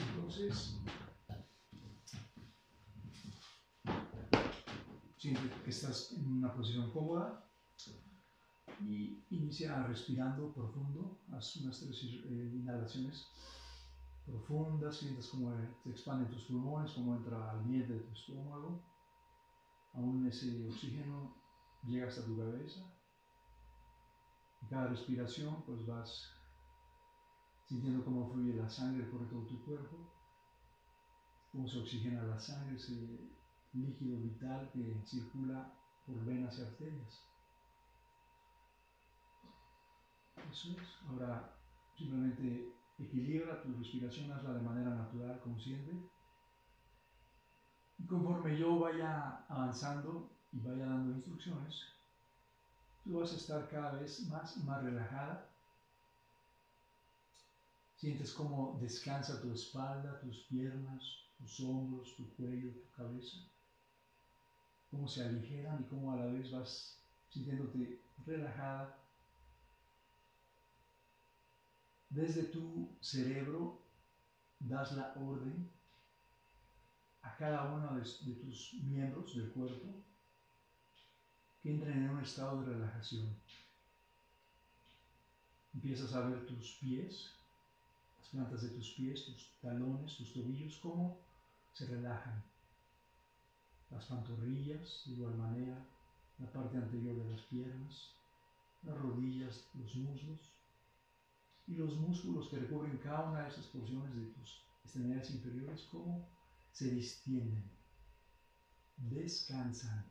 entonces, siente que estás en una posición cómoda y inicia respirando profundo, haz unas tres eh, inhalaciones profundas, sientes cómo se expanden tus pulmones, cómo entra al ambiente de tu estómago, aún ese oxígeno llega hasta tu cabeza. En cada respiración pues vas sintiendo cómo fluye la sangre por todo tu cuerpo, cómo se oxigena la sangre, ese líquido vital que circula por venas y arterias. Eso es. Ahora simplemente equilibra tu respiración, hazla de manera natural, consciente. Y conforme yo vaya avanzando y vaya dando instrucciones, tú vas a estar cada vez más y más relajada. Sientes cómo descansa tu espalda, tus piernas, tus hombros, tu cuello, tu cabeza. Cómo se aligeran y cómo a la vez vas sintiéndote relajada desde tu cerebro das la orden a cada uno de, tus miembros del cuerpo que entren en un estado de relajación. Empiezas a ver tus pies, plantas de tus pies, tus talones, tus tobillos, cómo se relajan. Las pantorrillas, de igual manera, la parte anterior de las piernas, las rodillas, los muslos, y los músculos que recubren cada una de esas porciones de tus extremidades inferiores, cómo se distienden, descansan.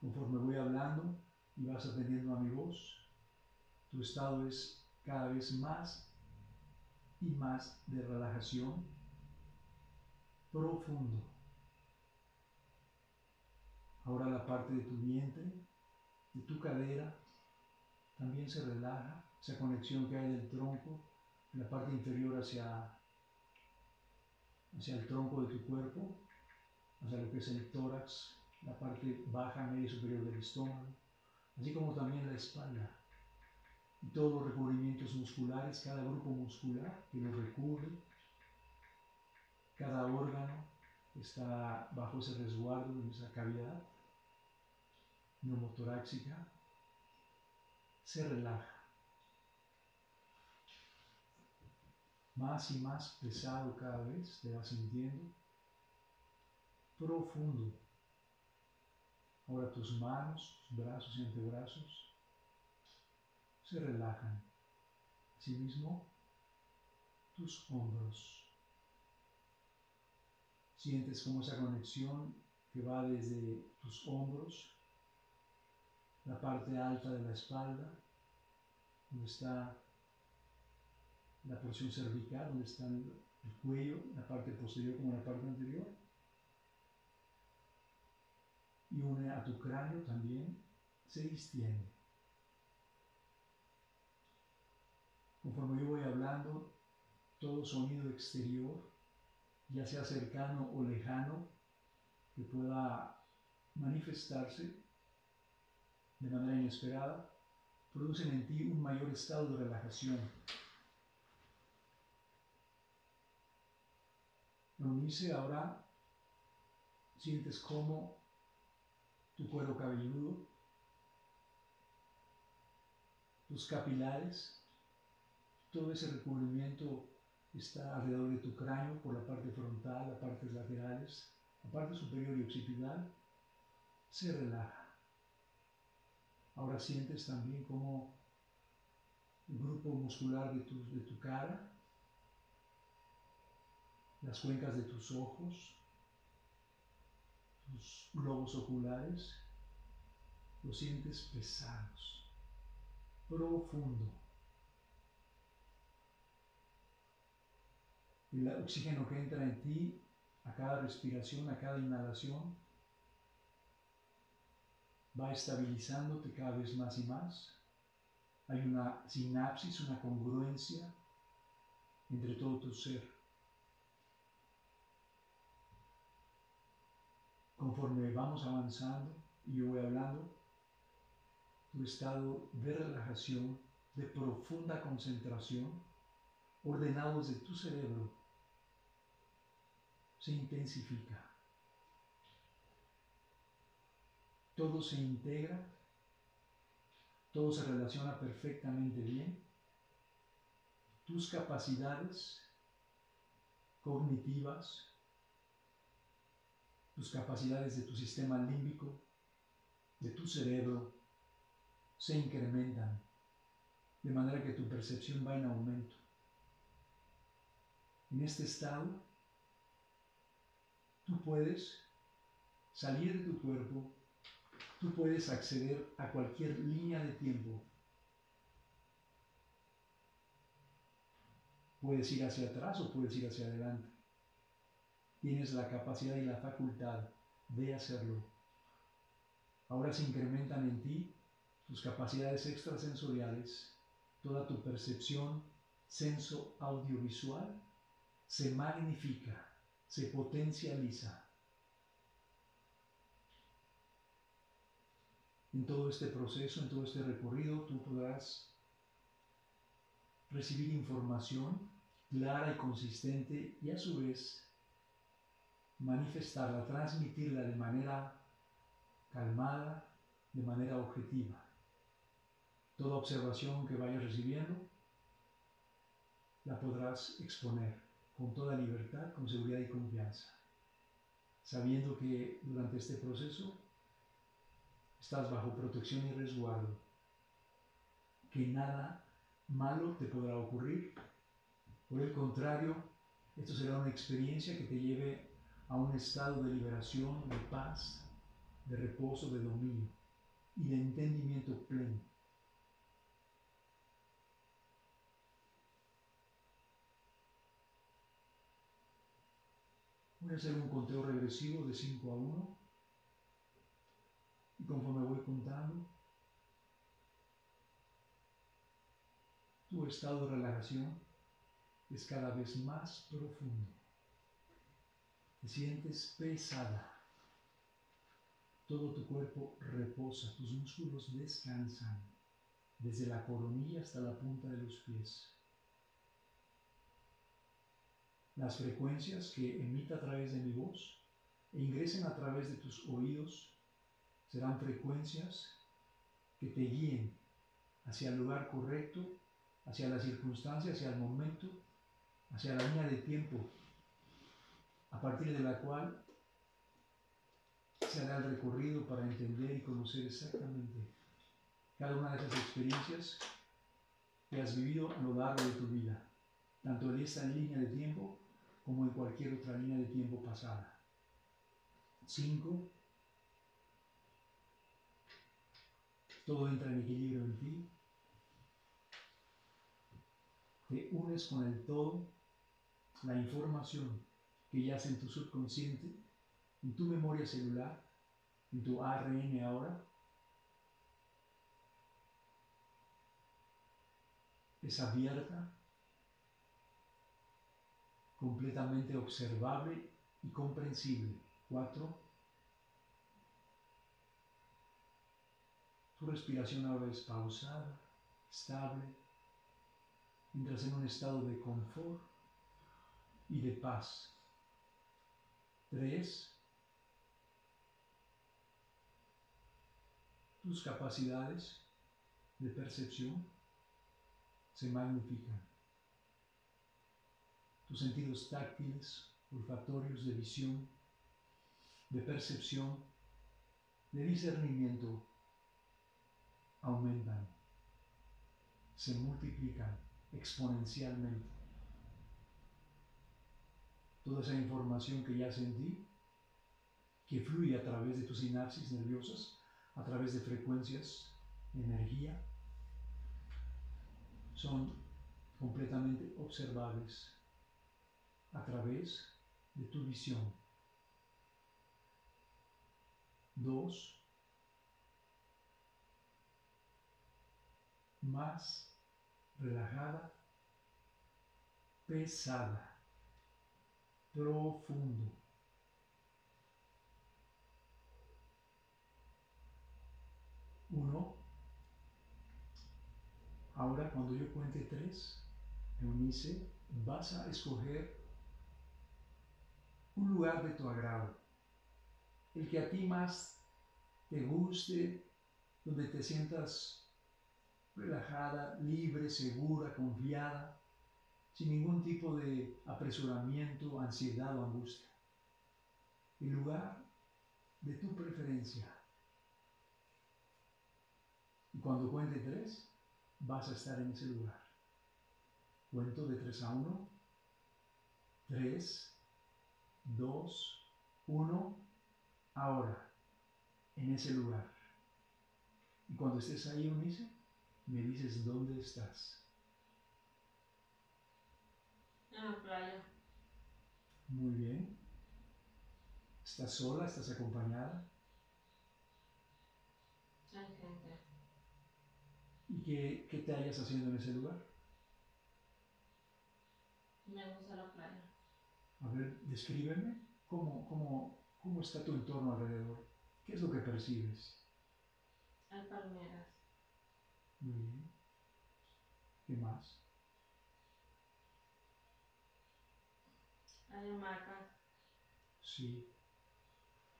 Conforme voy hablando y vas atendiendo a mi voz, tu estado es cada vez más y más de relajación profundo. Ahora la parte de tu vientre, de tu cadera, también se relaja, esa conexión que hay del tronco, la parte inferior hacia, hacia el tronco de tu cuerpo, hacia lo que es el tórax, la parte baja, media y superior del estómago, así como también la espalda. Y todos los recubrimientos musculares, cada grupo muscular que lo recubre, cada órgano está bajo ese resguardo, en esa cavidad neumotoráxica se relaja. Más y más pesado cada vez te vas sintiendo. Profundo. Ahora tus manos, tus brazos y antebrazos se relajan. Asimismo, tus hombros. Sientes como esa conexión que va desde tus hombros la parte alta de la espalda, donde está la porción cervical, donde está el, cuello, la parte posterior como la parte anterior. Y une a tu cráneo también, se distiende. Conforme yo voy hablando, todo sonido exterior, ya sea cercano o lejano, que pueda manifestarse, de manera inesperada, producen en ti un mayor estado de relajación. Eunice, ahora sientes como tu cuero cabelludo, tus capilares, todo ese recubrimiento está alrededor de tu cráneo por la parte frontal, las partes laterales, la parte superior y occipital, se relaja. Ahora sientes también como el grupo muscular de tu, de tu cara, las cuencas de tus ojos, tus globos oculares, los sientes pesados, profundo. El oxígeno que entra en ti a cada respiración, a cada inhalación, va estabilizándote cada vez más y más. Hay una sinapsis, una congruencia entre todo tu ser. Conforme vamos avanzando y yo voy hablando, tu estado de relajación, de profunda concentración, ordenados de tu cerebro se intensifica. Todo se integra, todo se relaciona perfectamente bien. Tus capacidades cognitivas, tus capacidades de tu sistema límbico, de tu cerebro, se incrementan, de manera que tu percepción va en aumento. En este estado, tú puedes salir de tu cuerpo, tú puedes acceder a cualquier línea de tiempo. Puedes ir hacia atrás o puedes ir hacia adelante. Tienes la capacidad y la facultad de hacerlo. Ahora se incrementan en ti tus capacidades extrasensoriales, toda tu percepción senso audiovisual se magnifica, se potencializa. En todo este proceso, en todo este recorrido, tú podrás recibir información clara y consistente y a su vez manifestarla, transmitirla de manera calmada, de manera objetiva. Toda observación que vayas recibiendo la podrás exponer con toda libertad, con seguridad y confianza, sabiendo que durante este proceso estás bajo protección y resguardo, que nada malo te podrá ocurrir. Por el contrario, esto será una experiencia que te lleve a un estado de liberación, de paz, de reposo, de dominio y de entendimiento pleno. Voy a hacer un conteo regresivo de 5 a 1 y conforme voy contando, tu estado de relajación es cada vez más profundo. Te sientes pesada. Todo tu cuerpo reposa, tus músculos descansan, desde la coronilla hasta la punta de los pies. Las frecuencias que emita a través de mi voz e ingresen a través de tus oídos serán frecuencias que te guíen hacia el lugar correcto, hacia la circunstancia, hacia el momento, hacia la línea de tiempo, a partir de la cual se hará el recorrido para entender y conocer exactamente cada una de esas experiencias que has vivido a lo largo de tu vida, tanto en esta línea de tiempo como en cualquier otra línea de tiempo pasada. 5. Todo entra en equilibrio en ti. Te unes con el todo, la información que yace en tu subconsciente, en tu memoria celular, en tu ARN ahora, es abierta, completamente observable y comprensible. Cuatro, Tu respiración ahora es pausada, estable, entras en un estado de confort y de paz. Tres, tus capacidades de percepción se magnifican. Tus sentidos táctiles, olfatorios, de visión, de percepción, de discernimiento aumentan, se multiplican exponencialmente. Toda esa información que ya sentí, que fluye a través de tus sinapsis nerviosas, a través de frecuencias, energía, son completamente observables a través de tu visión. Dos, más relajada, pesada, profundo. Uno. Ahora cuando yo cuente tres, Eunice, vas a escoger un lugar de tu agrado, el que a ti más te guste, donde te sientas relajada, libre, segura, confiada, sin ningún tipo de apresuramiento, ansiedad o angustia. El lugar de tu preferencia. Y cuando cuente tres, vas a estar en ese lugar. Cuento de tres a uno. Tres, dos, uno. Ahora, en ese lugar. Y cuando estés ahí, Unice, me dices dónde estás. En la playa. Muy bien. ¿Estás sola? ¿Estás acompañada? Hay gente. ¿Y qué, qué te hallas haciendo en ese lugar? Me gusta la playa. A ver, descríbeme cómo, cómo, cómo está tu entorno alrededor. ¿Qué es lo que percibes? Hay palmeras. Muy bien. ¿Qué más? Hay hamacas. Sí.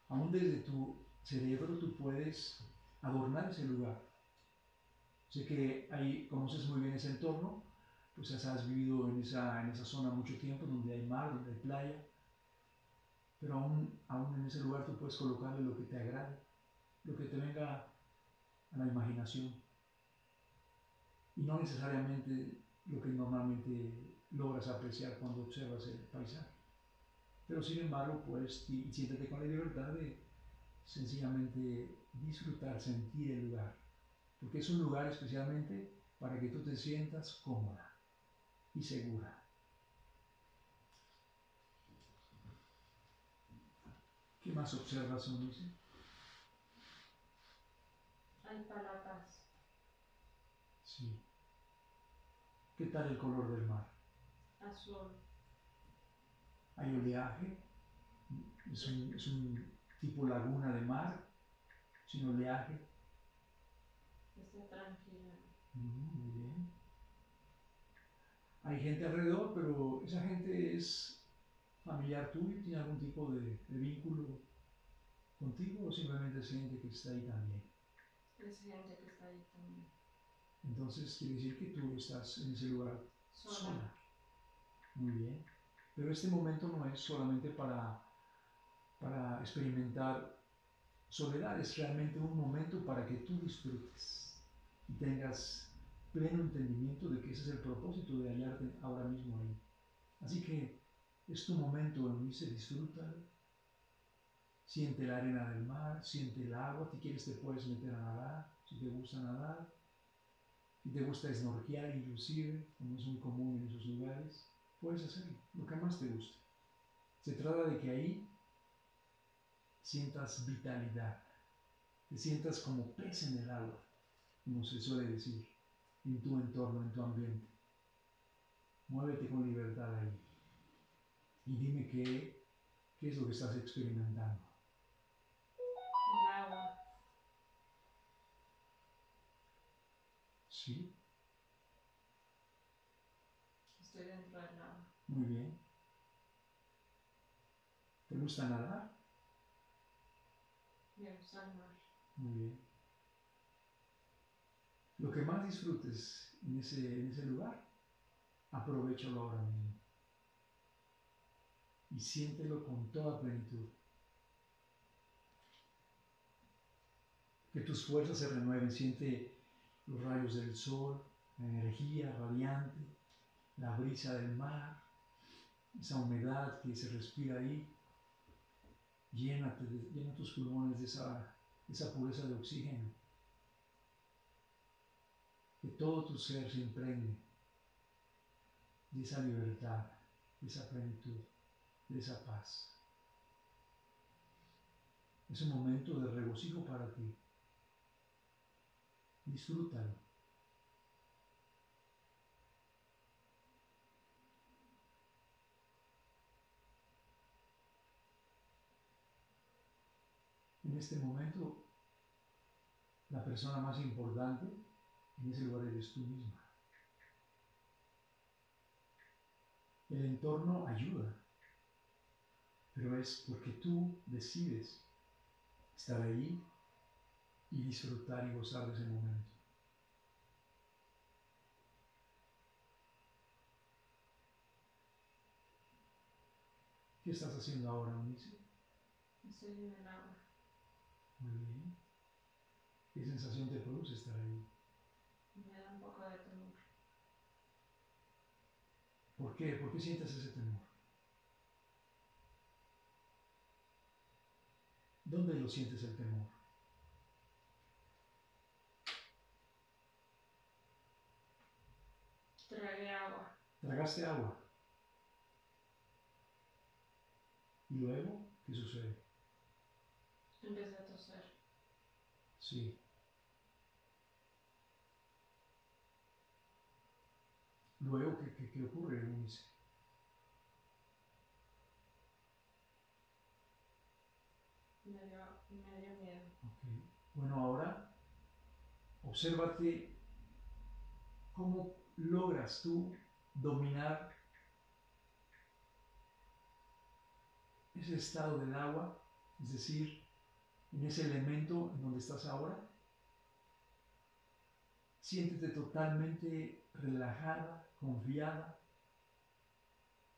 Aún desde tu cerebro tú puedes adornar ese lugar. Sé que ahí conoces muy bien ese entorno, pues has vivido en esa, en esa zona mucho tiempo, donde hay mar, donde hay playa, pero aún, aún en ese lugar tú puedes colocarle lo que te agrade, lo que te venga a la imaginación. Y no necesariamente lo que normalmente logras apreciar cuando observas el paisaje. Pero sin embargo, pues y siéntate con la libertad de sencillamente disfrutar, sentir el lugar. Porque es un lugar especialmente para que tú te sientas cómoda y segura. ¿Qué más observas, Eunice? Hay palapas. Sí. ¿Qué tal el color del mar? Azul. ¿Hay oleaje? ¿Es un, es un tipo laguna de mar? ¿Sin oleaje? Está tranquila. Mm, Muy bien. Hay gente alrededor, pero esa gente es familiar tuyo, tiene algún tipo de, de vínculo contigo o simplemente siente que está ahí también. Es gente que está ahí también. Entonces quiere decir que tú estás en ese lugar Sola. sola. Muy bien. Pero este momento no es solamente para, para experimentar soledad, es realmente un momento para que tú disfrutes y tengas pleno entendimiento de que ese es el propósito de hallarte ahora mismo ahí. Así que es tu momento, Eunice, disfrútalo. Siente la arena del mar, siente el agua, si quieres te puedes meter a nadar, si te gusta nadar, si te gusta snorkear inclusive, como es muy común en esos lugares, puedes hacerlo, lo que más te guste. Se trata de que ahí sientas vitalidad, te sientas como pez en el agua, como se suele decir, en tu entorno, en tu ambiente. Muévete con libertad ahí y dime qué, qué es lo que estás experimentando. El agua. ¿Sí? Estoy dentro del agua. Muy bien. ¿Te gusta nadar? Me gusta el mar. Muy bien. Lo que más disfrutes en ese, en ese lugar, aprovechalo ahora mismo. Y siéntelo con toda plenitud. Que tus fuerzas se renueven. Siente los rayos del sol, la energía radiante, la brisa del mar, esa humedad que se respira ahí. Llénate llena tus pulmones de esa pureza de oxígeno. Que todo tu ser se impregne de esa libertad, de esa plenitud, de esa paz. Es un momento de regocijo para ti. Disfrútalo. En este momento, la persona más importante en ese lugar eres tú misma. El entorno ayuda, pero es porque tú decides estar ahí y disfrutar y gozar de ese momento. ¿Qué estás haciendo ahora, Unice? Estoy en el agua. Muy bien. ¿Qué sensación te produce estar ahí? Me da un poco de temor. ¿Por qué? ¿Por qué sientes ese temor? ¿Dónde lo sientes el temor? Tragué agua. ¿Tragaste agua? ¿Y luego qué sucede? Empecé a toser. Sí. Luego, ¿qué, qué, qué ocurre, Eunice? Me dio, me dio miedo. Ok. Bueno, ahora, obsérvate cómo logras tú dominar ese estado del agua, es decir, en ese elemento en donde estás ahora. Siéntete totalmente relajada, confiada,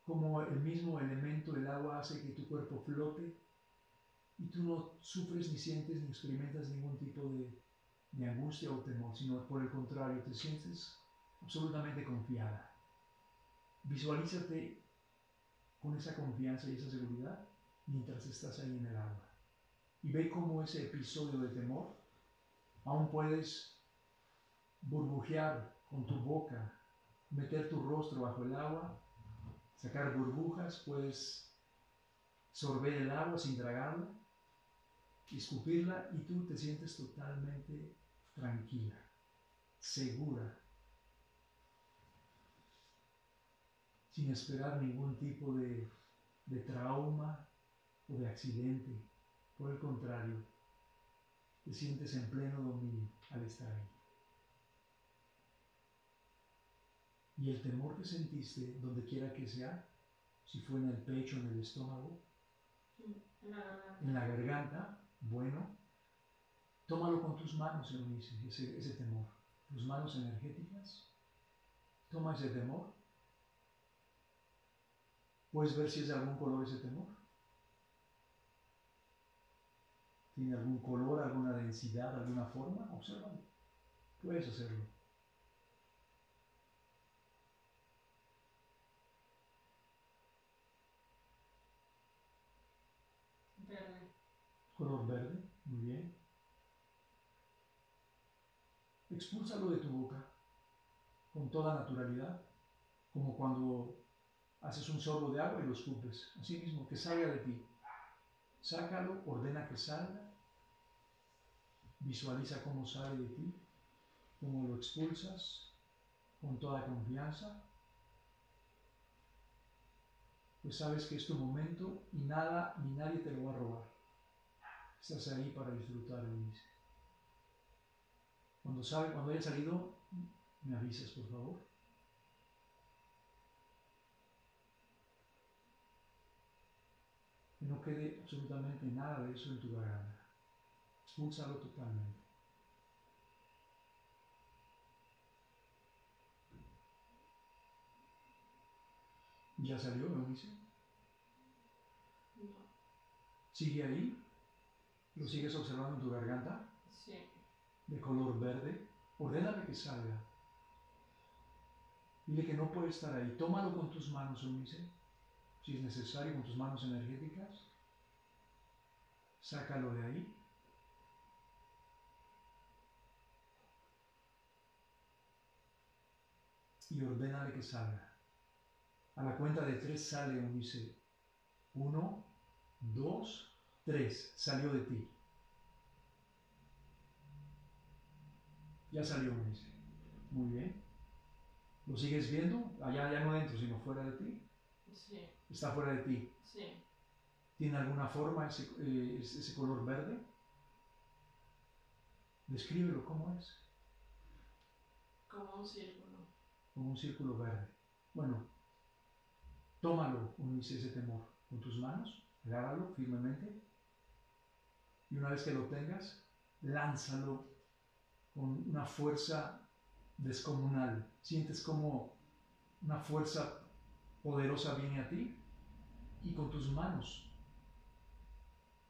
como el mismo elemento, el agua, hace que tu cuerpo flote y tú no sufres ni sientes ni experimentas ningún tipo de, de angustia o temor, sino por el contrario, te sientes absolutamente confiada. Visualízate con esa confianza y esa seguridad mientras estás ahí en el agua. Y ve cómo ese episodio de temor aún puedes burbujear con tu boca, meter tu rostro bajo el agua, sacar burbujas, puedes sorber el agua sin tragarla, escupirla y tú te sientes totalmente tranquila, segura, sin esperar ningún tipo de, de trauma o de accidente. Por el contrario, te sientes en pleno dominio al estar ahí. Y el temor que sentiste, donde quiera que sea, si fue en el pecho, en el estómago, En la garganta. bueno, tómalo con tus manos, Eunice, ese, ese temor. Tus manos energéticas, toma ese temor. ¿Puedes ver si es de algún color ese temor? ¿Tiene algún color, alguna densidad, alguna forma? Obsérvalo. Puedes hacerlo. Verde. Color verde, muy bien. Expúlsalo de tu boca con toda naturalidad, como cuando haces un sorbo de agua y lo escupes. Así mismo, que salga de ti. Sácalo, ordena que salga. Visualiza cómo sale de ti, cómo lo expulsas con toda confianza. Pues sabes que es tu momento y nada ni nadie te lo va a robar. Estás ahí para disfrutar, Eunice. Cuando, sabe, cuando haya salido, me avisas, por favor. Que no quede absolutamente nada de eso en tu garganta. Expúlsalo totalmente. ¿Ya salió, Eunice? No. ¿Sigue ahí? ¿Lo sigues observando en tu garganta? Sí. de color verde, ordénale que salga. Dile que no puede estar ahí. Tómalo con tus manos, Eunice, si es necesario, con tus manos energéticas. Sácalo de ahí. Y ordénale que salga. A la cuenta de tres sale, Eunice. Uno, dos, tres. Salió de ti. Ya salió, me dice. Muy bien. ¿Lo sigues viendo? Allá ya no dentro, sino fuera de ti. Sí. Está fuera de ti. Sí. ¿Tiene alguna forma ese, eh, ese ese color verde? Descríbelo, ¿cómo es? Como un círculo. Como un círculo verde. Bueno, tómalo, unirse ese temor con tus manos, agárralo firmemente y una vez que lo tengas, lánzalo con una fuerza descomunal. Sientes como una fuerza poderosa viene a ti y con tus manos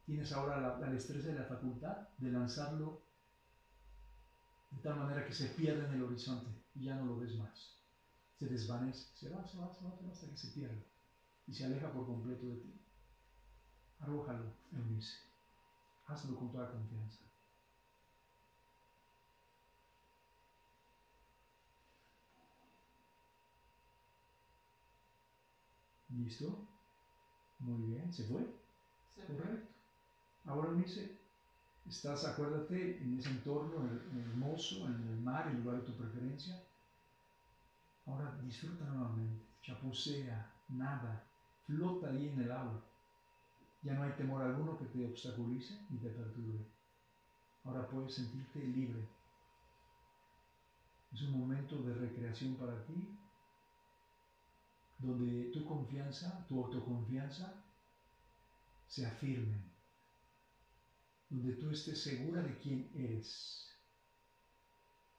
tienes ahora la, la destreza y la facultad de lanzarlo de tal manera que se pierde en el horizonte y ya no lo ves más. Se desvanece, se va, se va, se va, se va hasta que se pierde y se aleja por completo de ti. Arrójalo, Eunice. Hazlo con toda confianza. ¿Listo? Muy bien, ¿se fue? Fue. Correcto. Ahora dice, estás, acuérdate, en ese entorno hermoso, en el mar, el lugar de tu preferencia. Ahora disfruta nuevamente, chapucea, nada, flota ahí en el agua. Ya no hay temor alguno que te obstaculice ni te perturbe. Ahora puedes sentirte libre. Es un momento de recreación para ti, donde tu confianza, tu autoconfianza se afirmen, donde tú estés segura de quién eres.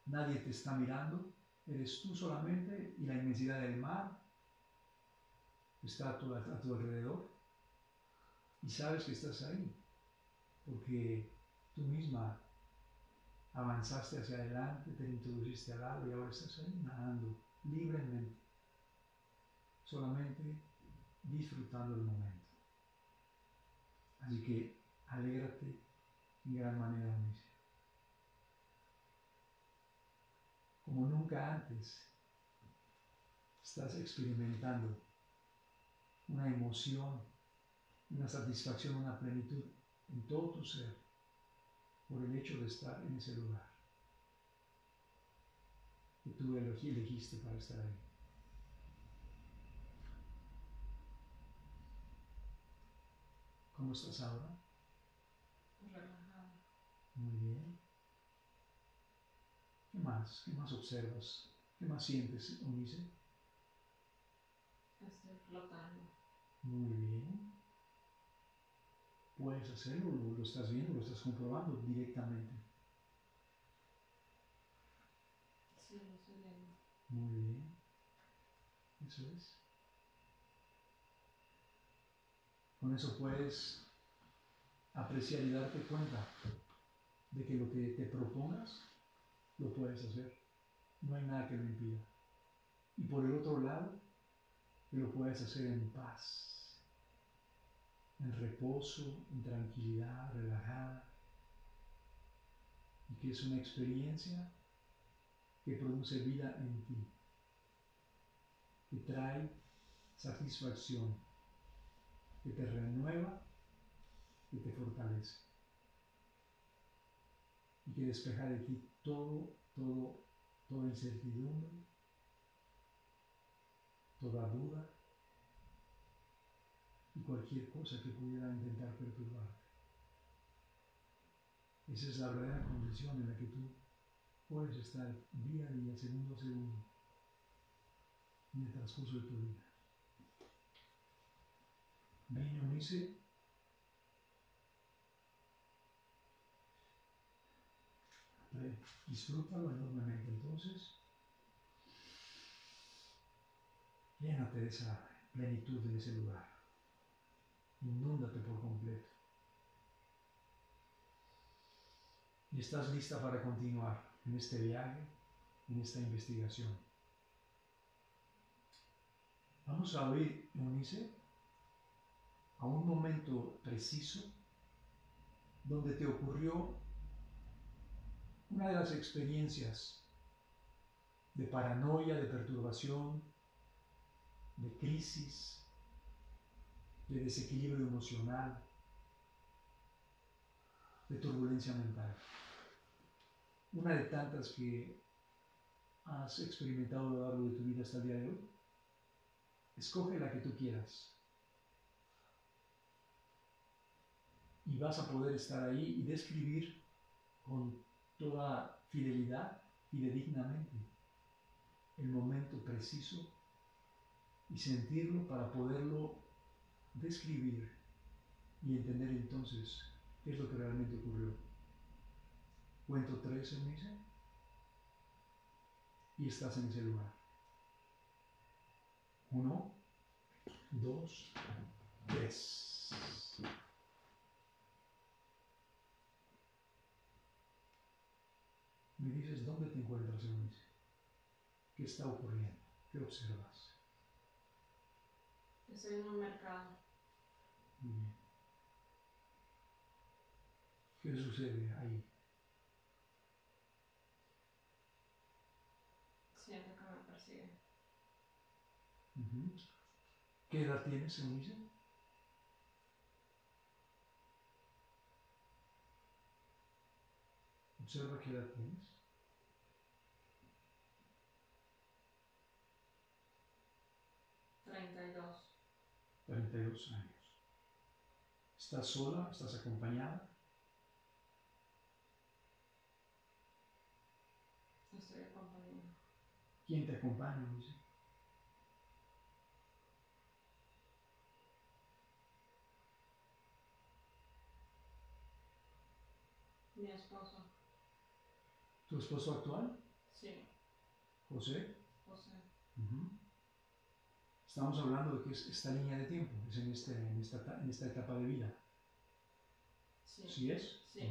Nadie te está mirando, eres tú solamente y la inmensidad del mar está a tu alrededor y sabes que estás ahí, porque tú misma avanzaste hacia adelante, te introduciste al agua y ahora estás ahí nadando libremente, solamente disfrutando el momento. Así que alégrate en gran manera, Onicia. Como nunca antes, estás experimentando una emoción, una satisfacción, una plenitud en todo tu ser por el hecho de estar en ese lugar que tú elegiste para estar ahí. ¿Cómo estás ahora? Relajada. Muy bien. ¿Qué más? ¿Qué más observas? ¿Qué más sientes, Unice? Estoy flotando. Muy bien. Puedes hacerlo, lo, lo estás viendo, lo estás comprobando directamente. Sí, lo estoy viendo. Muy bien. Eso es. Con eso puedes apreciar y darte cuenta de que lo que te propongas lo puedes hacer. No hay nada que lo impida. Y por el otro lado, que lo puedes hacer en paz, en reposo, en tranquilidad, relajada. Y que es una experiencia que produce vida en ti, que trae satisfacción, que te renueva, que te fortalece y que despeja de ti todo, todo, toda incertidumbre, toda duda y cualquier cosa que pudiera intentar perturbarte. Esa es la verdadera condición en la que tú puedes estar día a día, segundo a segundo, en el transcurso de tu vida. Ven, Eunice, Ve, disfrútalo enormemente. Entonces, llénate de esa plenitud de ese lugar. Inúndate por completo. Y estás lista para continuar en este viaje, en esta investigación. Vamos a oír, Eunice, a un momento preciso donde te ocurrió una de las experiencias de paranoia, de perturbación, de crisis, de desequilibrio emocional, de turbulencia mental. Una de tantas que has experimentado a lo largo de tu vida hasta el día de hoy. Escoge la que tú quieras. Y vas a poder estar ahí y describir con toda fidelidad, fidedignamente, el momento preciso y sentirlo para poderlo describir y entender entonces qué es lo que realmente ocurrió. Cuento tres en misa y estás en ese lugar. Uno, dos, tres. Me dices dónde te encuentras en misa. ¿Qué está ocurriendo? ¿Qué observas? Estoy en un mercado. ¿Qué sucede ahí? Siento que me persiguen. ¿Qué edad tienes, Eunice? Observa qué edad tienes. Treinta y dos. 32 años. ¿Estás sola? ¿Estás acompañada? Estoy acompañada. ¿Quién te acompaña, Eunice? Mi esposo. ¿Tu esposo actual? Sí. José. José. Estamos hablando de que es esta línea de tiempo, es en, este, en, esta, en esta etapa de vida. Sí. ¿Sí es? Sí.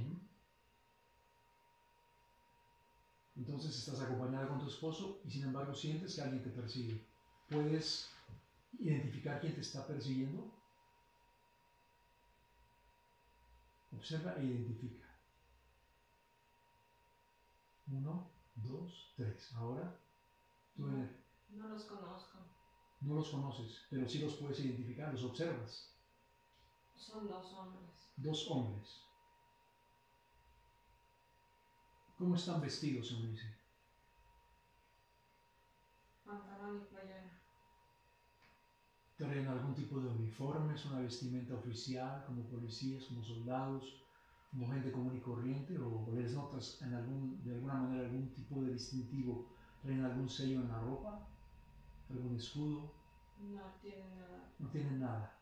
Entonces estás acompañada con tu esposo y sin embargo sientes que alguien te persigue. ¿Puedes identificar quién te está persiguiendo? Observa e identifica. Uno, dos, tres. Ahora tú No, eres- no los conozco. no los conoces, pero sí los puedes identificar, los observas. Son dos hombres. Dos hombres. ¿Cómo están vestidos, Eunice? Pantalón y playera. ¿Traen algún tipo de uniformes, una vestimenta oficial, como policías, como soldados, como gente común y corriente? ¿O les notas en algún, de alguna manera algún tipo de distintivo? ¿Traen algún sello en la ropa? ¿Algún escudo? No tienen nada. No tienen nada.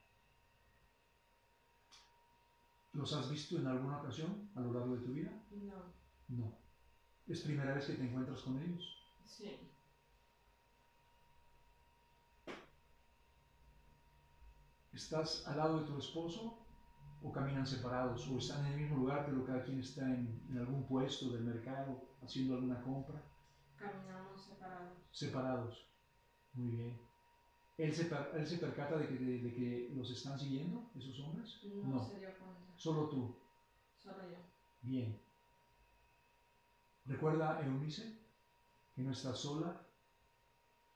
¿Los has visto en alguna ocasión a lo largo de tu vida? No. No. ¿Es primera vez que te encuentras con ellos? Sí. ¿Estás al lado de tu esposo o caminan separados o están en el mismo lugar pero cada quien está en, en algún puesto del mercado haciendo alguna compra? Caminamos separados. Separados. Muy bien. ¿Él se, él se percata de que, de, de que los están siguiendo, esos hombres? No, No. se dio cuenta. Solo tú. Solo yo. Bien. Recuerda, Eunice, que no estás sola.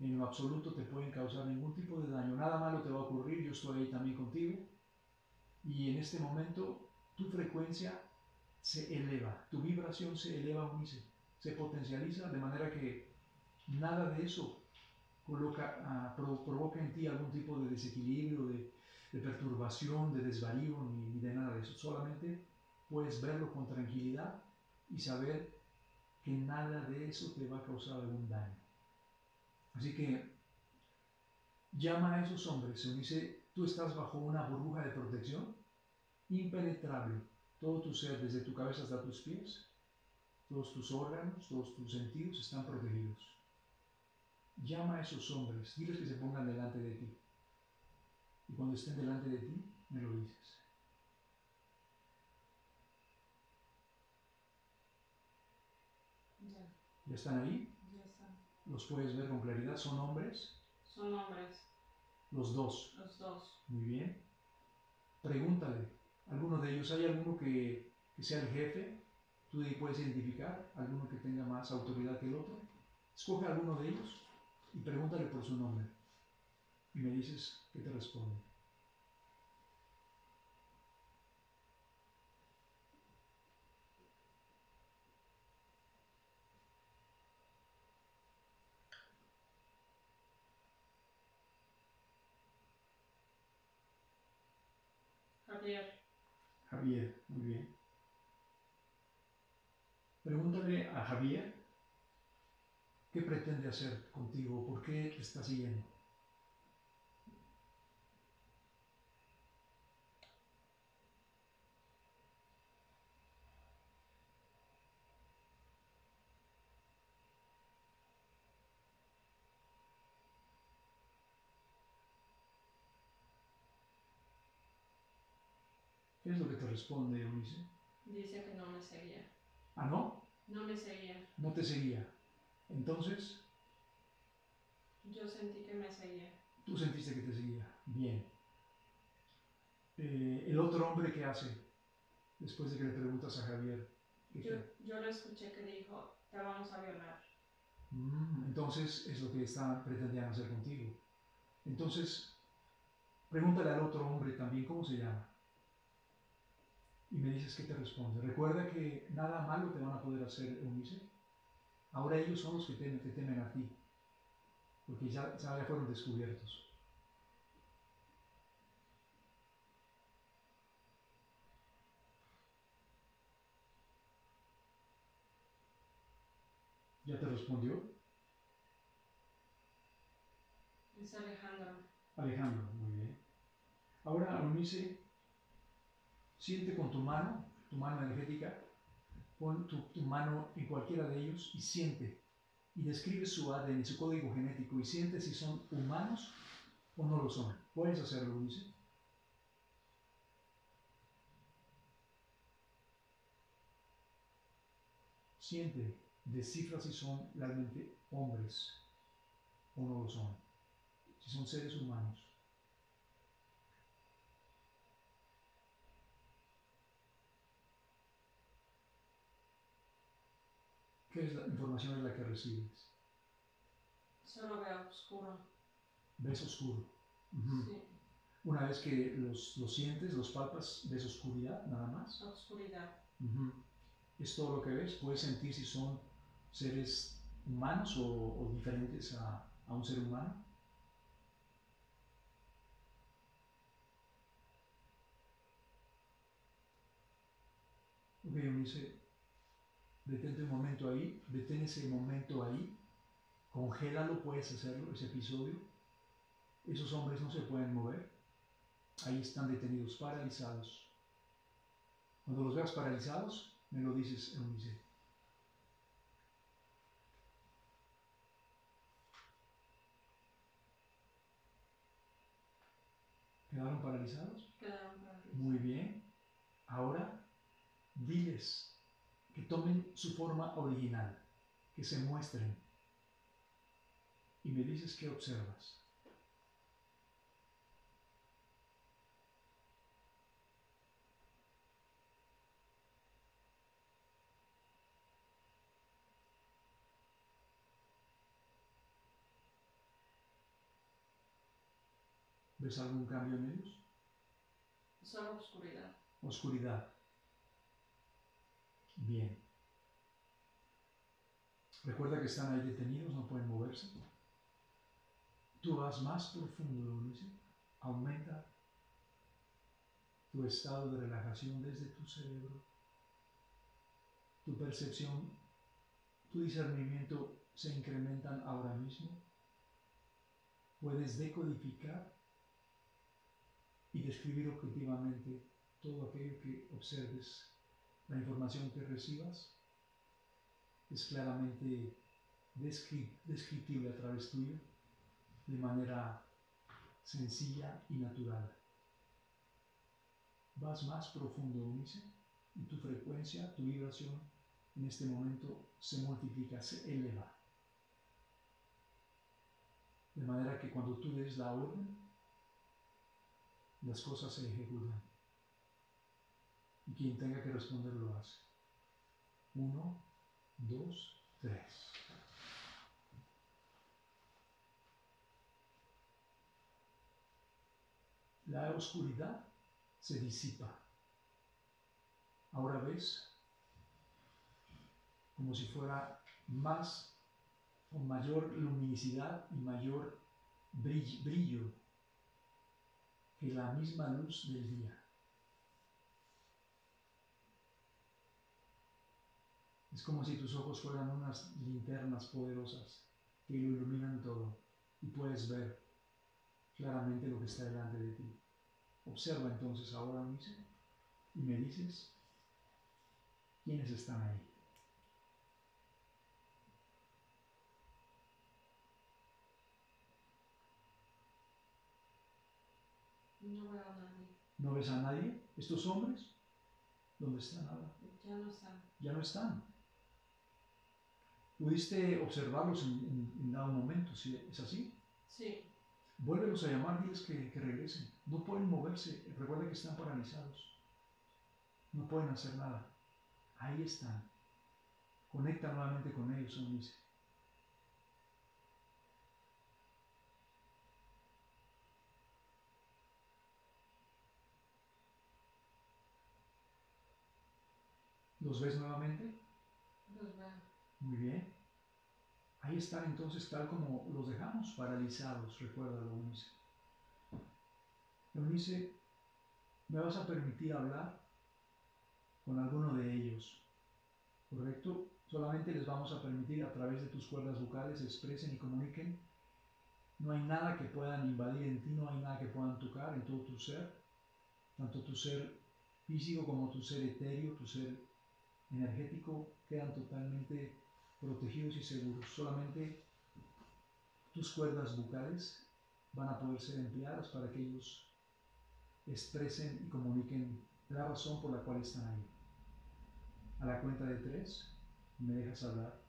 En lo absoluto te pueden causar ningún tipo de daño. Nada malo te va a ocurrir. Yo estoy ahí también contigo. Y en este momento tu frecuencia se eleva. Tu vibración se eleva, Eunice. Se potencializa de manera que nada de eso coloca, pro- provoca en ti algún tipo de desequilibrio, de, de perturbación, de desvarío, ni, ni de nada de eso. Solamente puedes verlo con tranquilidad y saber que nada de eso te va a causar algún daño. Así que llama a esos hombres, se dice, tú estás bajo una burbuja de protección impenetrable. Todo tu ser, desde tu cabeza hasta tus pies, todos tus órganos, todos tus sentidos están protegidos. Llama a esos hombres, diles que se pongan delante de ti. Y cuando estén delante de ti, me lo dices. Ya. ¿Ya están ahí? Ya están. Los puedes ver con claridad. Son hombres, Son hombres. los dos. Los dos. Muy bien. Pregúntale. ¿Alguno de ellos? ¿Hay alguno que, que sea el jefe? ¿Tú de ahí puedes identificar? ¿Alguno que tenga más autoridad que el otro? Escoge alguno de ellos y pregúntale por su nombre. Y me dices qué te responde. Javier. Javier, muy bien. Pregúntale a Javier ¿Qué pretende hacer contigo? ¿Por qué te está siguiendo? ¿Qué es lo que te responde, Eunice? Dice que no me seguía. ¿Ah, no? No me seguía. No te seguía. Entonces, Yo sentí que me seguía. tú sentiste que te seguía. Bien. Eh, el otro hombre, ¿qué hace? Después de que le preguntas a Javier. ¿qué Yo, yo lo escuché que dijo, te vamos a violar. Mm, entonces es lo que está pretendían hacer contigo. Entonces, pregúntale al otro hombre también cómo se llama. Y me dices qué te responde. Recuerda que nada malo te van a poder hacer, Eunice. Ahora ellos son los que te temen a ti. Porque ya, ya fueron descubiertos. ¿Ya te respondió? Es Alejandro. Alejandro, muy bien. Ahora, Eunice, siente con tu mano, tu mano energética, pon tu, mano en cualquiera de ellos y siente. Y describe su ADN, su código genético, y siente si son humanos o no lo son. ¿Puedes hacerlo, Eunice? Siente, descifra si son realmente hombres o no lo son. Si son seres humanos. ¿Qué es la información es la que recibes? Solo veo oscuro. Ves oscuro. Sí, Una vez que los, los sientes, los palpas, ves oscuridad nada más. oscuridad. Es todo lo que ves. Puedes sentir si son seres humanos o, o diferentes a, a un ser humano. Ok, Eunice, detente un momento ahí, detén ese momento ahí, congélalo, puedes hacerlo, ese episodio. Esos hombres no se pueden mover, ahí están detenidos, paralizados. Cuando los veas paralizados, me lo dices, Eunice. ¿Quedaron paralizados? Quedaron paralizados. Muy bien. Ahora, diles que tomen su forma original, que se muestren. Y me dices qué observas. ¿Ves algún cambio en ellos? Solo oscuridad. Oscuridad. Bien. Recuerda que están ahí detenidos, no pueden moverse. Tú vas más profundo, Eunice. Aumenta tu estado de relajación desde tu cerebro. Tu percepción, tu discernimiento se incrementan ahora mismo. Puedes decodificar y describir objetivamente todo aquello que observes, la información que recibas, es claramente descri- descriptible a través tuyo de manera sencilla y natural. Vas más profundo, Eunice, y tu frecuencia, tu vibración en este momento se multiplica, se eleva. De manera que cuando tú des la orden, las cosas se ejecutan. Y quien tenga que responder lo hace. Uno, dos, tres. La oscuridad se disipa. Ahora ves como si fuera más, con mayor luminosidad y mayor brill- brillo que la misma luz del día. Es como si tus ojos fueran unas linternas poderosas que lo iluminan todo y puedes ver claramente lo que está delante de ti. Observa entonces ahora mismo y me dices quiénes están ahí. No veo a nadie. ¿No ves a nadie? ¿Estos hombres? ¿Dónde están ahora? Ya no están. Ya no están. Pudiste observarlos en, en- en dado momento, ¿sí? ¿es así? Sí. Vuélvelos a llamar, diles que, que regresen. No pueden moverse, recuerda que están paralizados. No pueden hacer nada. Ahí están. Conecta nuevamente con ellos, Eunice. ¿Los ves nuevamente? Muy bien. Ahí están entonces tal como los dejamos paralizados, recuerda Eunice. Eunice, me vas a permitir hablar con alguno de ellos, ¿correcto? Solamente les vamos a permitir a través de tus cuerdas vocales expresen y comuniquen. No hay nada que puedan invadir en ti, no hay nada que puedan tocar en todo tu ser, tanto tu ser físico como tu ser etéreo, tu ser energético, quedan totalmente protegidos y seguros. Solamente tus cuerdas vocales van a poder ser empleadas para que ellos expresen y comuniquen la razón por la cual están ahí. A la cuenta de tres, me dejas hablar,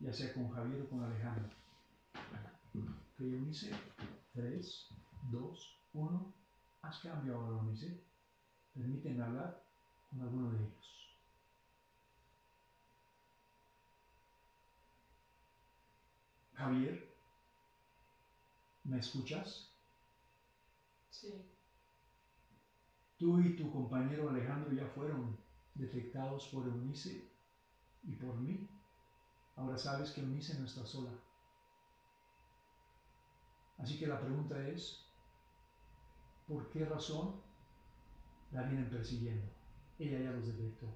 ya sea con Javier o con Alejandro. Que Eunice, tres, dos, uno, haz cambio ahora, Eunice. Permíteme hablar con alguno de ellos. Javier, ¿me escuchas? Sí. Tú y tu compañero Alejandro ya fueron detectados por Eunice y por mí. Ahora sabes que Eunice no está sola. Así que la pregunta es, ¿por qué razón la vienen persiguiendo? Ella ya los detectó.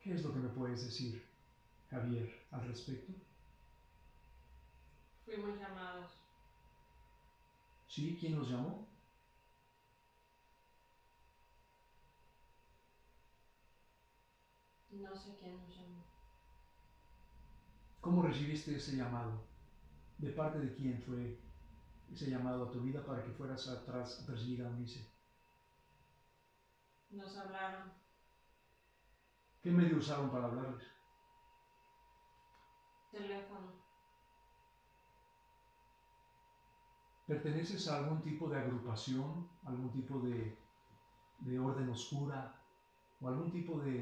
¿Qué es lo que me puedes decir, Javier, al respecto? Fuimos llamados. ¿Sí? ¿Quién los llamó? No sé quién nos llamó. ¿Cómo recibiste ese llamado? ¿De parte de quién fue ese llamado a tu vida para que fueras atrás a perseguir a Eunice? Nos hablaron. ¿Qué medio usaron para hablarles? Teléfono. ¿Perteneces a algún tipo de agrupación, algún tipo de, de orden oscura o algún tipo de,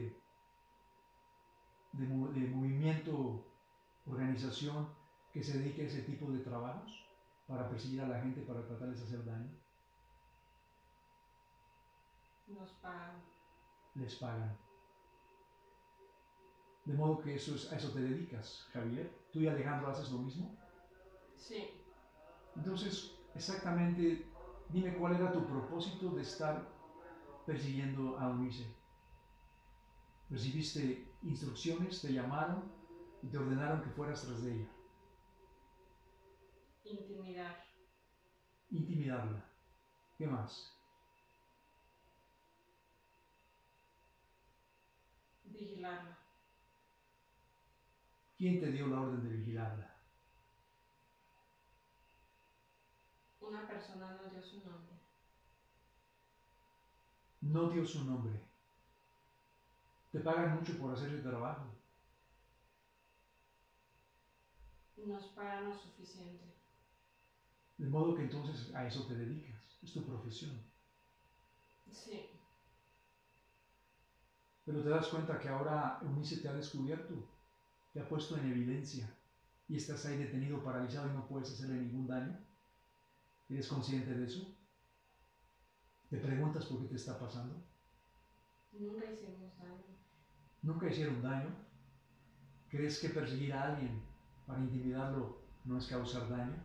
de, mo- de movimiento, organización que se dedique a ese tipo de trabajos para perseguir a la gente, para tratarles de hacer daño? Nos pagaron. Les pagan. De modo que eso es, a eso te dedicas, Javier. ¿Tú y Alejandro haces lo mismo? Sí. Entonces, exactamente, dime cuál era tu propósito de estar persiguiendo a Eunice. Recibiste instrucciones, te llamaron y te ordenaron que fueras tras de ella. Intimidar. Intimidarla. ¿Qué más? Vigilarla. ¿Quién te dio la orden de vigilarla? Una persona nos dio su nombre. No dio su nombre. Te pagan mucho por hacer el trabajo. Nos pagan lo suficiente. De modo que entonces a eso te dedicas. Es tu profesión. Sí. Pero te das cuenta que ahora Eunice te ha descubierto, te ha puesto en evidencia y estás ahí detenido, paralizado y no puedes hacerle ningún daño. ¿Eres consciente de eso? ¿Te preguntas por qué te está pasando? Nunca hicimos daño. ¿Nunca hicieron daño? ¿Crees que perseguir a alguien para intimidarlo no es causar daño?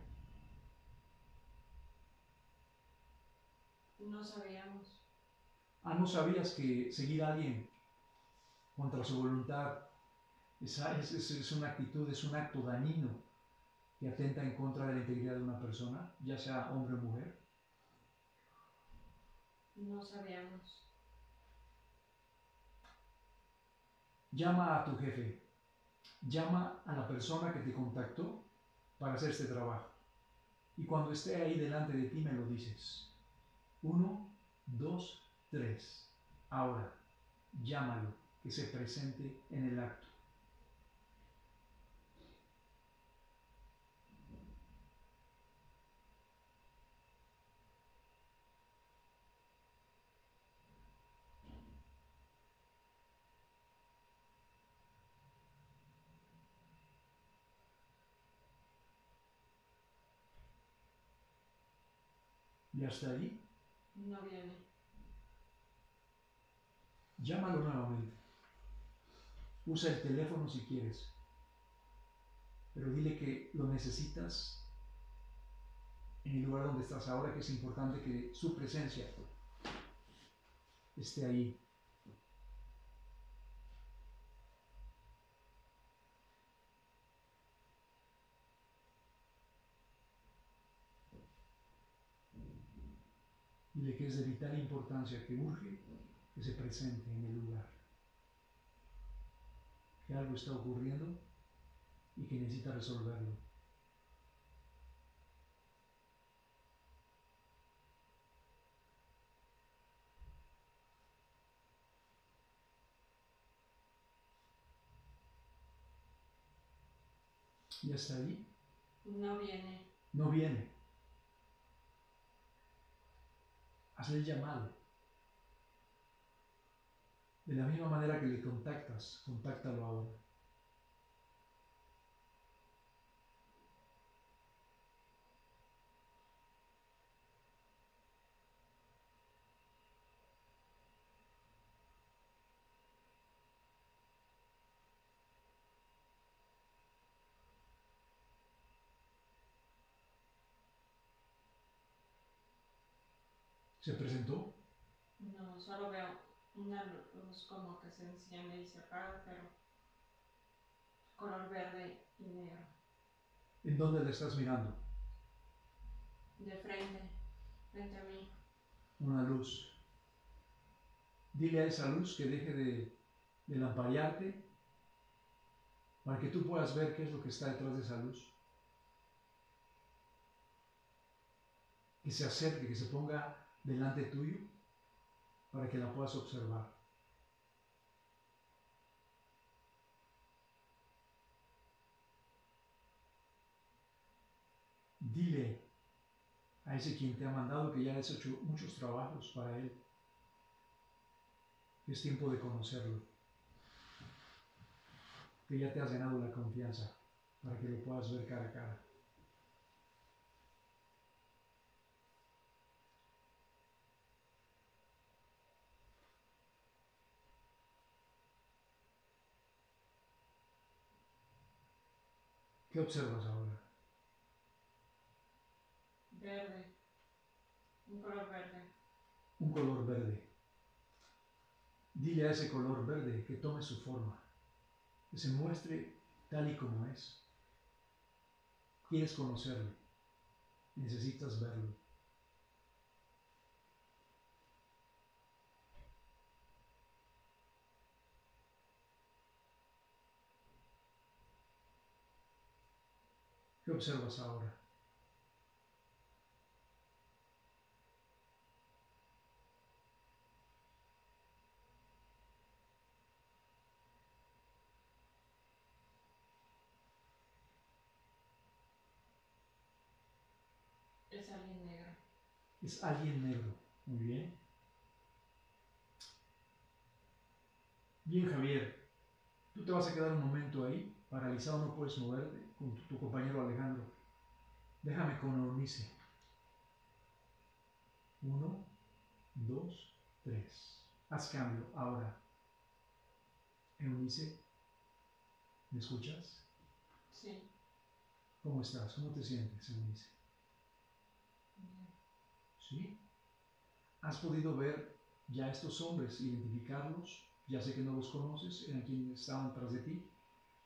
No sabíamos. Ah, ¿no sabías que seguir a alguien contra su voluntad es, es- es- es una actitud, es un acto dañino que atenta en contra de la integridad de una persona, ya sea hombre o mujer? No sabíamos. Llama a tu jefe, llama a la persona que te contactó para hacer este trabajo. Y cuando esté ahí delante de ti me lo dices. Uno, dos, tres. Ahora, llámalo, que se presente en el acto. ¿Y hasta ahí? No viene. Llámalo nuevamente. Usa el teléfono si quieres. Pero dile que lo necesitas en el lugar donde estás ahora, que es importante que su presencia esté ahí. Dile que es de vital importancia, que urge que se presente en el lugar. Que algo está ocurriendo y que necesita resolverlo. ¿Y hasta ahí? No viene. No viene. Hazle el llamado. De la misma manera que le contactas, contáctalo ahora. ¿Se presentó? No, solo veo una luz como que se enciende y se apaga, pero color verde y negro. ¿En dónde le estás mirando? De frente, frente a mí. Una luz. Dile a esa luz que deje de, de lamparearte para que tú puedas ver qué es lo que está detrás de esa luz. Que se acerque, que se ponga delante tuyo para que la puedas observar. Dile a ese quien te ha mandado que ya has hecho muchos trabajos para él. Es tiempo de conocerlo. Que ya te has ganado la confianza para que lo puedas ver cara a cara. ¿Qué observas ahora? Verde. Un color verde. Un color verde. Dile a ese color verde que tome su forma, que se muestre tal y como es. Quieres conocerlo, necesitas verlo. ¿Qué observas ahora? Es alguien negro. Es alguien negro. Muy bien. Bien, Javier. Tú te vas a quedar un momento ahí, paralizado, no puedes moverte, con tu, tu compañero Alejandro. Déjame con Eunice. Uno, dos, tres. Haz cambio ahora. Eunice, ¿me escuchas? Sí. ¿Cómo estás? ¿Cómo te sientes, Eunice? Bien. ¿Sí? ¿Has podido ver ya estos hombres, identificarlos? Ya sé que no los conoces, eran quienes estaban tras de ti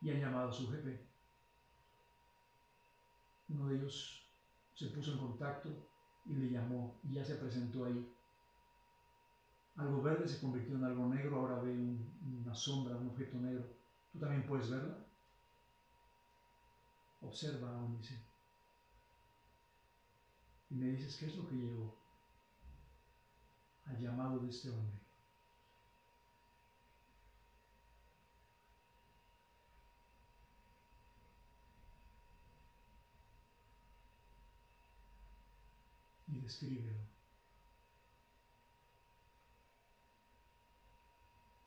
y han llamado a su jefe. Uno de ellos se puso en contacto y le llamó y ya se presentó ahí. Algo verde se convirtió en algo negro, ahora ve un- una sombra, un objeto negro. ¿Tú también puedes verla? Observa, Unice. Y me dices qué es lo que llegó. al llamado de este hombre. Y descríbelo.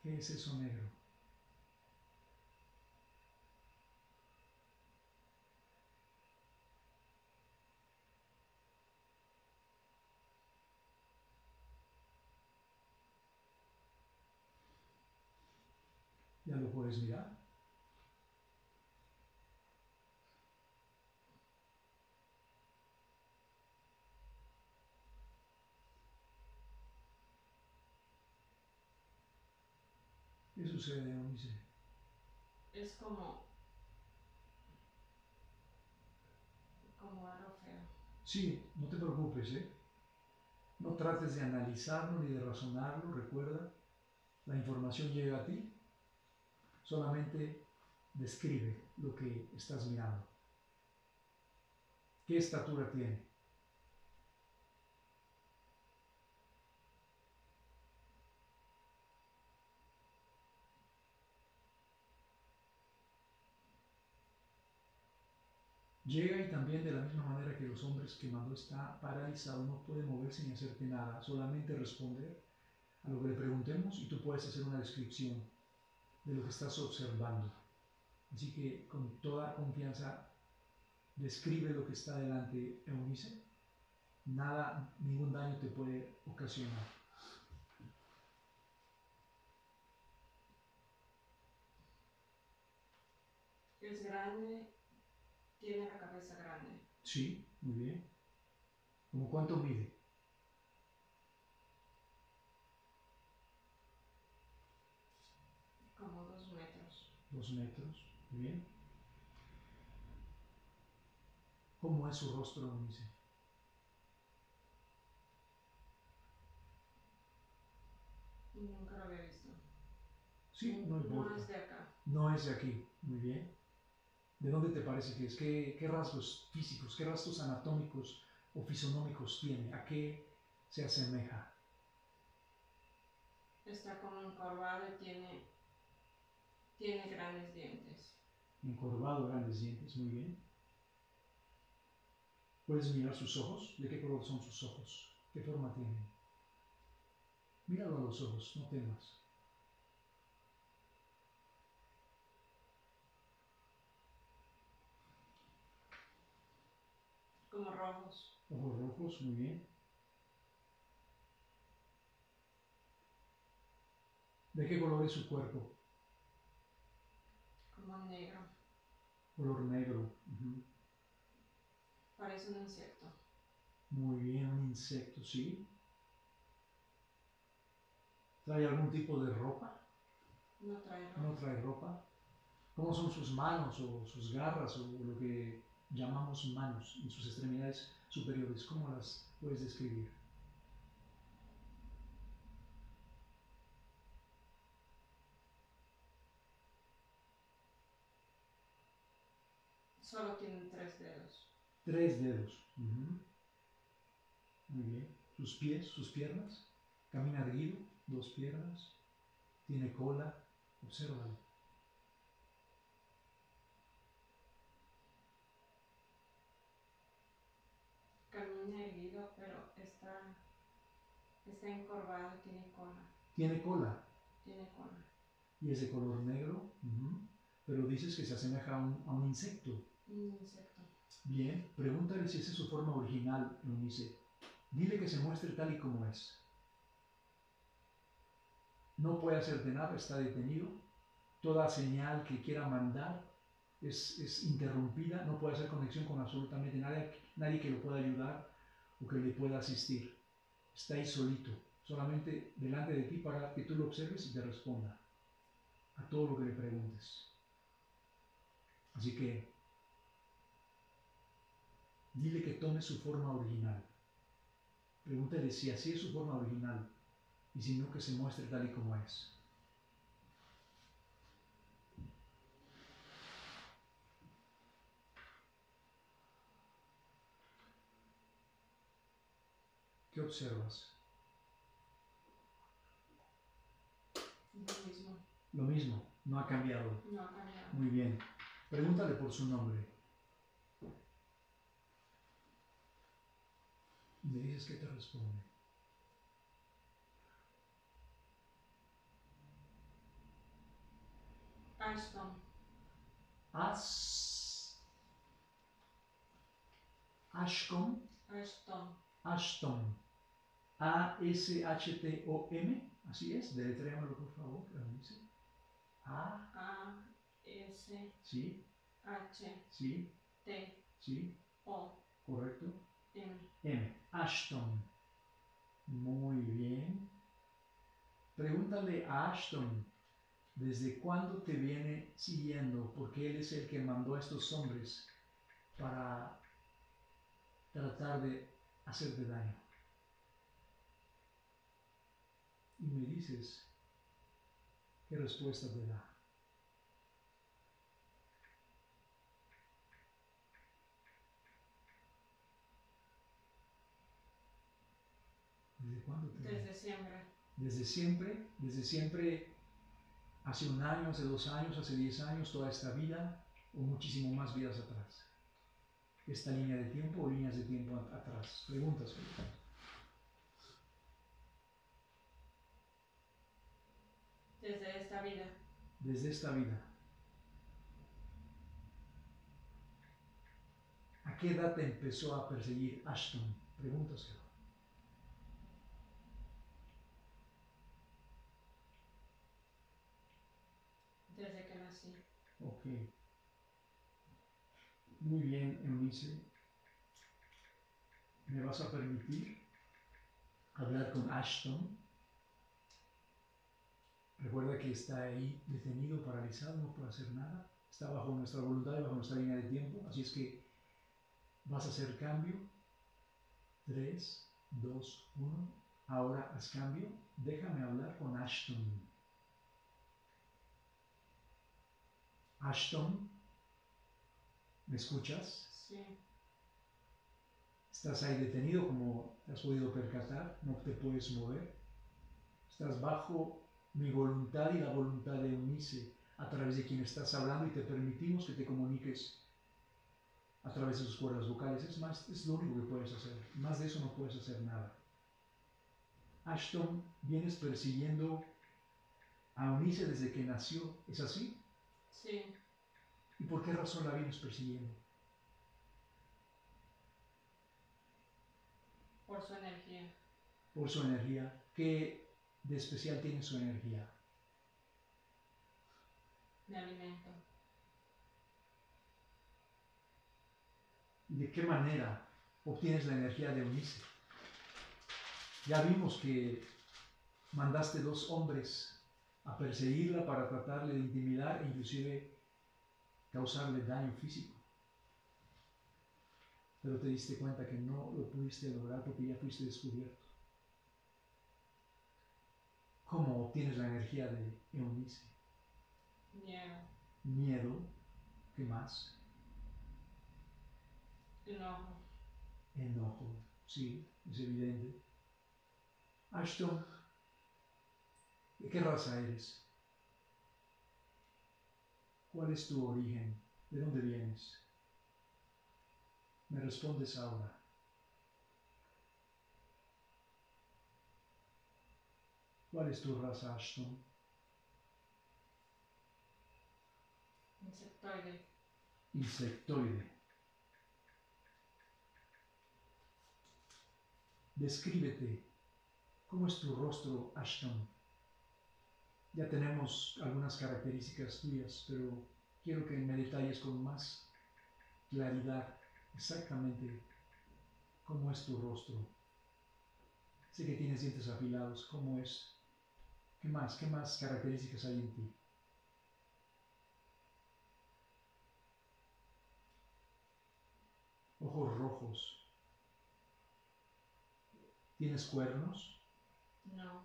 ¿Qué es eso negro? Ya lo puedes mirar. ¿Qué sucede, Eunice? Es como. como algo feo. Sí, no te preocupes, ¿eh? No trates de analizarlo ni de razonarlo, recuerda, la información llega a ti solamente describe lo que estás mirando. ¿Qué estatura tiene? Llega y también de la misma manera que los hombres que mandó está paralizado, no puede moverse ni hacerte nada, solamente responder a lo que le preguntemos y tú puedes hacer una descripción de lo que estás observando. Así que con toda confianza describe lo que está delante, Eunice. Nada, ningún daño te puede ocasionar. Es grande, tiene la cabeza grande. Sí, muy bien. ¿Cómo cuánto mide? dos metros, bien. ¿Cómo es su rostro, dice? Nunca lo había visto. Sí, no. No es de acá. No es de aquí, muy bien. ¿De dónde te parece que es? ¿Qué, qué rasgos físicos, qué rasgos anatómicos o fisonómicos tiene? ¿A qué se asemeja? Está como encorvado y tiene tiene grandes dientes. Encorvado, grandes dientes, muy bien. ¿Puedes mirar sus ojos? ¿De qué color son sus ojos? ¿Qué forma tienen? Míralo a los ojos, no temas. Como rojos. Ojos rojos, muy bien. ¿De qué color es su cuerpo? negro. Color negro. Parece un insecto. Muy bien, un insecto, ¿sí? ¿Trae algún tipo de ropa? No trae ropa. No trae ropa. ¿Cómo son sus manos o sus garras o lo que llamamos manos en sus extremidades superiores? ¿Cómo las puedes describir? Solo tienen tres dedos. Tres dedos. Muy bien. Sus pies, sus piernas. Camina erguido, dos piernas. Tiene cola. Obsérvalo. Camina erguido, pero está, está encorvado y tiene cola. ¿Tiene cola? Tiene cola. ¿Y es de color negro? Pero dices que se asemeja a un, a un insecto. Bien, pregúntale si esa es su forma original, Eunice. Dile que se muestre tal y como es. No puede hacerte nada, está detenido. Toda señal que quiera mandar es, es interrumpida, no puede hacer conexión con absolutamente nadie, nadie que lo pueda ayudar o que le pueda asistir. Está ahí solito, solamente delante de ti para que tú lo observes y te responda a todo lo que le preguntes. Así que Dile que tome su forma original. Pregúntale si así es su forma original y si no que se muestre tal y como es. ¿Qué observas? Lo mismo. Lo mismo, no ha cambiado. No ha cambiado. Muy bien. Pregúntale por su nombre. Y me dices qué te responde. Ashton. As. Ashcom. Ashton. Ashton. A-S-H-T-O-M. Así es. Deletréamelo, por favor. Eunice. A. A. S. Sí, H. sí, T. sí. O. Correcto. M. M. Ashton. Muy bien. Pregúntale a Ashton desde cuándo te viene siguiendo, porque él es el que mandó a estos hombres para tratar de hacerte daño. Y me dices, ¿qué respuesta te da? ¿Desde cuándo te Desde siempre. Desde siempre, desde siempre, hace un año, hace dos años, hace diez años, toda esta vida o muchísimo más vidas atrás. Esta línea de tiempo o líneas de tiempo at- atrás. Preguntas. Felipe. Desde esta vida. Desde esta vida. ¿A qué edad te empezó a perseguir Ashton? Preguntas. Desde que nací. Ok. Muy bien, Eunice. ¿Me vas a permitir hablar con Ashton? Recuerda que está ahí detenido, paralizado, no puede hacer nada. Está bajo nuestra voluntad y bajo nuestra línea de tiempo. Así es que vas a hacer cambio. 3, 2, 1. Ahora haz cambio. Déjame hablar con Ashton. Ashton, ¿me escuchas? Sí. Estás ahí detenido como te has podido percatar, no te puedes mover. Estás bajo mi voluntad y la voluntad de Eunice a través de quien estás hablando y te permitimos que te comuniques a través de sus cuerdas vocales. Es más, es lo único que puedes hacer. Más de eso no puedes hacer nada. Ashton, vienes persiguiendo a Eunice desde que nació. ¿Es así? Sí. ¿Y por qué razón la vienes persiguiendo? Por su energía. Por su energía. ¿Qué de especial tiene su energía? Me alimento. ¿Y de qué manera obtienes la energía de Eunice? Ya vimos que mandaste dos hombres a perseguirla para tratarle de intimidar e inclusive causarle daño físico. Pero te diste cuenta que no lo pudiste lograr porque ya fuiste descubierto. ¿Cómo obtienes la energía de Eunice? Miedo. Miedo. ¿Qué más? Enojo. Enojo. Sí, es evidente. Ashton, ¿de qué raza eres? ¿Cuál es tu origen? ¿De dónde vienes? Me respondes ahora. ¿Cuál es tu raza, Ashton? Insectoide. Insectoide. Descríbete. ¿Cómo es tu rostro, Ashton? Ya tenemos algunas características tuyas, pero quiero que me detalles con más claridad exactamente cómo es tu rostro. Sé que tienes dientes afilados, ¿cómo es? ¿Qué más? ¿Qué más características hay en ti? Ojos rojos. ¿Tienes cuernos? No.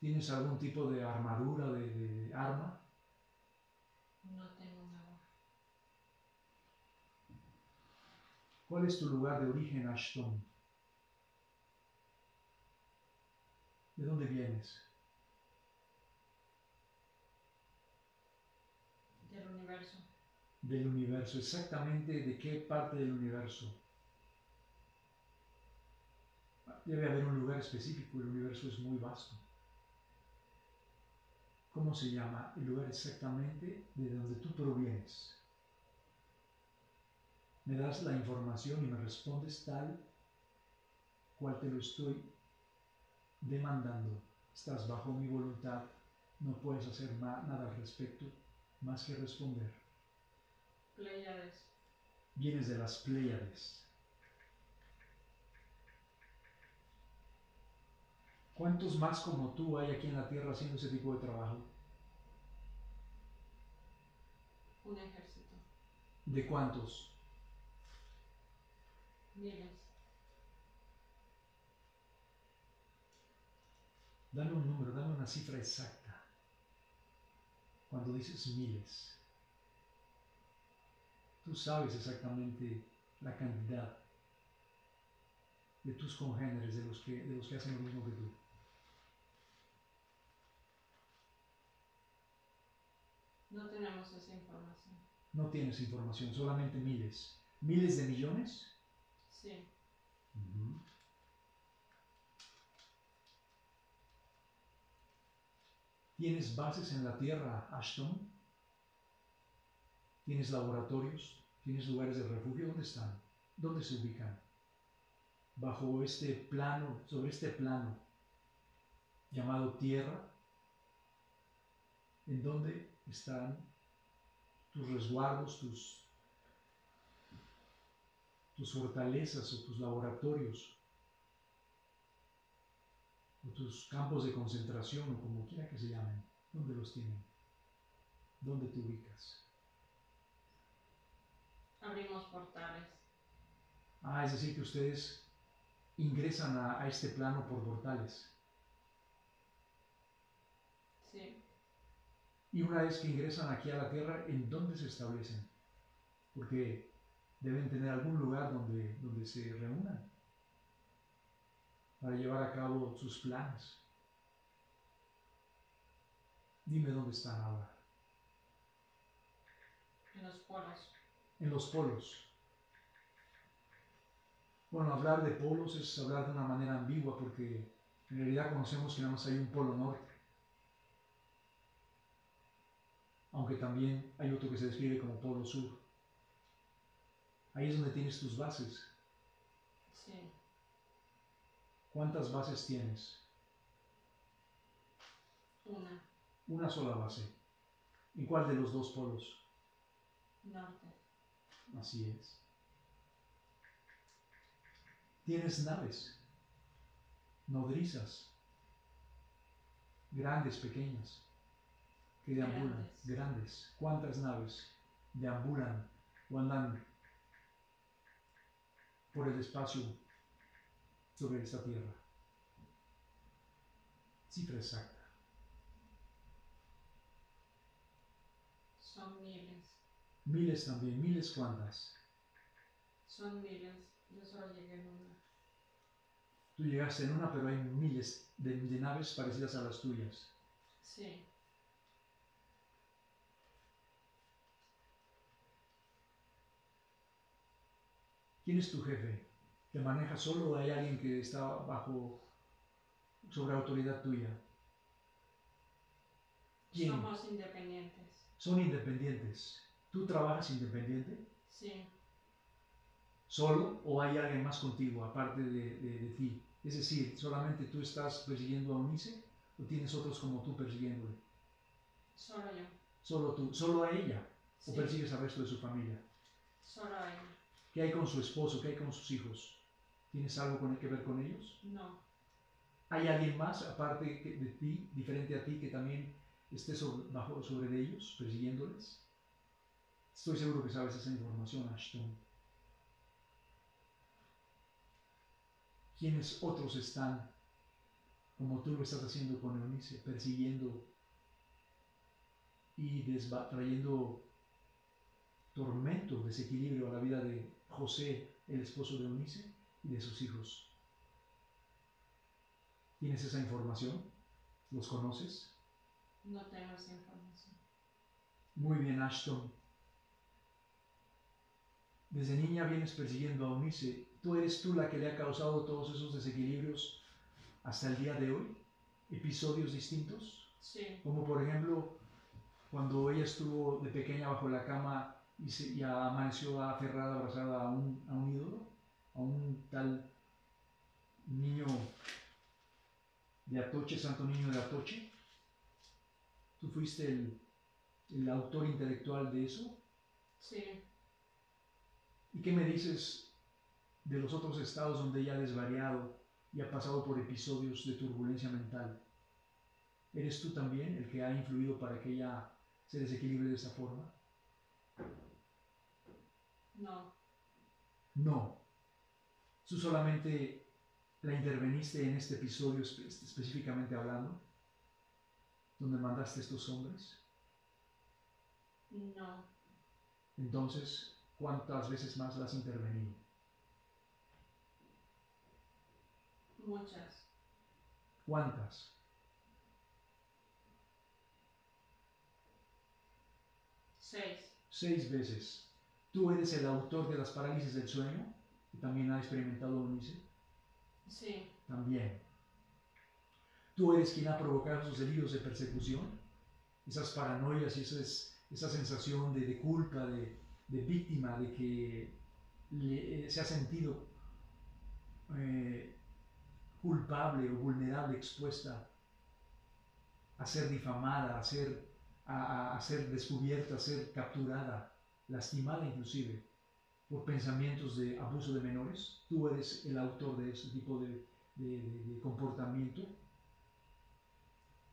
¿Tienes algún tipo de armadura, de, de arma? No tengo nada. ¿Cuál es tu lugar de origen, Ashton? ¿De dónde vienes? Del universo. Del universo. Exactamente de qué parte del universo. Debe haber un lugar específico. El universo es muy vasto. ¿Cómo se llama? El lugar exactamente de donde tú provienes. Me das la información y me respondes tal cual te lo estoy demandando. Estás bajo mi voluntad, no puedes hacer nada al respecto más que responder. Pleiades. Vienes de las Pleiades. ¿Cuántos más como tú hay aquí en la tierra haciendo ese tipo de trabajo? Un ejército. ¿De cuántos? Miles. Dame un número, dame una cifra exacta. Cuando dices miles, tú sabes exactamente la cantidad de tus congéneres, de los que, de los que hacen lo mismo que tú. No tenemos esa información. No tienes información, solamente miles. ¿Miles de millones? Sí. ¿Tienes bases en la tierra, Ashton? ¿Tienes laboratorios? ¿Tienes lugares de refugio? ¿Dónde están? ¿Dónde se ubican? Bajo este plano, sobre este plano llamado tierra, en dónde están tus resguardos, tus, tus fortalezas o tus laboratorios tus campos de concentración o como quiera que se llamen, ¿dónde los tienen? ¿Dónde te ubicas? Abrimos portales. Ah, es decir, que ustedes ingresan a, a este plano por portales. Sí. Y una vez que ingresan aquí a la Tierra, ¿en dónde se establecen? Porque deben tener algún lugar donde, donde se reúnan para llevar a cabo sus planes. Dime dónde están ahora. En los polos. En los polos. Bueno, hablar de polos es hablar de una manera ambigua porque en realidad conocemos que nada más hay un polo norte. Aunque también hay otro que se describe como polo sur. Ahí es donde tienes tus bases. Sí. ¿Cuántas bases tienes? Una. Una sola base. ¿En cuál de los dos polos? Norte. Así es. Tienes naves, nodrizas, grandes, pequeñas, que deambulan, grandes. grandes. ¿Cuántas naves deambulan o andan por el espacio sobre esta tierra. Cifra exacta. Son miles. Miles también. ¿Miles cuántas? Son miles. Yo solo llegué en una. Tú llegaste en una, pero hay miles de, de naves parecidas a las tuyas. Sí. ¿Quién es tu jefe? ¿Te maneja solo o hay alguien que está bajo, sobre autoridad tuya? ¿Quién? Somos independientes. Son independientes. ¿Tú trabajas independiente? Sí. ¿Solo o hay alguien más contigo aparte de, de, ti? Es decir, ¿solamente tú estás persiguiendo a Unice o tienes otros como tú persiguiéndole? Solo yo. ¿Solo tú? ¿Solo a ella? ¿O persigues al resto de su familia? Solo a ella. ¿Qué hay con su esposo? ¿Qué hay con sus hijos? ¿Tienes algo con, que ver con ellos? No. ¿Hay alguien más aparte de ti, diferente a ti, que también esté sobre, bajo, sobre de ellos, persiguiéndoles? Estoy seguro que sabes esa información, Ashton. ¿Quiénes otros están, como tú lo estás haciendo con Eunice, persiguiendo y trayendo tormento, desequilibrio a la vida de José, el esposo de Eunice? De sus hijos. ¿Tienes esa información? ¿Los conoces? No tengo esa información. Muy bien, Ashton. Desde niña vienes persiguiendo a Unice. ¿Tú eres tú la que le ha causado todos esos desequilibrios hasta el día de hoy? ¿Episodios distintos? Sí. Como por ejemplo, cuando ella estuvo de pequeña bajo la cama y, se, y amaneció aferrada, abrazada a un, a un ídolo, a un tal niño de Atoche, Santo Niño de Atoche. ¿Tú fuiste el, el autor intelectual de eso? Sí. ¿Y qué me dices de los otros estados donde ella ha desvariado y ha pasado por episodios de turbulencia mental? ¿Eres tú también el que ha influido para que ella se desequilibre de esa forma? No. No. Tú solamente la interveniste en este episodio espe- específicamente hablando, donde mandaste a estos hombres. No. Entonces, ¿cuántas veces más las has intervenido? Muchas. ¿Cuántas? Seis. Seis veces. ¿Tú eres el autor de las parálisis del sueño? Que también ha experimentado Unice. Sí. También. ¿Tú eres quien ha provocado esos delirios de persecución? Esas paranoias y esa, es- esa sensación de, de culpa, de, de víctima, de que le- eh, se ha sentido eh, culpable o vulnerable, expuesta a ser difamada, a ser, a- a ser descubierta, a ser capturada, lastimada inclusive por pensamientos de abuso de menores. Tú eres el autor de ese tipo de, de- de- de comportamiento.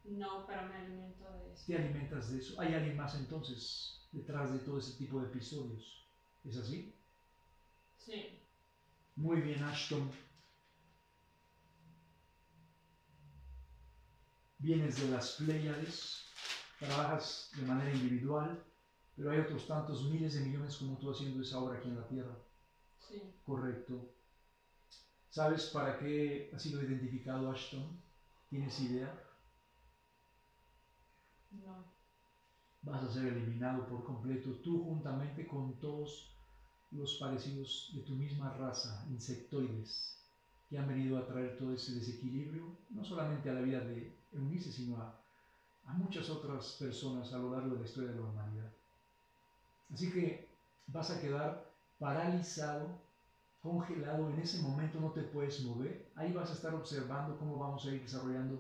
No, pero me alimento de eso. Te alimentas de eso. Hay alguien más entonces detrás de todo ese tipo de episodios. ¿Es así? Sí. Muy bien, Ashton. Vienes de las Pléyades, trabajas de manera individual, pero hay otros tantos miles de millones como tú haciendo esa obra aquí en la Tierra. Sí. Correcto. ¿Sabes para qué ha sido identificado Ashton? ¿Tienes idea? No. Vas a ser eliminado por completo, tú juntamente con todos los parecidos de tu misma raza, insectoides, que han venido a traer todo ese desequilibrio, no solamente a la vida de Eunice, sino a, a muchas otras personas a lo largo de la historia de la humanidad. Así que vas a quedar paralizado, congelado, en ese momento no te puedes mover, ahí vas a estar observando cómo vamos a ir desarrollando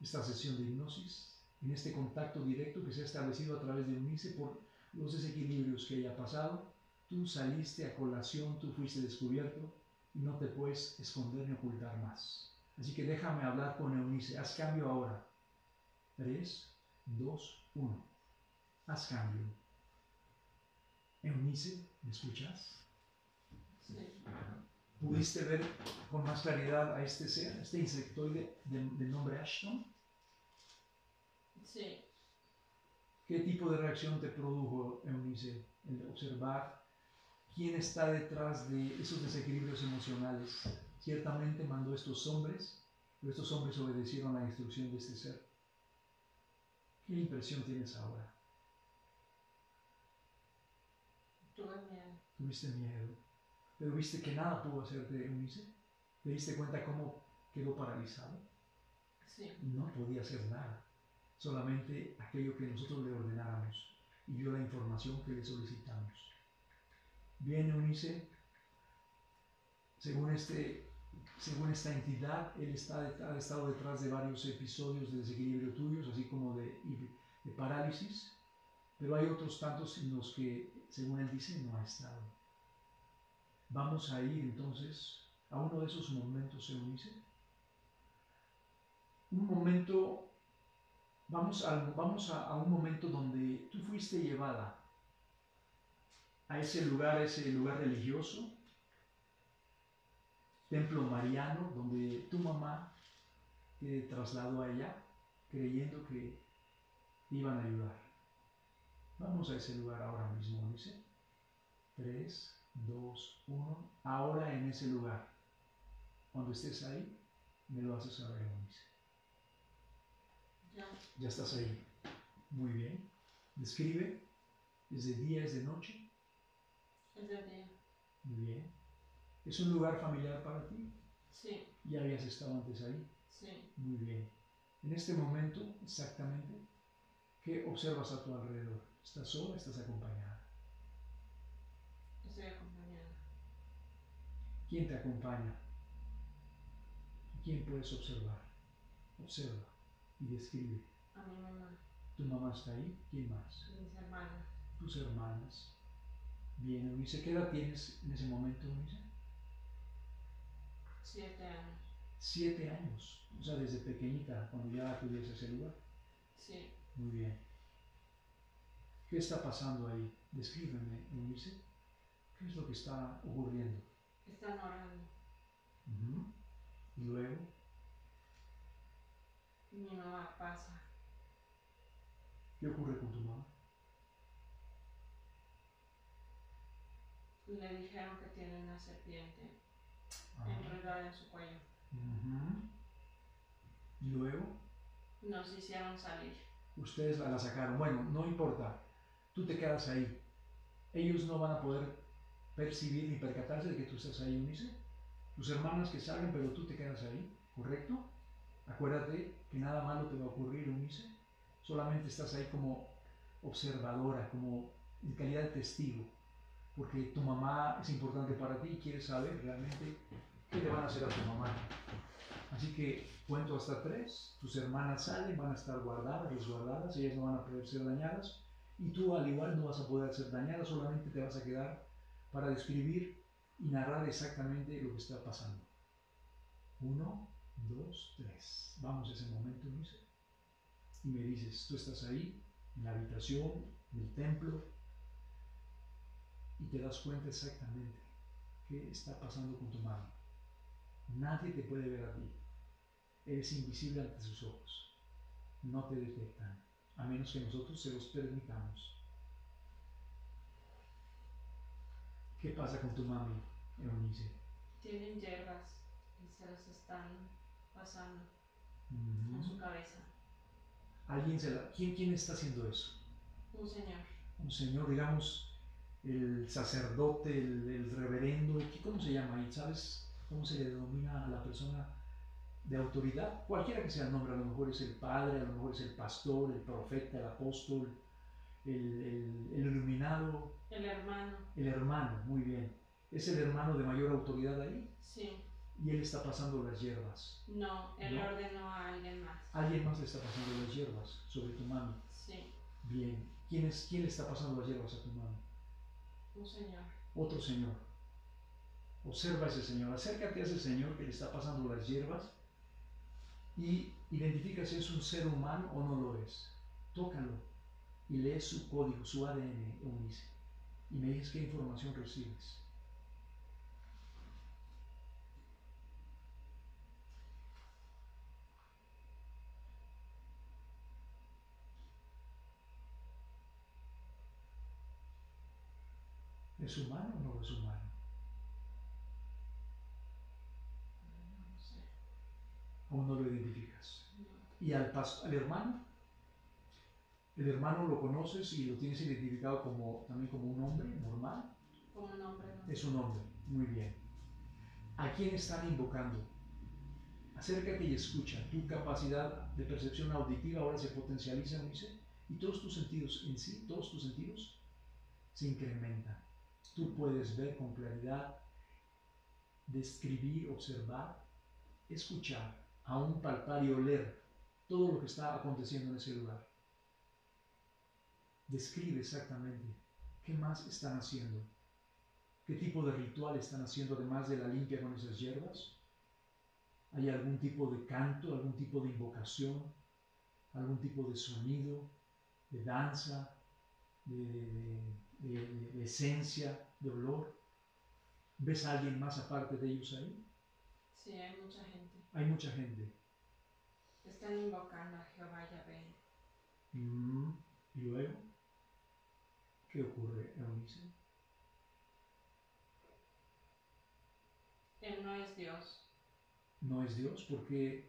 esta sesión de hipnosis, en este contacto directo que se ha establecido a través de Eunice por los desequilibrios que ella ha pasado. Tú saliste a colación, tú fuiste descubierto y no te puedes esconder ni ocultar más. Así que déjame hablar con Eunice. Haz cambio ahora. 3, 2, 1. Haz cambio. Eunice, ¿me escuchas? Sí. ¿Pudiste ver con más claridad a este ser, este insectoide de- del nombre Ashton? Sí. ¿Qué tipo de reacción te produjo, Eunice, el observar quién está detrás de esos desequilibrios emocionales? Ciertamente mandó estos hombres, pero estos hombres obedecieron la instrucción de este ser. ¿Qué impresión tienes ahora? Tuve miedo. Tuviste miedo, pero viste que nada pudo hacerte, Eunice. ¿Te diste cuenta cómo quedó paralizado? Sí. no podía hacer nada, solamente aquello que nosotros le ordenáramos y dio la información que le solicitamos. Bien, Eunice, según, este, según esta entidad, él está, ha estado detrás de varios episodios de desequilibrio tuyos, así como de, de parálisis, pero hay otros tantos en los que, según él dice, no ha estado. Vamos a ir entonces a uno de esos momentos, Eunice, un momento, vamos, a, vamos a, a un momento donde tú fuiste llevada a ese lugar, a ese lugar religioso, templo mariano, donde tu mamá te trasladó allá, creyendo que iban a ayudar. Vamos a ese lugar ahora mismo, dice. 3, 2, 1. Ahora en ese lugar. Cuando estés ahí, me lo haces saber, Eunice. Ya, Ya estás ahí. Muy bien. Describe. ¿Es de día, es de noche? es de día. Muy bien. ¿Es un lugar familiar para ti? Sí, ¿Ya habías estado antes ahí? sí. Muy bien. En este momento, exactamente, ¿qué observas a tu alrededor? ¿Estás sola? ¿Estás acompañada? Estoy acompañada. ¿Quién te acompaña? ¿Quién puedes observar? Observa y describe. A mi mamá, ¿Tu mamá está ahí? ¿Quién más? mis hermanas. ¿Tus hermanas? Bien, Eunice, ¿qué edad tienes en ese momento, Eunice? Siete años. Siete años. O sea, desde pequeñita, cuando ya acudías a ese lugar. Sí. Muy bien. ¿Qué está pasando ahí? Descríbeme, Eunice. ¿Qué es lo que está ocurriendo? Están orando. Ujú. Y luego, Mi mamá pasa. ¿qué ocurre con tu mamá? Le dijeron que tiene una serpiente Ah. enredada en su cuello. Y luego, Nos hicieron salir. ustedes la la sacaron. Bueno, no importa. Tú te quedas ahí. Ellos no van a poder percibir ni percatarse de que tú estás ahí, Eunice. Tus hermanas que salen, pero tú te quedas ahí, ¿correcto? Acuérdate que nada malo te va a ocurrir, Eunice. Solamente estás ahí como observadora, como en calidad de testigo. Porque tu mamá es importante para ti y quieres saber realmente qué le van a hacer a tu mamá. Así que cuento hasta tres, tus hermanas salen, van a estar guardadas, resguardadas, ellas no van a poder ser dañadas y tú al igual no vas a poder ser dañada, solamente te vas a quedar para describir y narrar exactamente lo que está pasando. Uno, dos, tres. Vamos a ese momento, Luis. Y me dices, tú estás ahí, en la habitación, en el templo, y te das cuenta exactamente qué está pasando con tu madre. Nadie te puede ver a ti. Eres invisible ante sus ojos. No te detectan, a menos que nosotros se los permitamos. ¿Qué pasa con tu mami, Eunice? Tienen hierbas y se las están pasando Ujú. en su cabeza. ¿Alguien se la- ¿Quién, ¿Quién está haciendo eso? Un señor. Un señor, digamos, el sacerdote, el, el reverendo, ¿qué- ¿cómo se llama ahí? ¿Sabes cómo se le denomina a la persona de autoridad? Cualquiera que sea el nombre, a lo mejor es el padre, a lo mejor es el pastor, el profeta, el apóstol, el, el- el iluminado, El hermano. el hermano, muy bien. Es el hermano de mayor autoridad ahí Sí. y él está pasando las hierbas. No, él No. ordenó a alguien más. Alguien más le está pasando las hierbas sobre tu mami. Sí. Bien. ¿Quién, es, ¿Quién le está pasando las hierbas a tu mami? Un señor. Otro señor. Observa a ese señor. Acércate a ese señor que le está pasando las hierbas y identifica si es un ser humano o no lo es. Tócalo y lee su código, su ADN, Eunice. Y me dices qué información recibes. ¿Es humano o no es humano? No sé. No lo identificas. ¿Y al, al hermano? El hermano lo conoces y lo tienes identificado como, también como un hombre normal. Como un hombre. ¿no? Es un hombre, muy bien. ¿A quién están invocando? Acércate y escucha. Tu capacidad de percepción auditiva ahora se potencializa, dice, y todos tus sentidos en sí, todos tus sentidos se incrementan. Tú puedes ver con claridad, describir, observar, escuchar, aún palpar y oler todo lo que está aconteciendo en ese lugar. Describe exactamente qué más están haciendo. ¿Qué tipo de ritual están haciendo además de la limpia con esas hierbas? ¿Hay algún tipo de canto, algún tipo de invocación, algún tipo de sonido, de danza, de, de- esencia, de olor? ¿Ves a alguien más aparte de ellos ahí? Sí, hay mucha gente. Hay mucha gente. Están invocando a Jehová Yahvé. Mm, ¿Y luego? ¿Qué ocurre, Eunice? Él no es Dios. no es Dios? ¿Por qué?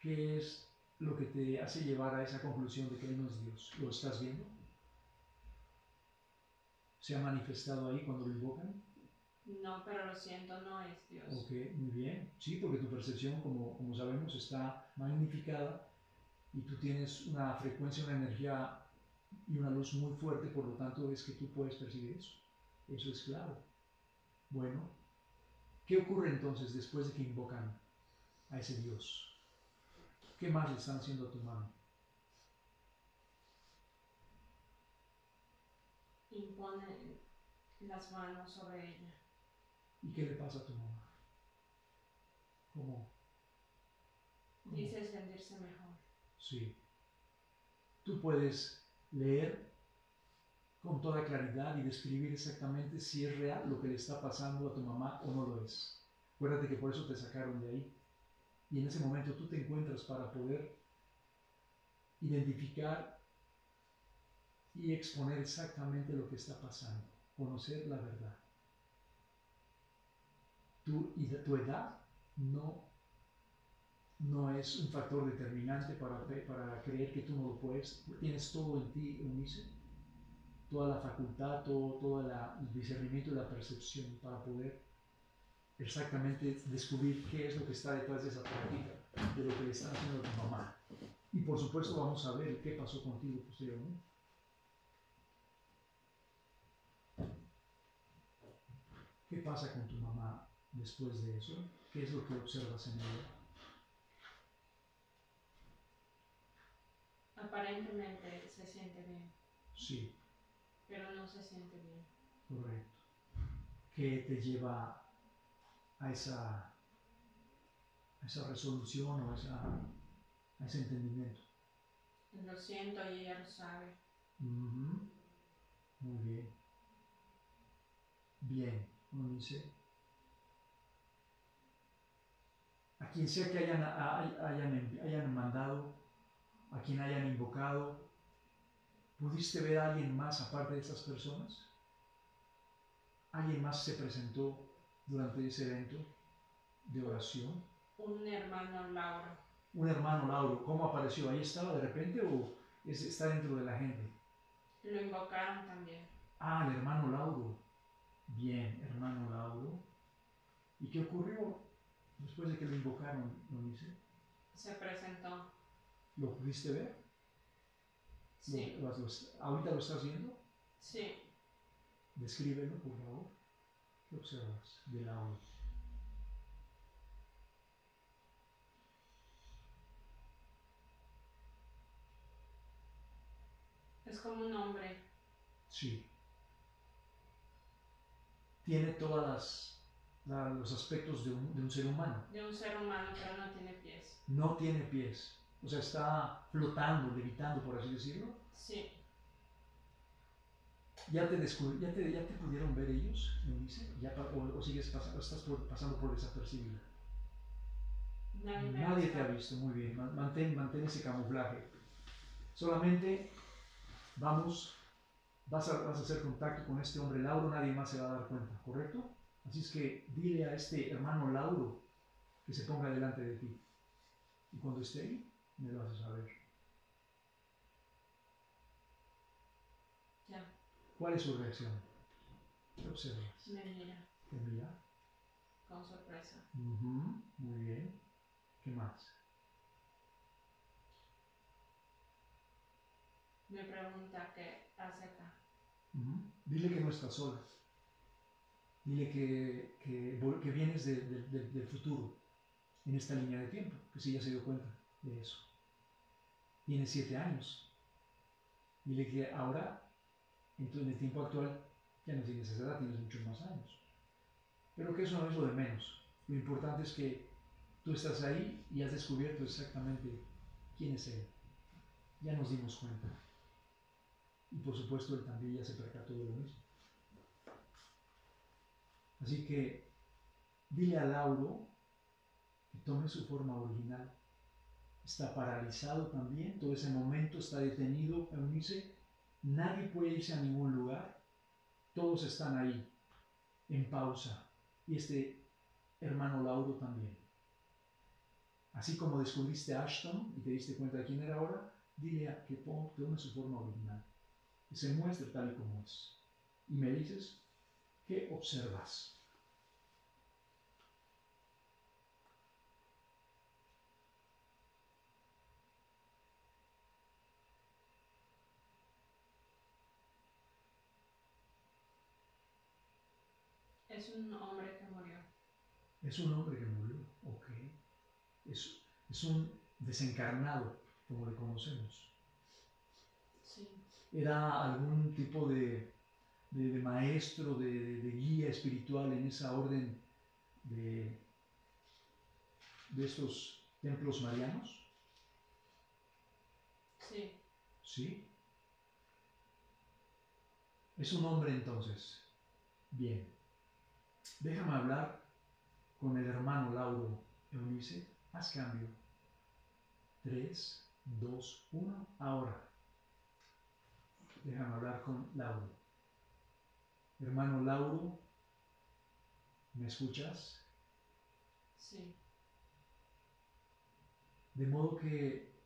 ¿Qué es lo que te hace llevar a esa conclusión de que Él no es Dios? ¿Lo estás viendo? ¿Se ha manifestado ahí cuando lo invocan? No, pero lo siento, no es Dios. Ok, muy bien. Sí, porque tu percepción, como, como sabemos, está magnificada y tú tienes una frecuencia, una energía y una luz muy fuerte, por lo tanto es que tú puedes percibir eso. Eso es claro. Bueno, ¿qué ocurre entonces después de que invocan a ese Dios? ¿Qué más le están haciendo a tu mano? Imponen las manos sobre ella. ¿Y qué le pasa a tu mamá? ¿Cómo? ¿Cómo? Dice sentirse mejor. Sí. Tú puedes leer con toda claridad y describir exactamente si es real lo que le está pasando a tu mamá o no lo es. Acuérdate que por eso te sacaron de ahí. Y en ese momento tú te encuentras para poder identificar y exponer exactamente lo que está pasando, conocer la verdad. Tu, tu edad no, no es un factor determinante para, para creer que tú no lo puedes. Tienes todo en ti, Eunice, toda la facultad, todo, todo la, el discernimiento y la percepción para poder exactamente descubrir qué es lo que está detrás de esa práctica, de lo que le está haciendo tu mamá. Y por supuesto vamos a ver qué pasó contigo posteriormente. ¿Qué pasa con tu mamá después de eso? ¿Qué es lo que observas en ella? Aparentemente se siente bien, Sí, pero no se siente bien. correcto. ¿Qué te lleva a esa, a esa resolución o a, esa, a ese entendimiento? Lo siento y ella lo sabe. Muy bien. Bien, uno dice. A quien sea que hayan, hayan, hayan mandado, a quien hayan invocado, ¿pudiste ver a alguien más aparte de esas personas? ¿Alguien más se presentó durante ese evento de oración? Un hermano Lauro. Un hermano Lauro, ¿cómo apareció? ¿Ahí estaba de repente o es- está dentro de la gente? Lo invocaron también. Ah, el hermano Lauro. Bien, hermano Lauro. ¿Y qué ocurrió después de que lo invocaron, Eunice? Se presentó. ¿Lo pudiste ver? Sí, ¿Lo- lo- lo- ¿Ahorita lo estás viendo? sí. Descríbelo, por favor. ¿Qué observas de Lauro? Es como un hombre. Sí. Tiene todos los aspectos de un, de un ser humano. De un ser humano, pero no tiene pies. No tiene pies. O sea, está flotando, levitando, por así decirlo. Sí, ¿Ya te, ya te, ya te pudieron ver ellos, Eunice? ¿Ya pa- o, o sigues pasando, estás por- pasando por desapercibida? nadie me Nadie te ha visto. muy bien. Man- Mantén, mantén ese camuflaje. Solamente vamos, vas a, vas a hacer contacto con este hombre Lauro, nadie más se va a dar cuenta, ¿correcto? Así es que dile a este hermano Lauro que se ponga delante de ti. Y cuando esté ahí, me lo vas a saber. Ya, ¿Cuál es su reacción? ¿Qué observas? me mira ¿Te mira? con sorpresa. Ujú, Muy bien. ¿Qué más? Me pregunta qué hace acá. Ujú. Dile que no estás sola. Dile que, que, vienes de- de- de- del futuro, en esta línea de tiempo, que sí ya se dio cuenta de eso. Tienes siete años. Dile que ahora, en el tiempo actual, ya no tienes esa edad, tienes muchos más años. Pero que eso no es lo de menos. Lo importante es que tú estás ahí y has descubierto exactamente quién es Él. Ya nos dimos cuenta. Y por supuesto él también ya se percató de lo mismo. Así que dile a Lauro que tome su forma original. Está paralizado también, todo ese momento está detenido, Eunice. Nadie puede irse a ningún lugar. Todos están ahí, en pausa. Y este hermano Lauro también. Así como descubriste a Ashton y te diste cuenta de quién era ahora, dile a que tome su forma original, que se muestre tal y como es. Y me dices, ¿qué observas? Es un hombre que murió. Es un hombre que murió, ok. Es, es un desencarnado, como le conocemos. Sí. Era algún tipo de, de, maestro, de, de, guía espiritual en esa orden de, de estos templos marianos. Sí. ¿Sí? Es un hombre entonces. Bien. Déjame hablar con el hermano Lauro Eunice. Haz cambio. 3, 2, 1, ahora. Déjame hablar con Lauro. Hermano Lauro, ¿me escuchas? Sí. De modo que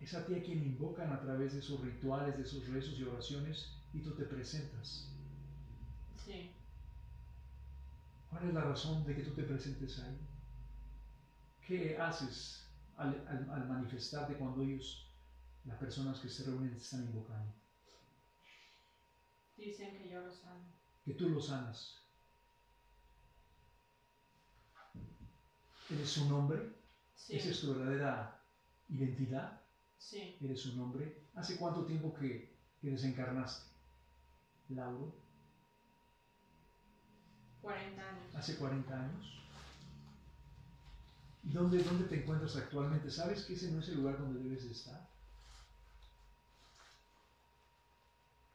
es a ti a quien invocan a través de esos rituales, de esos rezos y oraciones, y tú te presentas. Sí. ¿Cuál es la razón de que tú te presentes ahí? ¿Qué haces al, manifestarte cuando ellos, las personas que se reúnen, te están invocando? Dicen que yo los sano. Que tú los sanas. ¿Eres un hombre? Sí. ¿Esa es tu verdadera identidad? Sí. ¿Eres un hombre? ¿Hace cuánto tiempo que, que desencarnaste? Lauro. 40 años. Hace 40 años. ¿Y dónde, dónde te encuentras actualmente? ¿Sabes que ese no es el lugar donde debes de estar?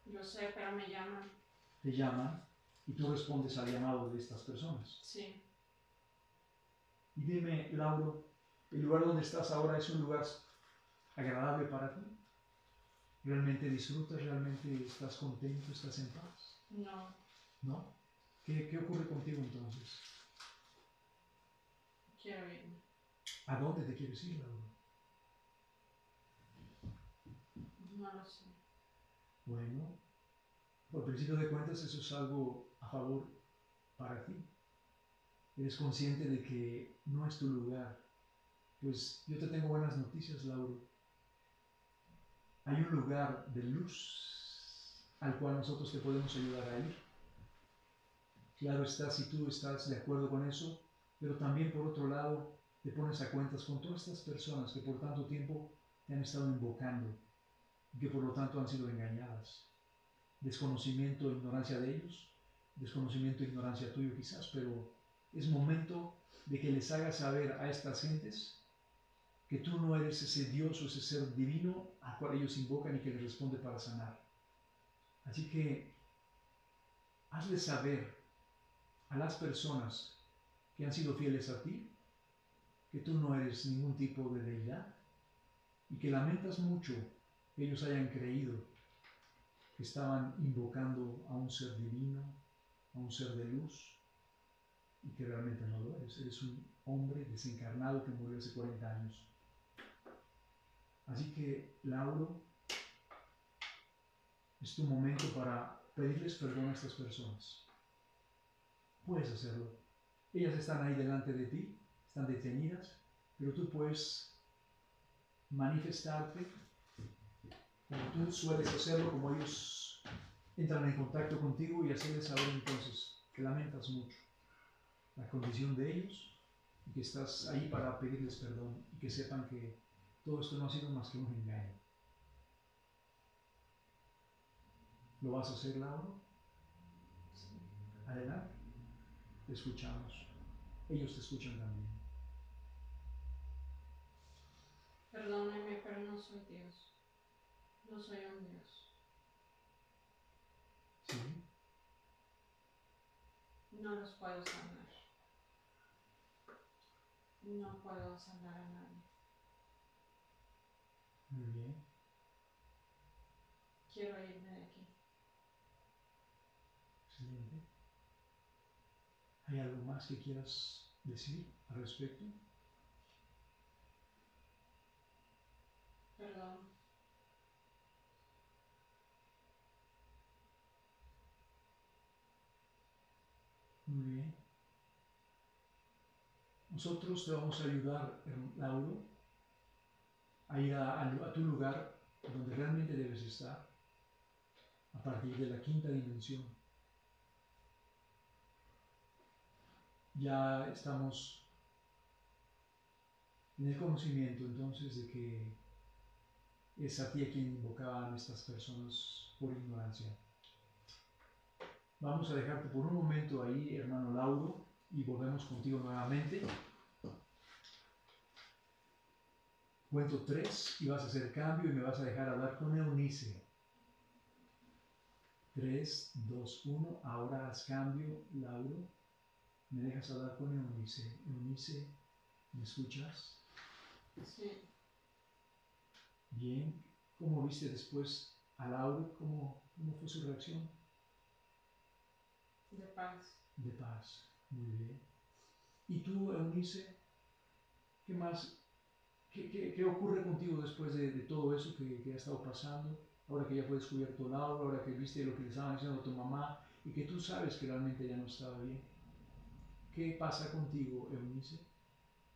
Yo sé, pero me llaman. Te llaman y tú respondes al llamado de estas personas. Sí. Y dime, Lauro, ¿el lugar donde estás ahora es un lugar agradable para ti? ¿Realmente disfrutas? ¿Realmente estás contento? ¿Estás en paz? No. ¿No? ¿Qué, qué ocurre contigo entonces? Quiero irme. ¿A dónde te quieres ir, Laura? No lo sé. Bueno, por principio de cuentas eso es algo a favor para ti. Eres consciente de que no es tu lugar. Pues yo te tengo buenas noticias, Laura. Hay un lugar de luz al cual nosotros te podemos ayudar a ir. Claro está si tú estás de acuerdo con eso, pero también por otro lado te pones a cuentas con todas estas personas que por tanto tiempo te han estado invocando y que por lo tanto han sido engañadas. Desconocimiento e ignorancia de ellos, desconocimiento e ignorancia tuyo quizás, pero es momento de que les hagas saber a estas gentes que tú no eres ese Dios o ese ser divino al cual ellos invocan y que les responde para sanar. Así que hazles saber a las personas que han sido fieles a ti que tú no eres ningún tipo de deidad y que lamentas mucho ellos hayan creído que estaban invocando a un ser divino, a un ser de luz y que realmente no lo eres. Eres un hombre desencarnado que murió hace 40 años. Así que, Lauro, es tu momento para pedirles perdón a estas personas. Puedes hacerlo. Ellas están ahí delante de ti, están detenidas, pero tú puedes manifestarte como tú sueles hacerlo, como ellos entran en contacto contigo y hacerles saber entonces que lamentas mucho la condición de ellos y que estás ahí para pedirles perdón y que sepan que todo esto no ha sido más que un engaño. ¿Lo vas a hacer, Laura? Adelante. Te escuchamos. Ellos te escuchan también. Perdóneme, pero no soy Dios. No soy un Dios. Sí. No los puedo sanar. No puedo sanar a nadie. Muy bien. Quiero irme de aquí. Excelente. ¿Hay algo más que quieras decir al respecto? Perdón. Muy bien. Nosotros te vamos a ayudar, Lauro, a ir a, tu lugar donde realmente debes estar, a partir de la quinta dimensión. Ya estamos en el conocimiento entonces de que es a ti a quien invocaban estas personas por ignorancia. Vamos a dejarte por un momento ahí, hermano Lauro, y volvemos contigo nuevamente. Cuento tres y vas a hacer cambio y me vas a dejar hablar con Eunice. Tres, dos, uno. Ahora haz cambio, Lauro. Me dejas hablar con Eunice. Eunice, ¿me escuchas? Sí. Bien. ¿Cómo viste después a Lauro? ¿Cómo, cómo fue su reacción? De paz. De paz. Muy bien. ¿Y tú, Eunice? ¿Qué más? ¿Qué, ocurre contigo después de, todo eso que, ha estado pasando? Ahora que ya fue descubierto Laura, ahora que viste lo que le estaban diciendo a tu mamá y que tú sabes que realmente ya no estaba bien. ¿Qué pasa contigo, Eunice?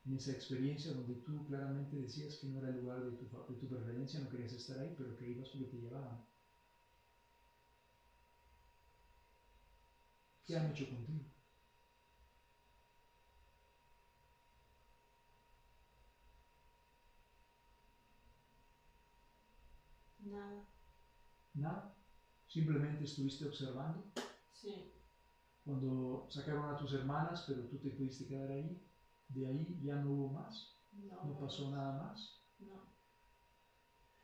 En esa experiencia donde tú claramente decías que no era el lugar de tu, de tu preferencia, no querías estar ahí, pero que ibas porque te llevaban. ¿Qué han hecho contigo? Nada. Nada. Simplemente estuviste observando. Sí. Cuando sacaron a tus hermanas, pero tú te pudiste quedar ahí, de ahí ya no hubo más. No. No pasó nada más. No.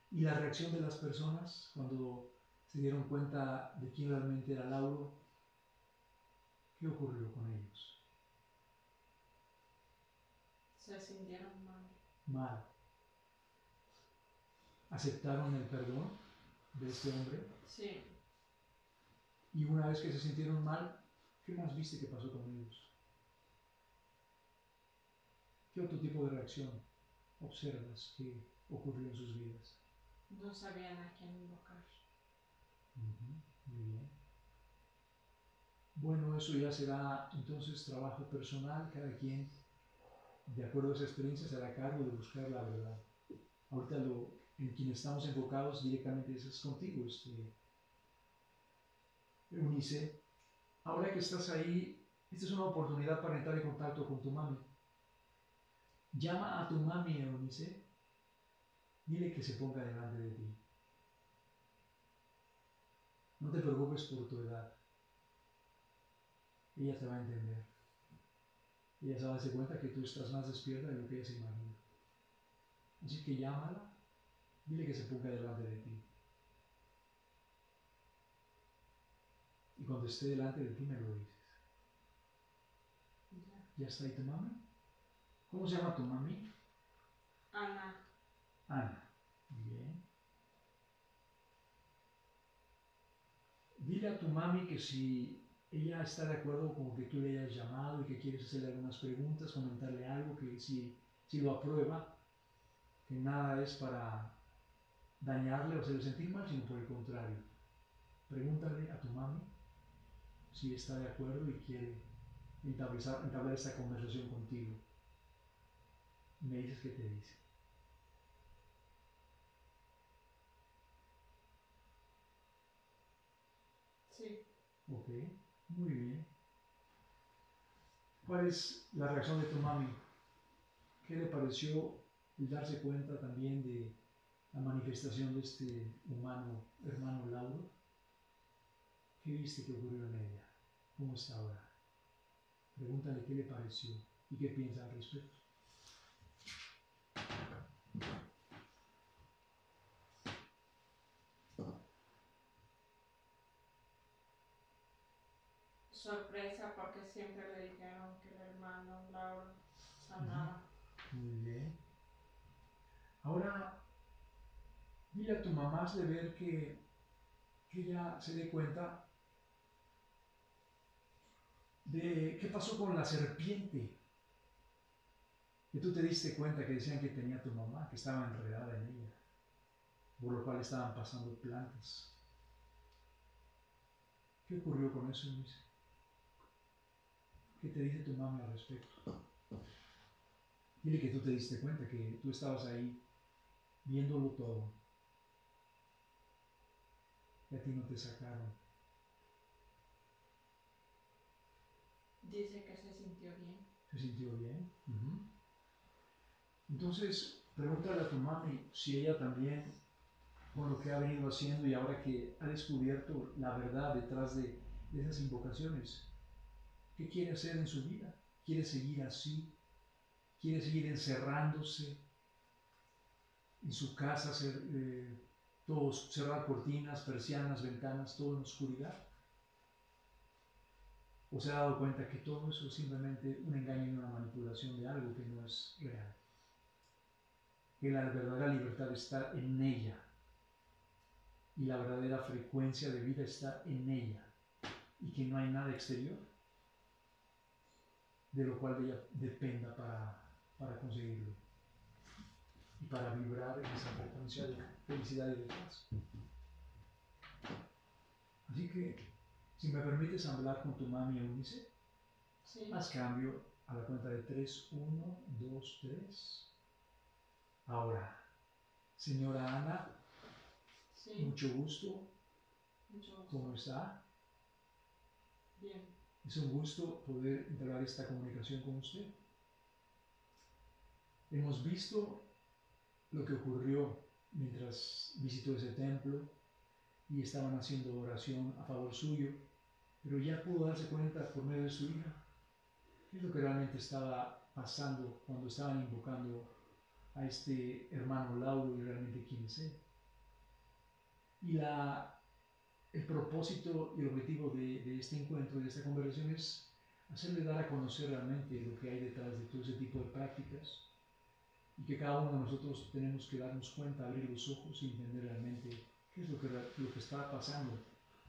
Y la reacción de las personas cuando se dieron cuenta de quién realmente era Lauro, ¿qué ocurrió con ellos? Se sintieron mal. Mal aceptaron el perdón de este hombre. Sí. Y una vez que se sintieron mal, ¿qué más viste que pasó con ellos? ¿Qué otro tipo de reacción observas que ocurrió en sus vidas? No sabían a quién invocar. muy bien. Bueno, eso ya será entonces trabajo personal, cada quien, de acuerdo a esa experiencia, será cargo de buscar la verdad. Ahorita lo en quien estamos enfocados directamente es contigo, este, Eunice. Ahora que estás ahí, esta es una oportunidad para entrar en contacto con tu mami. Llama a tu mami, Eunice. Dile que se ponga delante de ti. No te preocupes por tu edad. Ella te va a entender. Ella se va a dar cuenta que tú estás más despierta de lo que ella se imagina. Así que llámala Dile que se ponga delante de ti. Y cuando esté delante de ti me lo dices. ¿Ya está ahí tu mami? ¿Cómo se llama tu mami? Ana. Ana. Bien. Dile a tu mami que si ella está de acuerdo con que tú le hayas llamado y que quieres hacerle algunas preguntas, comentarle algo, que si, si lo aprueba, que nada es para dañarle o hacerle sentir mal, sino por el contrario. Pregúntale a tu mami si está de acuerdo y quiere entablar, entablar esta conversación contigo. Me dices qué te dice. Sí. Ok, muy bien. ¿Cuál es la reacción de tu mami? ¿Qué le pareció el darse cuenta también de la manifestación de este humano hermano Lauro, ¿qué viste que ocurrió en ella? ¿Cómo está ahora? Pregúntale qué le pareció y qué piensa al respecto. Sorpresa porque siempre le dijeron que el hermano Lauro sanaba. Muy bien. Ahora Dile a tu mamá de ver que, que ella se dé cuenta de qué pasó con la serpiente. Que tú te diste cuenta que decían que tenía tu mamá, que estaba enredada en ella. por lo cual estaban pasando plantas. ¿Qué ocurrió con eso, Luis? ¿Qué te dice tu mamá al respecto? Dile que tú te diste cuenta que tú estabas ahí viéndolo todo. Y a ti no te sacaron. Dice que se sintió bien. ¿Se sintió bien? Entonces, pregúntale a tu mami si ella también, con lo que ha venido haciendo y ahora que ha descubierto la verdad detrás de, esas invocaciones, ¿qué quiere hacer en su vida? ¿Quiere seguir así? ¿Quiere seguir encerrándose en su casa, eh, cerrar cortinas, persianas, ventanas, todo en oscuridad? ¿O se ha dado cuenta que todo eso es simplemente un engaño y una manipulación de algo que no es real? que la verdadera libertad está en ella y la verdadera frecuencia de vida está en ella y que no hay nada exterior de lo cual ella dependa para, para conseguirlo y para vibrar en esa frecuencia de felicidad y de paz. Así que, si me permites hablar con tu mami Eunice, haz cambio a la cuenta de 3, 1, 2, 3. Ahora, señora Ana, mucho, gusto. ¿Cómo está? Bien. Es un gusto poder entrar esta comunicación con usted. Hemos visto lo que ocurrió mientras visitó ese templo y estaban haciendo oración a favor suyo, pero ya pudo darse cuenta por medio de su hija qué es lo que realmente estaba pasando cuando estaban invocando a este hermano Lauro y realmente quién es él. Y la, el propósito y el objetivo de, este encuentro, de esta conversación es hacerle dar a conocer realmente lo que hay detrás de todo ese tipo de prácticas y que cada uno de nosotros tenemos que darnos cuenta, abrir los ojos y entender realmente qué es lo que, está pasando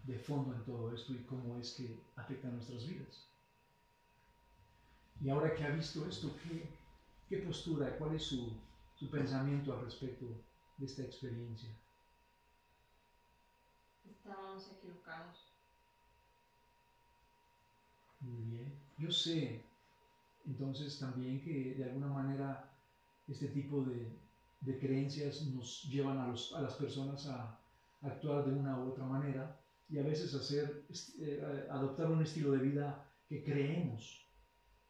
de fondo en todo esto y cómo es que afecta a nuestras vidas. Y ahora que ha visto esto, ¿qué, postura, cuál es su pensamiento al respecto de esta experiencia. Estábamos equivocados. Muy bien. Yo sé entonces también que de alguna manera este tipo de, de creencias nos llevan a, los, a, las personas a actuar de una u otra manera y a veces hacer, eh, adoptar un estilo de vida que creemos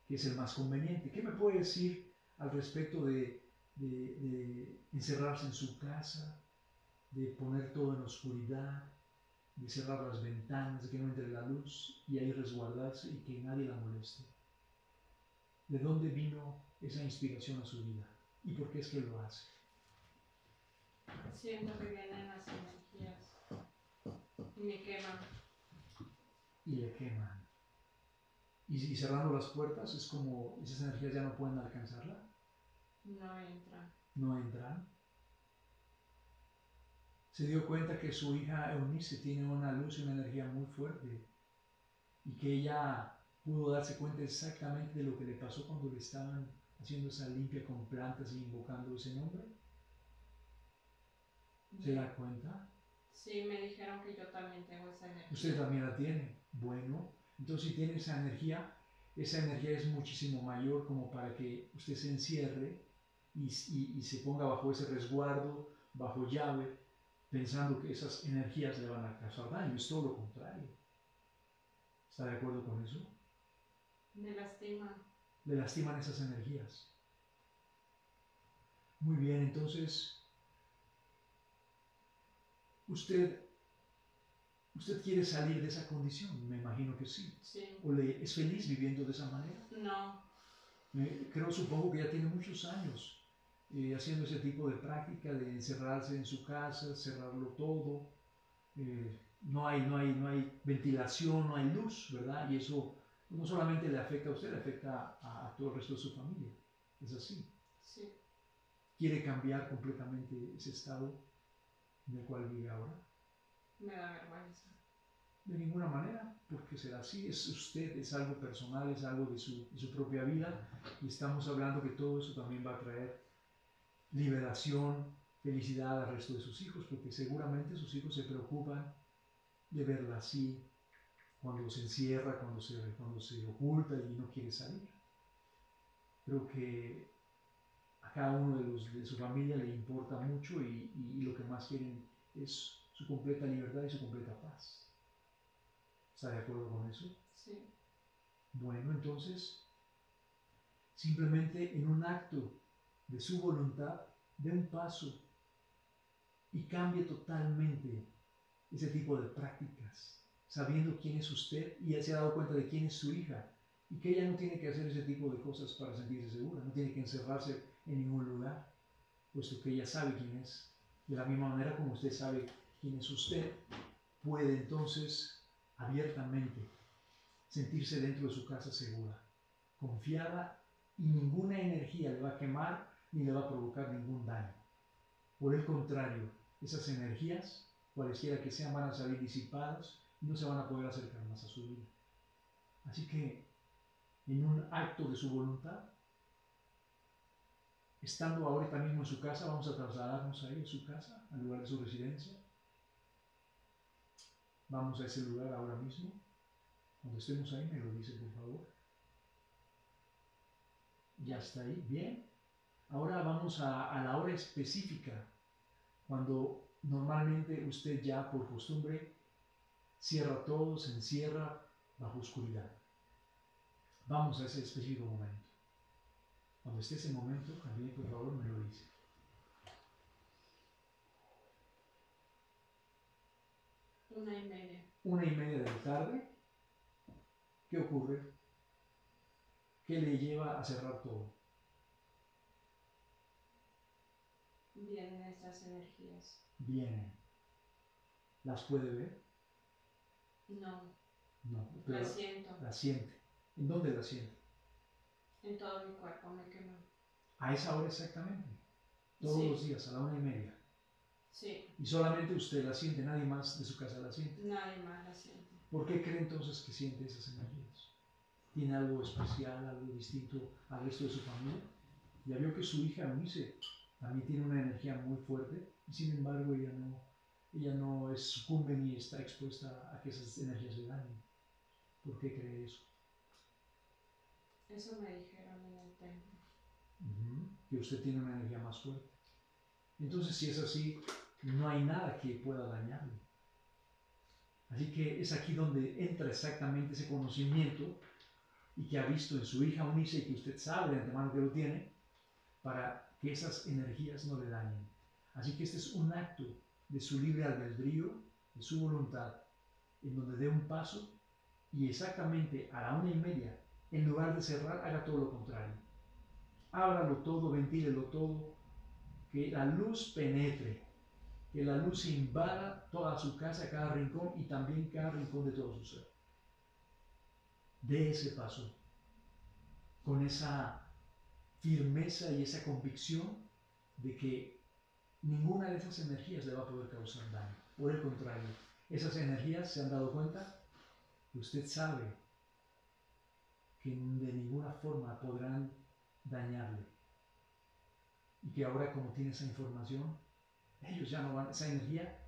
que es el más conveniente. ¿Qué me puede decir al respecto de de, encerrarse en su casa, de poner todo en oscuridad, de cerrar las ventanas, de que no entre la luz y ahí resguardarse y que nadie la moleste. ¿De dónde vino esa inspiración a su vida? ¿Y por qué es que lo hace? Siento que vienen las energías y me queman. Y le queman. Y, y cerrando las puertas es como esas energías ya no pueden alcanzarla. No entran. No entran. Se dio cuenta que su hija Eunice tiene una luz y una energía muy fuerte y que ella pudo darse cuenta exactamente de lo que le pasó cuando le estaban haciendo esa limpia con plantas y invocando ese nombre. ¿Se da cuenta? Sí, me dijeron que yo también tengo esa energía. Usted también la tiene. Bueno, entonces si tiene esa energía, esa energía es muchísimo mayor como para que usted se encierre y, se ponga bajo ese resguardo, bajo llave, pensando que esas energías le van a causar daño. Es todo lo contrario. ¿Está de acuerdo con eso? Le lastiman. Le lastiman esas energías. Muy bien, entonces, usted, usted quiere salir de esa condición, me imagino que sí. sí. ¿O le, es feliz viviendo de esa manera? No. creo, supongo que ya tiene muchos años eh, haciendo ese tipo de práctica de encerrarse en su casa, cerrarlo todo. Eh, no, hay, no, hay, no hay ventilación, no hay luz, ¿verdad? Y eso no solamente le afecta a usted, le afecta a, todo el resto de su familia. Es así. Sí. ¿Quiere cambiar completamente ese estado en el cual vive ahora? Me da vergüenza. De ninguna manera, porque será así, es usted, es algo personal, es algo de su, de su propia vida y estamos hablando que todo eso también va a traer liberación, felicidad al resto de sus hijos, porque seguramente sus hijos se preocupan de verla así, cuando se encierra, cuando se, cuando se oculta y no quiere salir. Creo que a cada uno de, los, de su familia le importa mucho y, y lo que más quieren es su completa libertad y su completa paz. ¿Está de acuerdo con eso? Sí. Bueno, entonces, simplemente en un acto de su voluntad, de un paso y cambie totalmente ese tipo de prácticas, sabiendo quién es usted y se ha dado cuenta de quién es su hija y que ella no tiene que hacer ese tipo de cosas para sentirse segura, no tiene que encerrarse en ningún lugar, puesto que ella sabe quién es. De la misma manera como usted sabe quién es usted, puede entonces abiertamente sentirse dentro de su casa segura, confiada y ninguna energía le va a quemar ni le va a provocar ningún daño. Por el contrario, esas energías, cualesquiera que sean, van a salir disipadas y no se van a poder acercar más a su vida. Así que, en un acto de su voluntad, estando ahorita mismo en su casa, vamos a trasladarnos ahí a su casa, al lugar de su residencia. Vamos a ese lugar ahora mismo. Cuando estemos ahí, me lo dice, por favor. Ya está ahí. Bien. Ahora vamos a, a la hora específica, cuando normalmente usted ya por costumbre cierra todo, se encierra bajo oscuridad. Vamos a ese específico momento. Cuando esté ese momento, también por favor me lo dice. Una y media. Una y media de la tarde. ¿Qué ocurre? ¿Qué le lleva a cerrar todo? Vienen estas energías. Vienen. ¿Las puede ver? No, No, pero las siento. la siente. ¿En dónde la siente? En todo mi cuerpo me queman. A esa hora exactamente. Todos Sí. los días, a la una y media. Sí, Y solamente usted la siente, nadie más de su casa la siente. nadie más la siente. ¿Por qué cree entonces que siente esas energías? ¿Tiene algo especial, algo distinto al resto de su familia? Ya vio que su hija Eunice también tiene una energía muy fuerte y sin embargo ella no, ella no es- sucumbe ni está expuesta a que esas energías le dañen. ¿Por qué cree eso? Eso me dijeron en el templo. Ujú, Que usted tiene una energía más fuerte. Entonces, si es así, no hay nada que pueda dañarle. Así que es aquí donde entra exactamente ese conocimiento y que ha visto en su hija Unice y que usted sabe de antemano que lo tiene, para que esas energías no le dañen. Así que este es un acto de su libre albedrío, de su voluntad, en donde dé un paso y exactamente a la una y media, en lugar de cerrar, haga todo lo contrario. Ábralo todo, ventílelo todo, que la luz penetre, que la luz invada toda su casa, cada rincón y también cada rincón de todo su ser. De ese paso, con esa firmeza y esa convicción de que ninguna de esas energías le va a poder causar daño. Por el contrario, esas energías se han dado cuenta que usted sabe que de ninguna forma podrán dañarle. Y que ahora como tiene esa información, ellos ya no van, esa energía,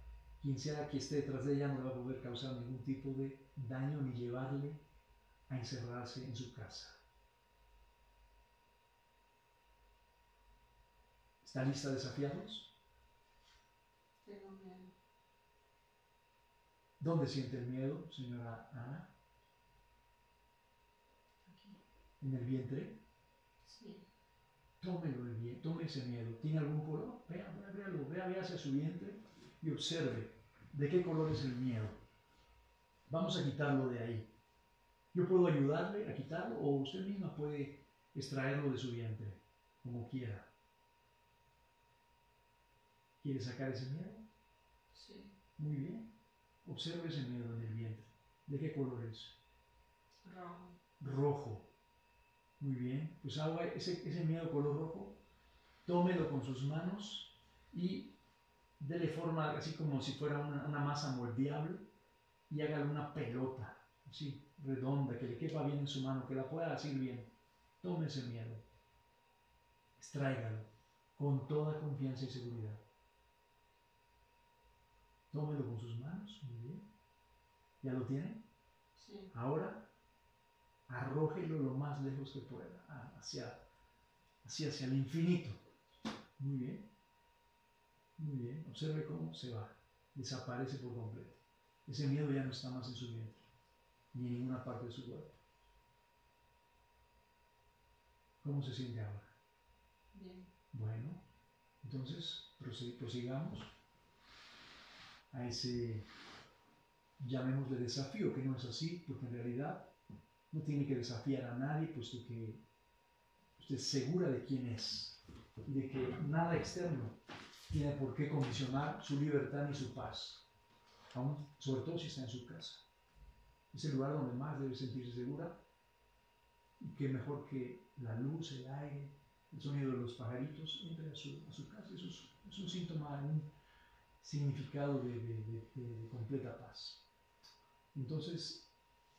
quien sea que esté detrás de ella no le va a poder causar ningún tipo de daño ni llevarle a encerrarse en su casa. ¿Está lista a desafiarlos? Tengo miedo. ¿Dónde siente el miedo, señora Ana? Aquí. ¿En el vientre? Sí. Tómelo el vie- tome ese miedo. ¿Tiene algún color? Vea, vea, véalo, vea, vea hacia su vientre y observe de qué color es el miedo. Vamos a quitarlo de ahí. Yo puedo ayudarle a quitarlo o usted misma puede extraerlo de su vientre, como quiera. ¿Quiere sacar ese miedo? Sí. Muy bien. Observe ese miedo en el vientre. ¿De qué color es? Rojo. rojo. Muy bien, pues agua ese, ese miedo color rojo, tómelo con sus manos y dele forma así como si fuera una, una masa moldeable y hágale una pelota, así, redonda, que le quepa bien en su mano, que la pueda asir bien. Tome ese miedo, extráigalo con toda confianza y seguridad. Tómelo con sus manos, muy bien. ¿Ya lo tiene? Sí. Ahora, arrójelo lo más lejos que pueda, hacia, hacia, hacia el infinito. Muy bien. Muy bien. Observe cómo se va. Desaparece por completo. Ese miedo ya no está más en su vientre, ni en ninguna parte de su cuerpo. ¿Cómo se siente ahora? Bien. Bueno, entonces prosigamos a ese, llamémosle desafío, que no es así, porque en realidad no tiene que desafiar a nadie, puesto que usted es segura de quién es y de que nada externo tiene por qué condicionar su libertad ni su paz, aún, sobre todo si está en su casa. Es el lugar donde más debe sentirse segura y que mejor que la luz, el aire, el sonido de los pajaritos entre a su, casa. Eso es, un síntoma, un significado de, completa paz. Entonces,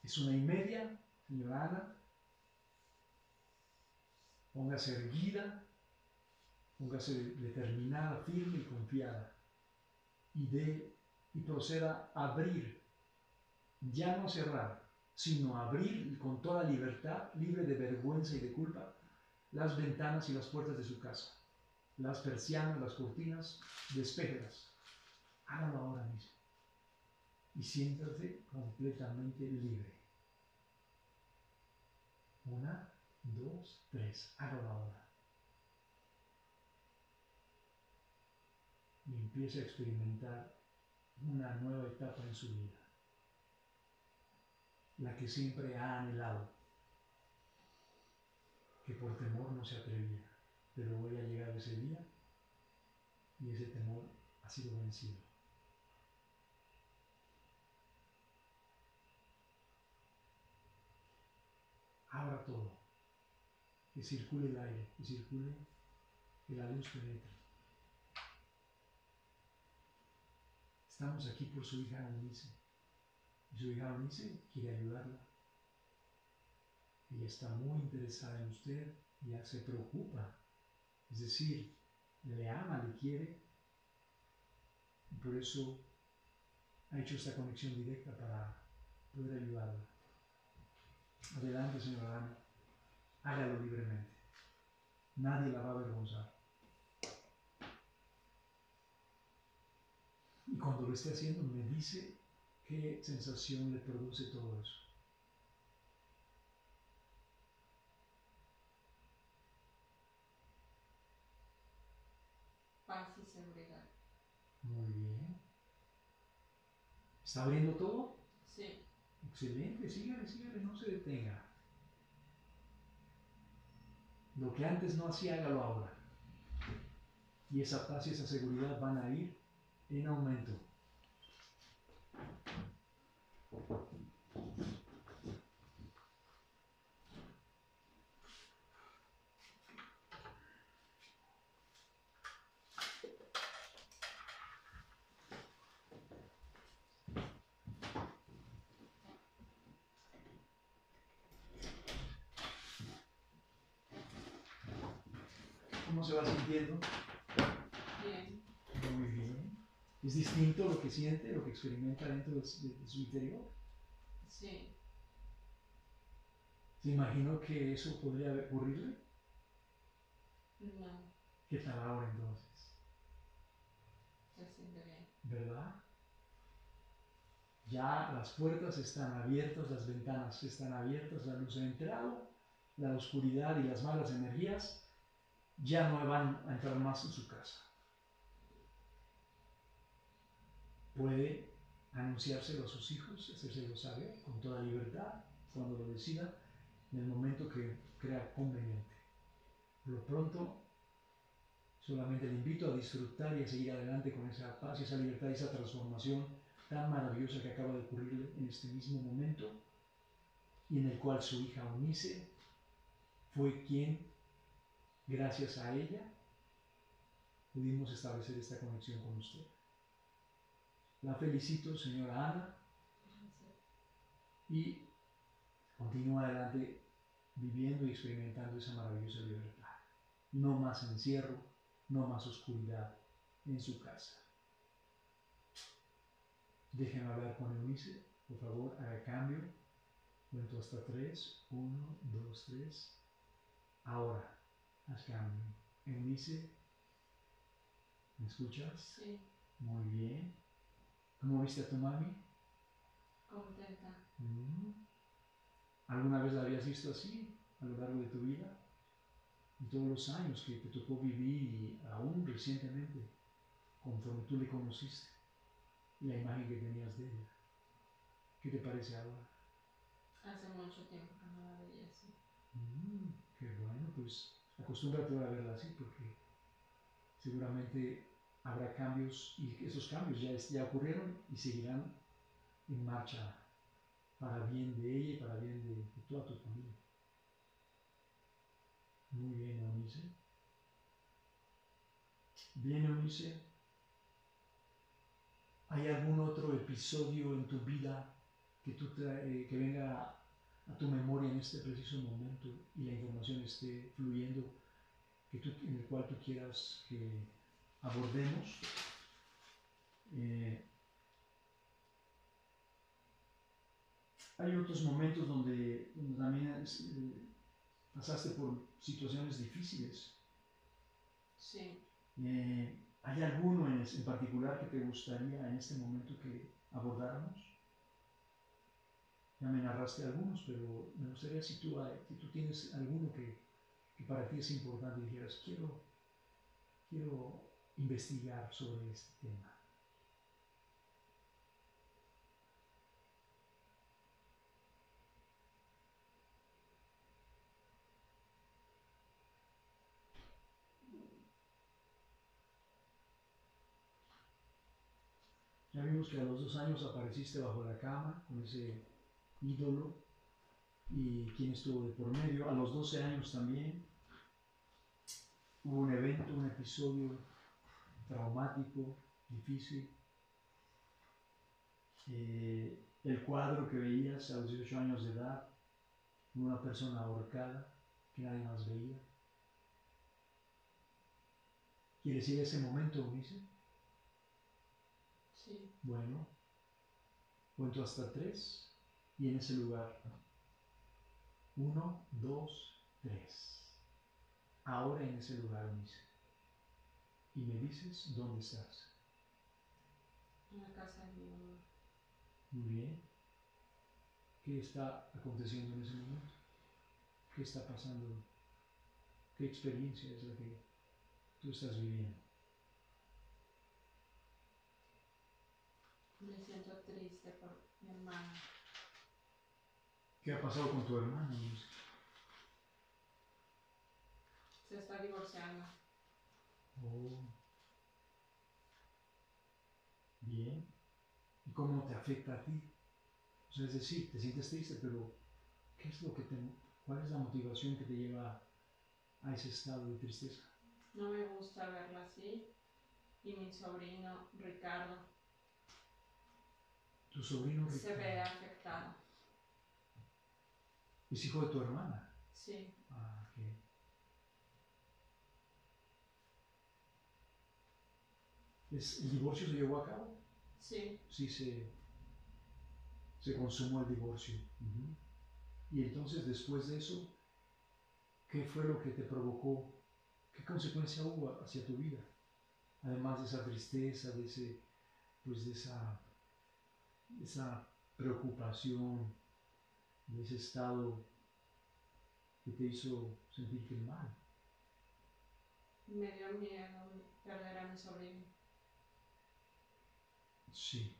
es una y media, señora Ana. Póngase erguida, póngase determinada, firme y confiada. Y, de, y proceda a abrir, ya no cerrar, sino abrir con toda libertad, libre de vergüenza y de culpa, las ventanas y las puertas de su casa, las persianas, las cortinas, despéjelas. Hágalo ahora mismo. Y siéntase completamente libre. Una, dos, tres. Hágalo ahora. Y empiece a experimentar una nueva etapa en su vida la que siempre ha anhelado, que por temor no se atrevía, pero hoy ha llegado ese día y ese temor ha sido vencido. Abra todo, que circule el aire, que circule, que la luz penetre. Estamos aquí por su hija Alice. Y su hija Eunice quiere ayudarla. Ella está muy interesada en usted, ya se preocupa. Es decir, le ama, le quiere. Y por eso ha hecho esta conexión directa para poder ayudarla. Adelante, señora Ana. Hágalo libremente. Nadie la va a avergonzar. Y cuando lo esté haciendo, me dice ¿Qué sensación le produce todo eso? Paz y seguridad. Muy bien. ¿Está abriendo todo? Excelente, sígale, sígale, no se detenga. Lo que antes no hacía, hágalo ahora. Y esa paz y esa seguridad van a ir en aumento. ¿Cómo se va sintiendo? ¿Es distinto lo que siente, lo que experimenta dentro de, su interior? Sí. ¿Se imaginó que eso podría ocurrirle? No. ¿Qué tal ahora entonces? Se siente bien. ¿Verdad? Ya las puertas están abiertas, las ventanas están abiertas, la luz ha entrado, la oscuridad y las malas energías ya no van a entrar más en su casa. puede anunciárselo a sus hijos, hacérselo saber con toda libertad cuando lo decida, en el momento que crea conveniente. Por lo pronto, solamente le invito a disfrutar y a seguir adelante con esa paz y esa libertad y esa transformación tan maravillosa que acaba de ocurrirle en este mismo momento y en el cual su hija Unice fue quien, gracias a ella, pudimos establecer esta conexión con usted. La felicito, señora Ana. Y continúa adelante viviendo y experimentando esa maravillosa libertad. No más encierro, no más oscuridad en su casa. Déjenme hablar con Eunice. Por favor, haga cambio. Cuento hasta tres. Uno, dos, tres. Ahora, cambio. Eunice, ¿me escuchas? Sí, Muy bien. ¿Cómo viste a tu mami? contenta. Mm. ¿Alguna vez la habías visto así a lo largo de tu vida? En todos los años que te tocó vivir y aún recientemente, conforme tú le conociste, y la imagen que tenías de ella. ¿Qué te parece ahora? Hace mucho tiempo que no la veía así. Mm, qué bueno, pues acostúmbrate a verla así porque seguramente habrá cambios y esos cambios ya, ya ocurrieron y seguirán en marcha para bien de ella y para bien de, toda tu familia. Muy bien, Eunice. Bien, Eunice. ¿Hay algún otro episodio en tu vida que, tú tra- eh, que venga a tu memoria en este preciso momento y la información esté fluyendo que tú- en el cual tú quieras que abordemos? Eh, hay otros momentos donde, donde también eh, pasaste por situaciones difíciles. Sí, Eh, ¿Hay alguno en, en particular que te gustaría en este momento que abordáramos? Ya me narraste algunos, pero me gustaría si tú, si tú tienes alguno que, que para ti es importante y dijeras, quiero, quiero investigar sobre este tema. Ya vimos que a los dos años apareciste bajo la cama con ese ídolo y quién estuvo de por medio. A los 12 años también hubo un evento, un episodio traumático, difícil. Eh, el cuadro que veías a los 18 años de edad, una persona ahorcada que nadie más veía. ¿Quieres ir a ese momento, Ulises? sí, Bueno, cuento hasta tres y en ese lugar. Uno, dos, tres. Ahora en ese lugar, dice. Y me dices dónde estás. en la casa de mi mamá. Muy bien. ¿Qué está aconteciendo en ese momento? ¿Qué está pasando? ¿Qué experiencia es la que tú estás viviendo? Me siento triste por mi hermana. ¿Qué ha pasado con tu hermano? Se está divorciando. Oh. Bien. ¿Y cómo te afecta a ti? O sea, es decir, te sientes triste, pero ¿qué es lo que te, cuál es la motivación que te lleva a ese estado de tristeza? No me gusta verla así. Y mi sobrino Ricardo Tu sobrino se Ricardo, ve afectado. Es hijo de tu hermana. Sí, Ah, ok. ¿Es- ¿El divorcio se llevó a cabo? sí, sí se, se consumó el divorcio. Y entonces después de eso, ¿qué fue lo que te provocó? ¿Qué consecuencia hubo hacia tu vida? Además de esa tristeza, de ese, pues de esa, de esa preocupación, de ese estado que te hizo sentirte mal. me dio miedo perder a mi sobrino. Sí.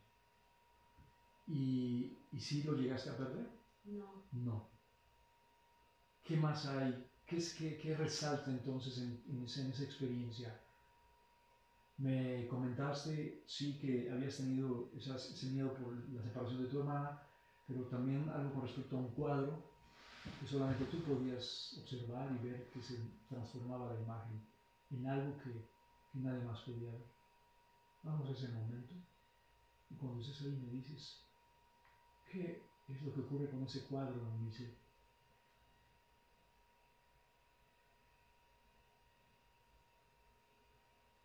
¿Y, y si lo llegaste a perder? No, No. ¿Qué más hay? ¿Qué, es, qué, qué resalta entonces en, en esa, en esa experiencia? Me comentaste, sí, que habías tenido esas- ese miedo por la separación de tu hermana, pero también algo con respecto a un cuadro que solamente tú podías observar y ver que se transformaba la imagen en algo que, nadie más podía ver. Vamos a ese momento y cuando estés ahí me dices, ¿qué es lo que ocurre con ese cuadro? Dice,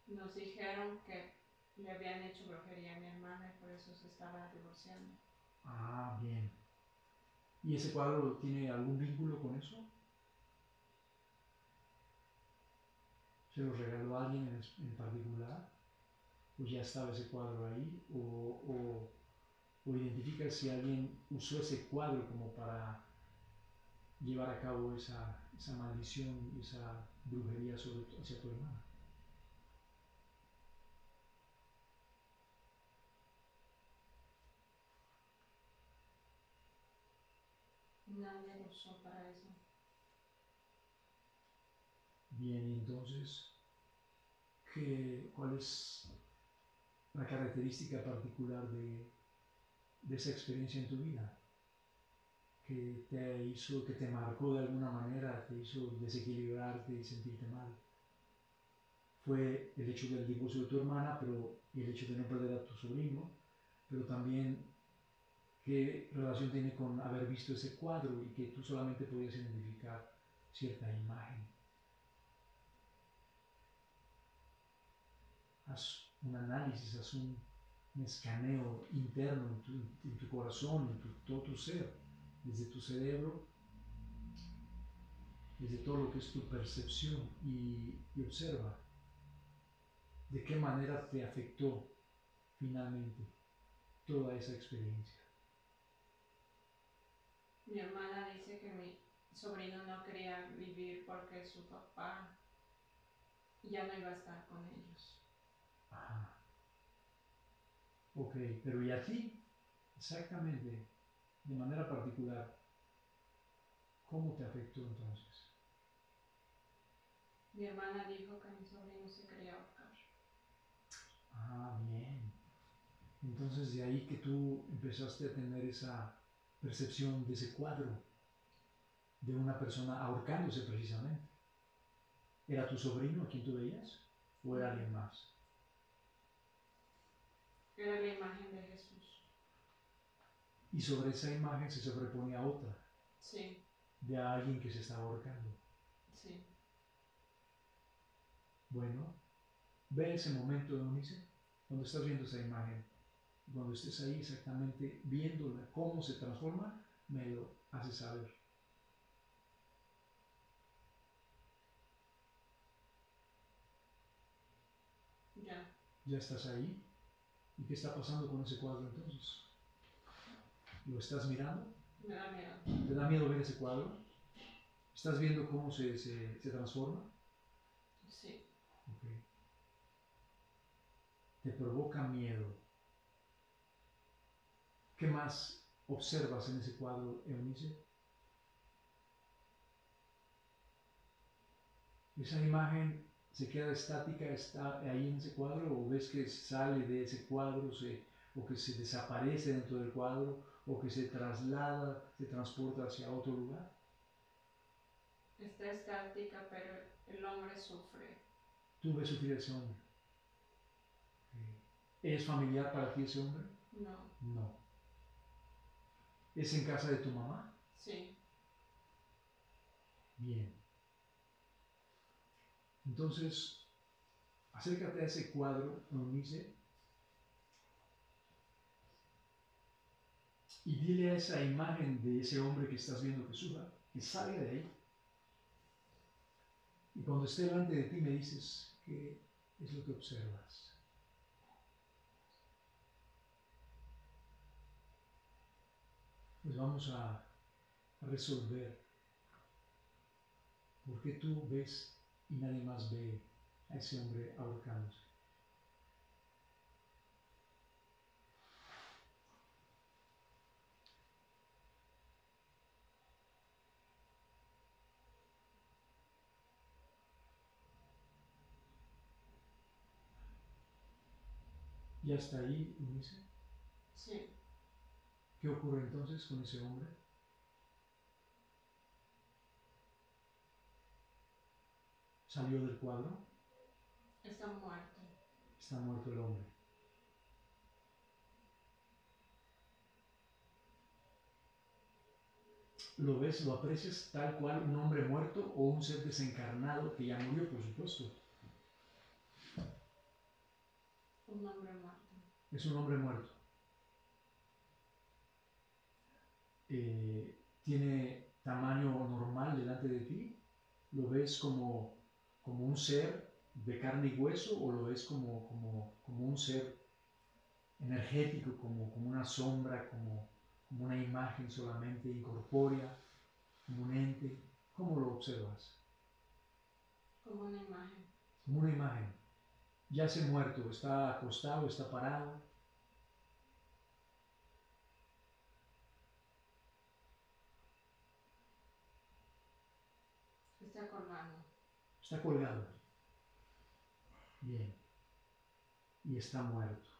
nos dijeron que le habían hecho brujería a mi hermana y por eso se estaba divorciando. Ah, bien. ¿Y ese cuadro tiene algún vínculo con eso? ¿Se lo regaló alguien en, particular? ¿O ya estaba ese cuadro ahí? ¿O, o, identifica si alguien usó ese cuadro como para llevar a cabo esa, esa maldición, esa brujería sobre, hacia tu hermana? Nadie lo usó para eso. Bien, entonces, ¿qué, ¿cuál es la característica particular de, de esa experiencia en tu vida? que te hizo, que te marcó de alguna manera, te hizo desequilibrarte y sentirte mal. Fue el hecho del divorcio de tu hermana, pero y el hecho de no perder a tu sobrino, pero también qué relación tiene con haber visto ese cuadro y que tú solamente podías identificar cierta imagen. Haz un análisis, haz un, escaneo interno en tu, corazón, en todo tu ser, desde tu cerebro, desde todo lo que es tu percepción y observa de qué manera te afectó finalmente toda esa experiencia. Mi hermana dice que mi sobrino no quería vivir porque su papá ya no iba a estar con ellos. Ajá. Ok, pero ¿y a ti? Exactamente, de manera particular, ¿cómo te afectó entonces? Mi hermana dijo que mi sobrino se quería ahorcar. Ah, bien. Entonces de ahí que tú empezaste a tener esa percepción de ese cuadro de una persona ahorcándose precisamente. ¿Era tu sobrino a quien tú veías o era alguien más? Era la imagen de Jesús. Y sobre esa imagen se sobrepone a otra. Sí. De alguien que se está ahorcando. Sí. Bueno, ve ese momento, Eunice, cuando estás viendo esa imagen cuando estés ahí exactamente viéndola, cómo se transforma, me lo haces saber. Ya. ¿Ya estás ahí? ¿Y qué está pasando con ese cuadro entonces? ¿Lo estás mirando? Me da miedo. ¿Te da miedo ver ese cuadro? ¿Estás viendo cómo se, se, se transforma? Sí. Ok. Te provoca miedo. ¿Qué más observas en ese cuadro, Eunice? ¿Esa imagen se queda estática, está ahí en ese cuadro o ves que sale de ese cuadro o que se desaparece dentro del cuadro o que se traslada, se transporta hacia otro lugar? Está estática, pero el hombre sufre. ¿Tú ves sufrir a ese hombre? ¿Es familiar para ti ese hombre? No. No. ¿Es en casa de tu mamá? Sí. Bien. Entonces, acércate a ese cuadro, dice, y dile a esa imagen de ese hombre que estás viendo que suba, que salga de ahí. Y cuando esté delante de ti me dices qué es lo que observas. Pues vamos a, resolver por qué tú ves y nadie más ve a ese hombre ahorcándose. ¿Ya está ahí, Unice? Sí. ¿Qué ocurre entonces con ese hombre? ¿Salió del cuadro? Está muerto. Está muerto el hombre. ¿Lo ves, lo aprecias tal cual un hombre muerto o un ser desencarnado que ya murió, por supuesto? Un hombre muerto. Es un hombre muerto. Eh, tiene tamaño normal delante de ti. ¿Lo ves como, como un ser de carne y hueso o lo ves como, como, como un ser energético, como, como una sombra, como, como una imagen solamente incorpórea, como un ente? ¿Cómo lo observas? Como una imagen. Como una imagen. Ya se muerto, está acostado, está parado. Está colgado. Está colgado. Bien. Y está muerto.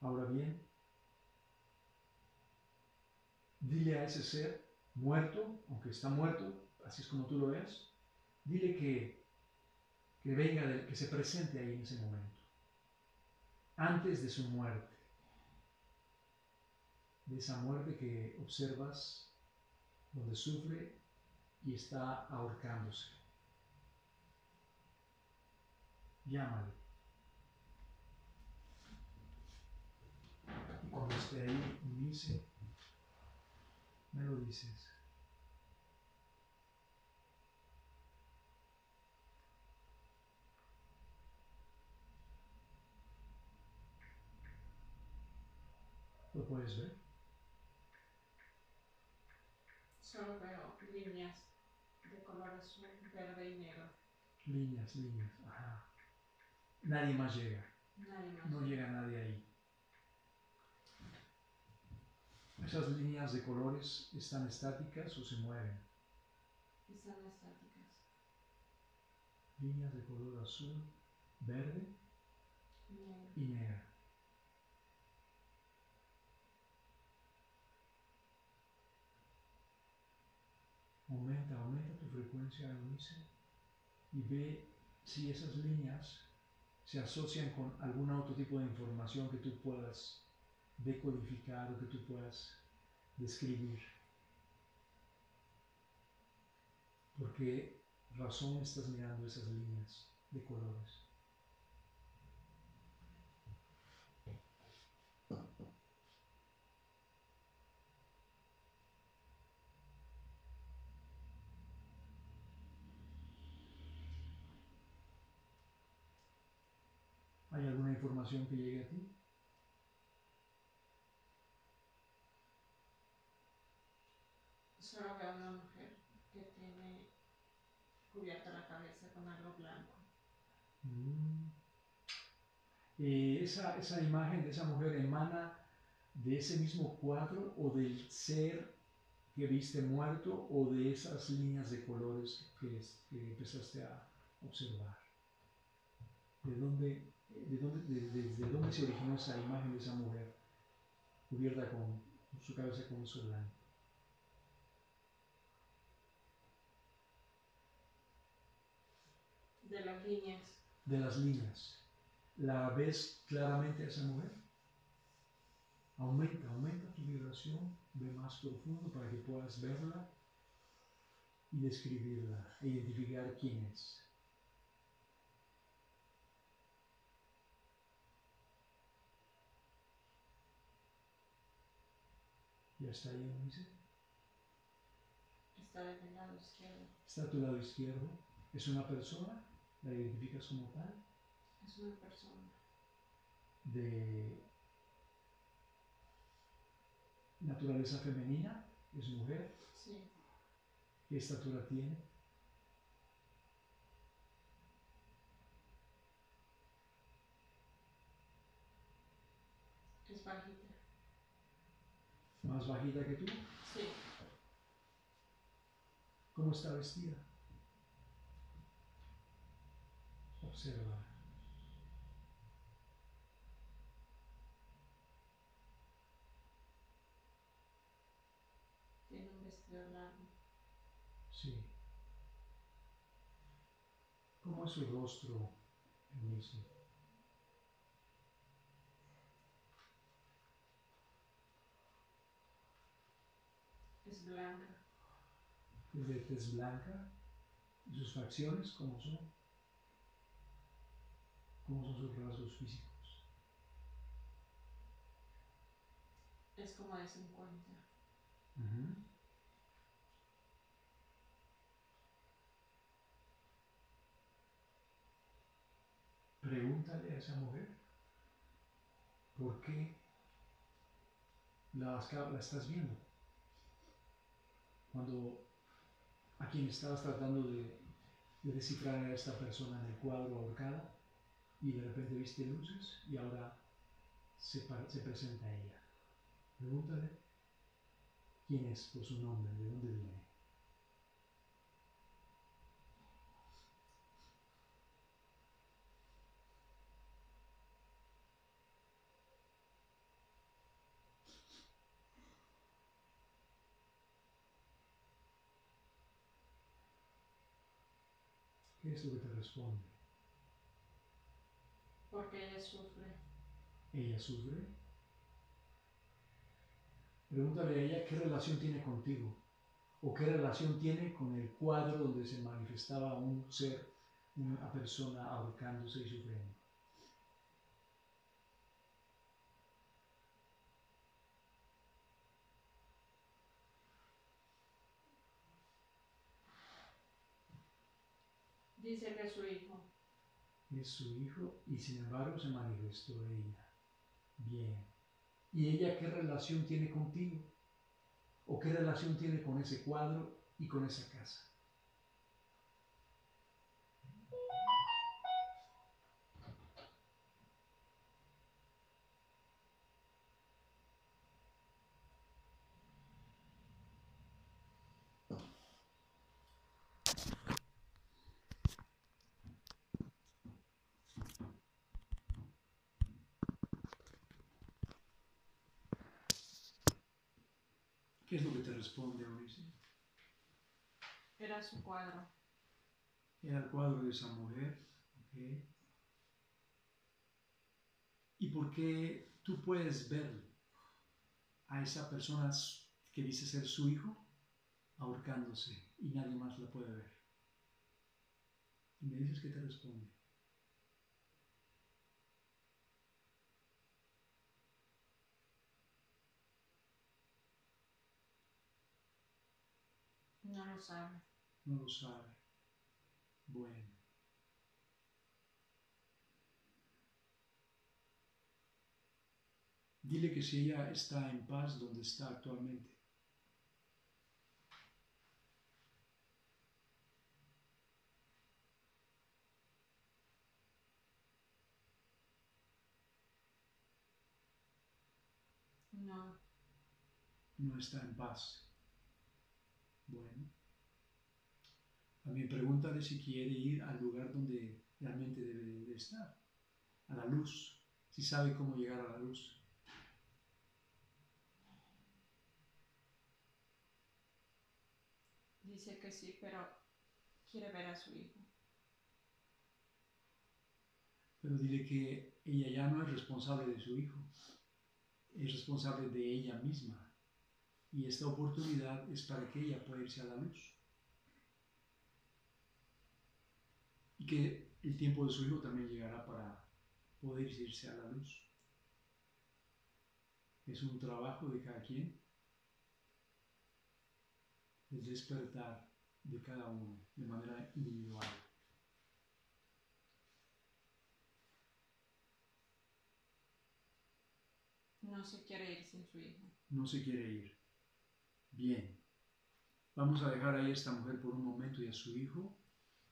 Ahora bien, dile a ese ser muerto, aunque está muerto, así es como tú lo ves, dile que, que venga, de- que se presente ahí en ese momento, antes de su muerte, de esa muerte que observas donde sufre y está ahorcándose. Llámale. Y cuando esté ahí, dice, me lo dices. ¿Lo puedes ver? Solo veo líneas de color azul, verde y negro. Líneas, líneas. Ajá. Nadie más llega. Nadie más. No llega nadie ahí. Esas líneas de colores están estáticas o se mueven. Están estáticas. Líneas de color azul, verde Negro. y negra. Aumenta, aumenta tu frecuencia, Eunice, y ve si esas líneas se asocian con algún otro tipo de información que tú puedas decodificar o que tú puedas describir. ¿Por qué razón estás mirando esas líneas de colores? ¿Hay alguna información que llegue a ti? Solo veo una mujer que tiene cubierta la cabeza con algo blanco. Mm. Eh, esa, esa imagen de esa mujer emana de ese mismo cuadro o del ser que viste muerto o de esas líneas de colores que, que empezaste a observar. ¿De dónde, de dónde, de- dónde se originó esa imagen de esa mujer cubierta con su cabeza con eso blanco? De las líneas. de las líneas. ¿La ves claramente a esa mujer? Aumenta, aumenta tu vibración, ve más profundo para que puedas verla y describirla, e identificar quién es. ¿Ya está ahí, Eunice? Está del lado izquierdo. Está a tu lado izquierdo. ¿Es una persona? ¿La identificas como tal? Es una persona. de naturaleza femenina, es mujer, Sí. ¿qué estatura tiene? Es bajita. ¿Más bajita que tú? Sí. ¿Cómo está vestida? Observa. Tiene un vestido largo. Sí. ¿Cómo es su rostro el mismo? Es blanca. ¿Es de tez blanca? ¿Y sus facciones cómo son? ¿Cómo son sus rasgos físicos? Es como de 50. Pregúntale a esa mujer por qué la, la estás viendo. Cuando a quien estabas tratando de, descifrar a esta persona en el cuadro ahorcada y de repente viste luces y ahora se, se presenta ella. Pregúntale quién es por su nombre, de dónde viene. ¿Qué es lo que te responde? Porque ella sufre. ¿Ella sufre? Pregúntale a ella qué relación tiene contigo o qué relación tiene con el cuadro donde se manifestaba un ser, una persona ahorcándose y sufriendo. Dice que es su hijo. Es su hijo y sin embargo se manifestó ella. Bien. ¿Y ella qué relación tiene contigo? ¿O qué relación tiene con ese cuadro y con esa casa? ¿Qué es lo que te responde Ulises? Era su cuadro. Era el cuadro de esa mujer. ¿Y por qué tú puedes ver a esa persona que dice ser su hijo ahorcándose y nadie más la puede ver? Y me dices que te responde. No lo sabe. No lo sabe. Bueno. Dile que si ella está en paz donde está actualmente. No. No está en paz. Bueno, también pregúntale si quiere ir al lugar donde realmente debe de estar, a la luz, si sabe cómo llegar a la luz. Dice que sí, pero quiere ver a su hijo. Pero dile que ella ya no es responsable de su hijo, es responsable de ella misma. Y esta oportunidad es para que ella pueda irse a la luz. Y que el tiempo de su hijo también llegará para poder irse a la luz. Es un trabajo de cada quien, el despertar de cada uno de manera individual. No se quiere ir sin su hijo. No se quiere ir. Bien, vamos a dejar ahí a esta mujer por un momento y a su hijo,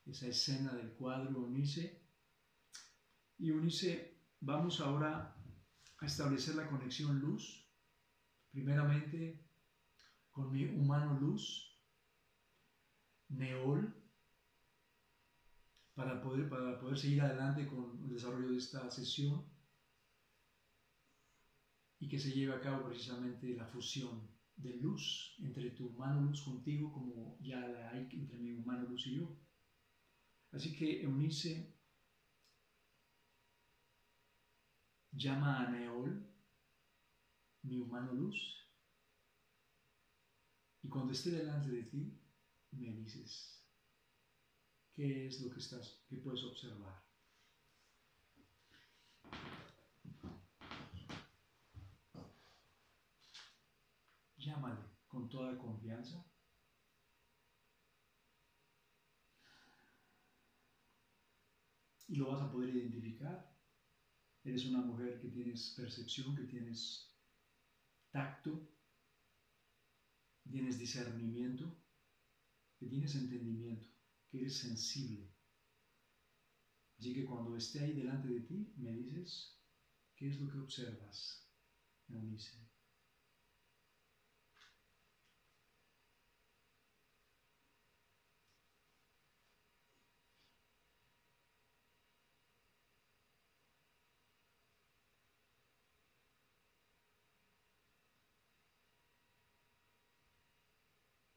esa escena del cuadro Unice. Y Unice, vamos ahora a establecer la conexión luz, primeramente con mi humano luz, Neol, para poder, para poder seguir adelante con el desarrollo de esta sesión y que se lleve a cabo precisamente la fusión de luz entre tu humano luz contigo como ya la hay entre mi humano luz y yo. Así que Eunice llama a Neol, mi humano luz, y cuando esté delante de ti, me dices, ¿qué es lo que estás, que puedes observar? Con toda confianza. Y lo vas a poder identificar. Eres una mujer que tienes percepción, que tienes tacto, tienes discernimiento, que tienes entendimiento, que eres sensible. Así que cuando esté ahí delante de ti, me dices, ¿qué es lo que observas, Eunice?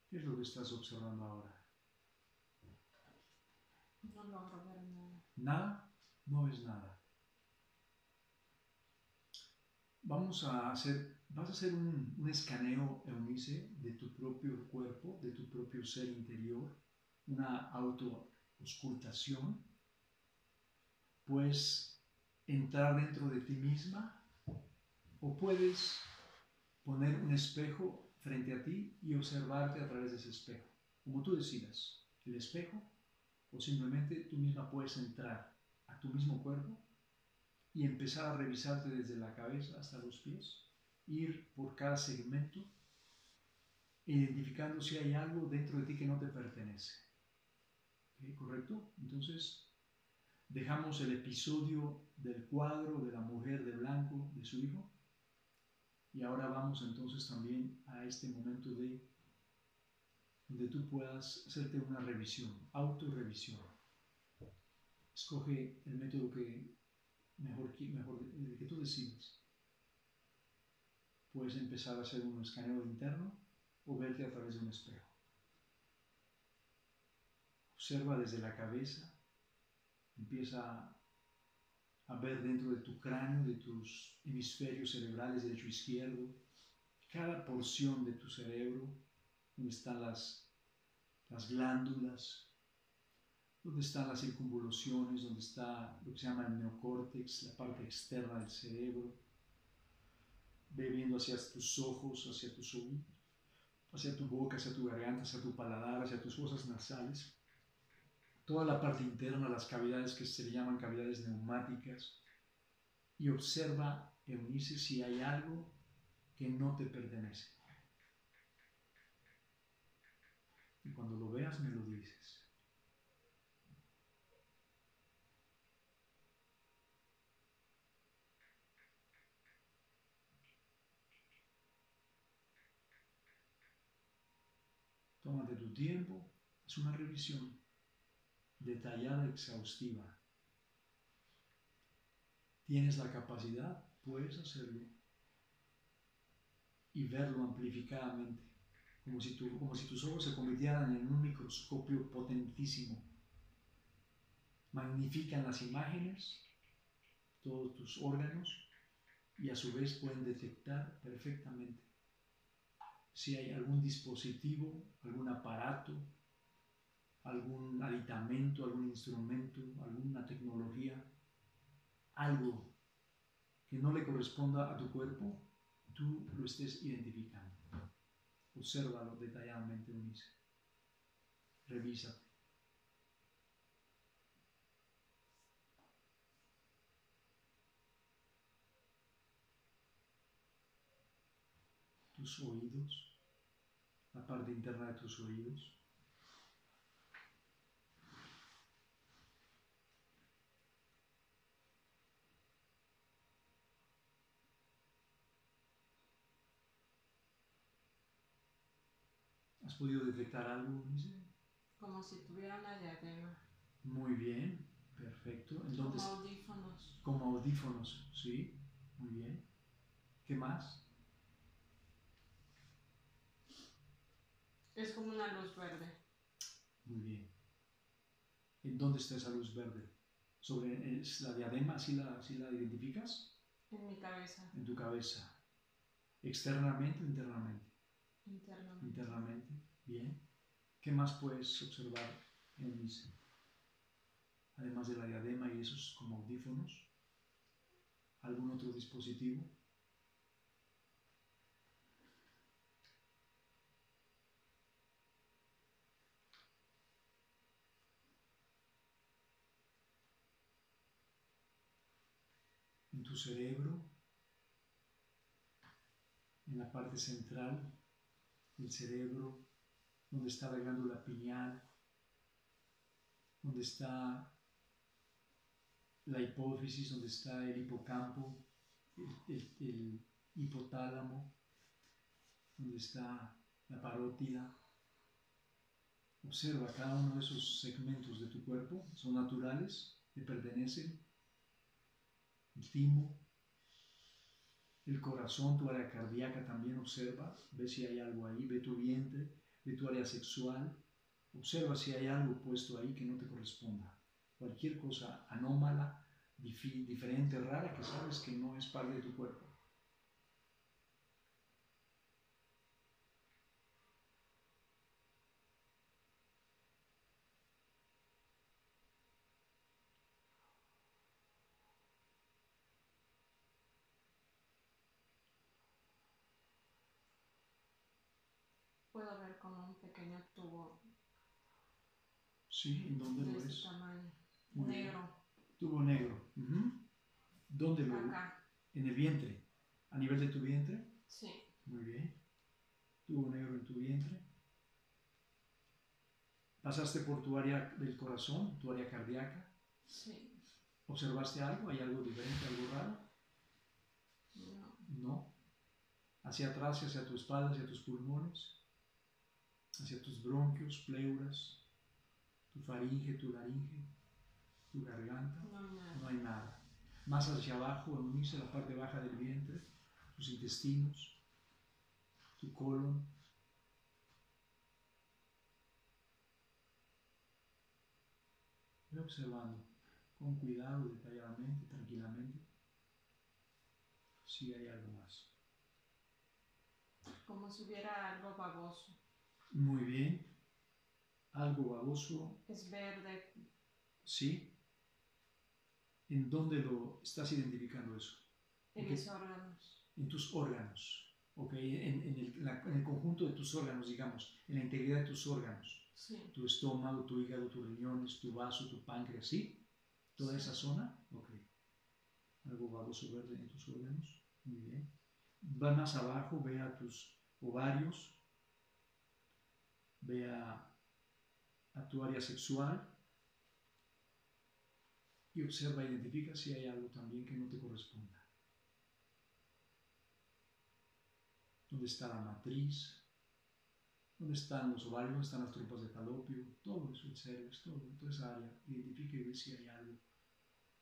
¿Qué es lo que estás observando ahora? No logro ver nada. Nada, no ves nada. Vamos a hacer, vas a hacer un, un escaneo, Eunice, de tu propio cuerpo, de tu propio ser interior, una auto-auscultación. Puedes entrar dentro de ti misma o puedes poner un espejo frente a ti y observarte a través de ese espejo, como tú decidas. El espejo o simplemente tú misma puedes entrar a tu mismo cuerpo y empezar a revisarte desde la cabeza hasta los pies, ir por cada segmento, identificando si hay algo dentro de ti que no te pertenece. ¿Correcto? Entonces, dejamos el episodio del cuadro de la mujer de blanco de su hijo y ahora vamos entonces también a este momento de donde tú puedas hacerte una revisión, autorrevisión. Escoge el método que mejor, mejor el que tú decidas. Puedes empezar a hacer un escaneo interno o verte a través de un espejo. Observa desde la cabeza, empieza a ver dentro de tu cráneo, de tus hemisferios cerebrales derecho izquierdo, cada porción de tu cerebro, donde están las, las glándulas, donde están las circunvoluciones, donde está lo que se llama el neocórtex, la parte externa del cerebro. Ve viendo hacia tus ojos, hacia tus oídos, hacia tu boca, hacia tu garganta, hacia tu paladar, hacia tus fosas nasales. Toda la parte interna, las cavidades que se le llaman cavidades neumáticas. Y observa, Eunice, si hay algo que no te pertenece. Y cuando lo veas me lo dices. Tómate tu tiempo, es una revisión detallada, exhaustiva. Tienes la capacidad, puedes hacerlo y verlo amplificadamente como si, como si tus ojos se convirtieran en un microscopio potentísimo. Magnifican las imágenes, todos tus órganos, y a su vez pueden detectar perfectamente si hay algún dispositivo, algún aparato, algún aditamento, algún instrumento, alguna tecnología, algo que no le corresponda a tu cuerpo, tú lo estés identificando. Obsérvalo detalladamente, Eunice. Revísate. Tus oídos, la parte interna de tus oídos. ¿Has podido detectar algo? Como si tuviera una diadema. Muy bien, perfecto. Como audífonos. Como audífonos, sí, muy bien. ¿Qué más? Es como una luz verde. Muy bien. ¿En dónde está esa luz verde? ¿Sobre es la diadema? ¿Así la, así la identificas? En mi cabeza. En tu cabeza. ¿Externamente o internamente? Internamente. Internamente. Bien, ¿qué más puedes observar en mis, además de la diadema y esos como audífonos? ¿Algún otro dispositivo? en tu cerebro, en la parte central del cerebro, donde está la glándula pineal, donde está la hipófisis, donde está el hipocampo, el, hipotálamo, donde está la parótida. Observa cada uno de esos segmentos de tu cuerpo, son naturales, te pertenecen. El timo, el corazón, tu área cardíaca también observa, ve si hay algo ahí, ve tu vientre, ve tu área sexual, observa si hay algo puesto ahí que no te corresponda. Cualquier cosa anómala, diferente, rara, que sabes que no es parte de tu cuerpo. Puedo ver como un pequeño tubo. Sí, ¿en dónde lo ves? negro. Tubo negro. ¿Dónde lo Acá. En el vientre. ¿A nivel de tu vientre? Sí. Muy bien. Tubo negro en tu vientre. ¿Pasaste por tu área del corazón, tu área cardíaca? Sí. ¿Observaste algo? ¿Hay algo diferente, algo raro? No. No. Hacia atrás, hacia tu espalda, hacia tus pulmones hacia tus bronquios, pleuras, tu faringe, tu laringe, tu garganta. No hay nada. Más hacia abajo, unirse la parte baja del vientre, tus intestinos, tu colon. Ve observando con cuidado, detalladamente, tranquilamente, si hay algo más. Como si hubiera algo baboso. Muy bien. Algo baboso. Es verde. Sí. ¿En dónde lo estás identificando eso? En mis órganos. En tus órganos. Ok, en, el, conjunto de tus órganos, digamos, en la integridad de tus órganos. Sí. Tu estómago, tu hígado, tus riñones, tu vaso, tu páncreas, ¿sí? Toda esa zona. Ok. Algo baboso verde en tus órganos. Muy bien. Va más abajo, ve a tus ovarios, ve a, tu área sexual y observa, identifica si hay algo también que no te corresponda. ¿Dónde está la matriz? ¿Dónde están los ovarios? ¿Dónde están las trompas de falopio? Todo eso, el cervix, todo, toda esa área. Identifica y ve si hay algo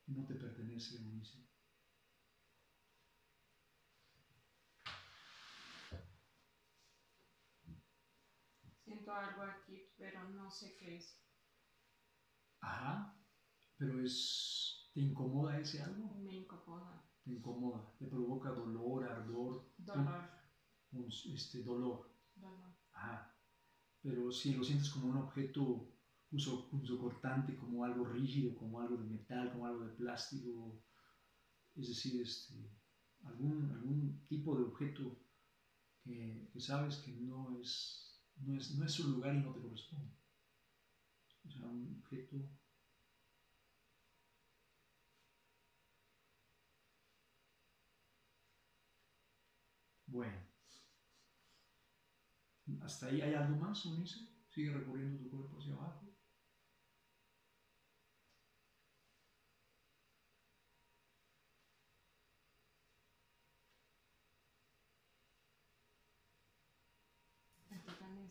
que no te pertenece, Eunice. Algo aquí, pero no sé qué es. Ajá, pero es... ¿Te incomoda ese algo? Me incomoda. Te incomoda, te provoca dolor, ardor. Dolor. Un, este, dolor. Dolor. Ajá. Pero si lo sientes como un objeto uso, cortante, como algo rígido, como algo de metal, como algo de plástico, es decir, este, algún, algún tipo de objeto que, que sabes que no es no es, no es su lugar y no te corresponde. O sea, un objeto Bueno. ¿Hasta ahí hay algo más, Unice? Sigue recorriendo tu cuerpo hacia abajo.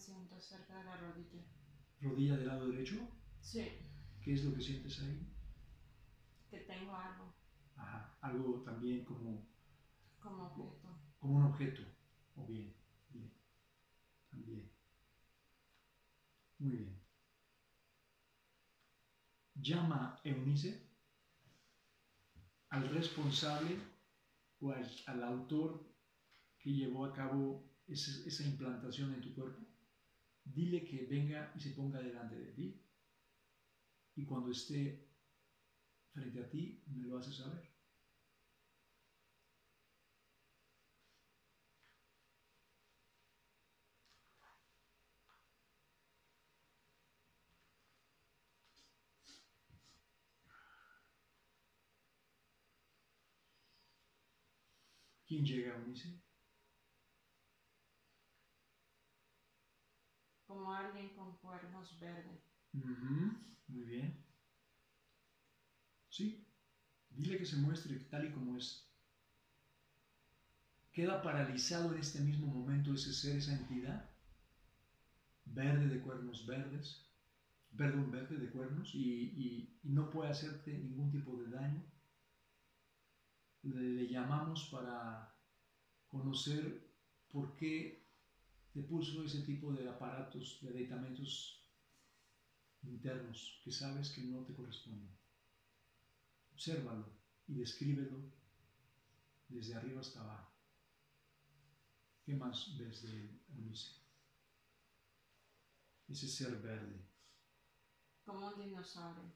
Siento cerca de la rodilla. ¿Rodilla del lado derecho? Sí. ¿Qué es lo que sientes ahí? Que tengo algo. Ajá, algo también como... Como objeto. Como un objeto. O bien, bien. También. Muy bien. Llama Eunice al responsable o al, al autor que llevó a cabo esa, esa implantación en tu cuerpo dile que venga y se ponga delante de ti. Y cuando esté frente a ti, me lo hace saber. ¿Quién llega, Unice? Como alguien con cuernos verdes. Ujú, Muy bien. Sí. Dile que se muestre tal y como es. Queda paralizado en este mismo momento ese ser, esa entidad, verde de cuernos verdes, verde un verde de cuernos, y, no puede hacerte ningún tipo de daño. Le llamamos para conocer por qué te puso ese tipo de aparatos, de aditamentos internos que sabes que no te corresponden. Obsérvalo y descríbelo desde arriba hasta abajo. ¿Qué más ves de Eunice? Ese ser verde. Como un dinosaurio.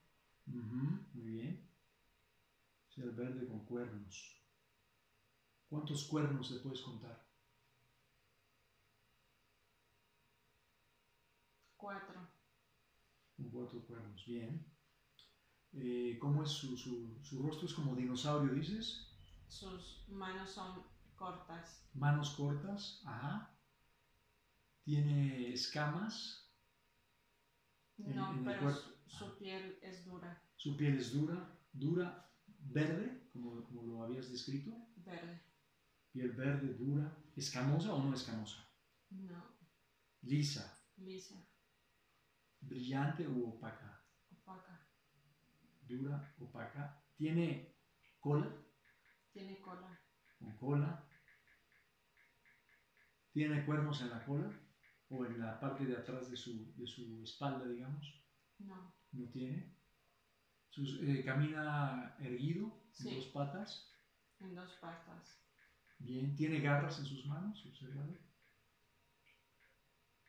Ujú, muy bien. Ser verde con cuernos. ¿Cuántos cuernos le puedes contar? Cuatro. Con cuatro cuernos. Bien. Eh, ¿Cómo es su, su, su rostro? ¿Es como dinosaurio, dices? Sus manos son cortas. Manos cortas. Ajá. Tiene escamas. No, en pero su, su piel es dura. Su piel es dura, dura, verde, como, como lo habías descrito. Verde. Piel verde, dura. ¿Escamosa o no escamosa? No. Lisa, Lisa. Brillante u opaca. Opaca. Dura, opaca. Tiene cola, Tiene cola. con cola. Tiene cuernos en la cola o en la parte de atrás de su, de su espalda, digamos. No. No tiene. Sus- eh, camina erguido, en Sí. dos patas. En dos patas. Bien. Tiene garras en sus manos, observado.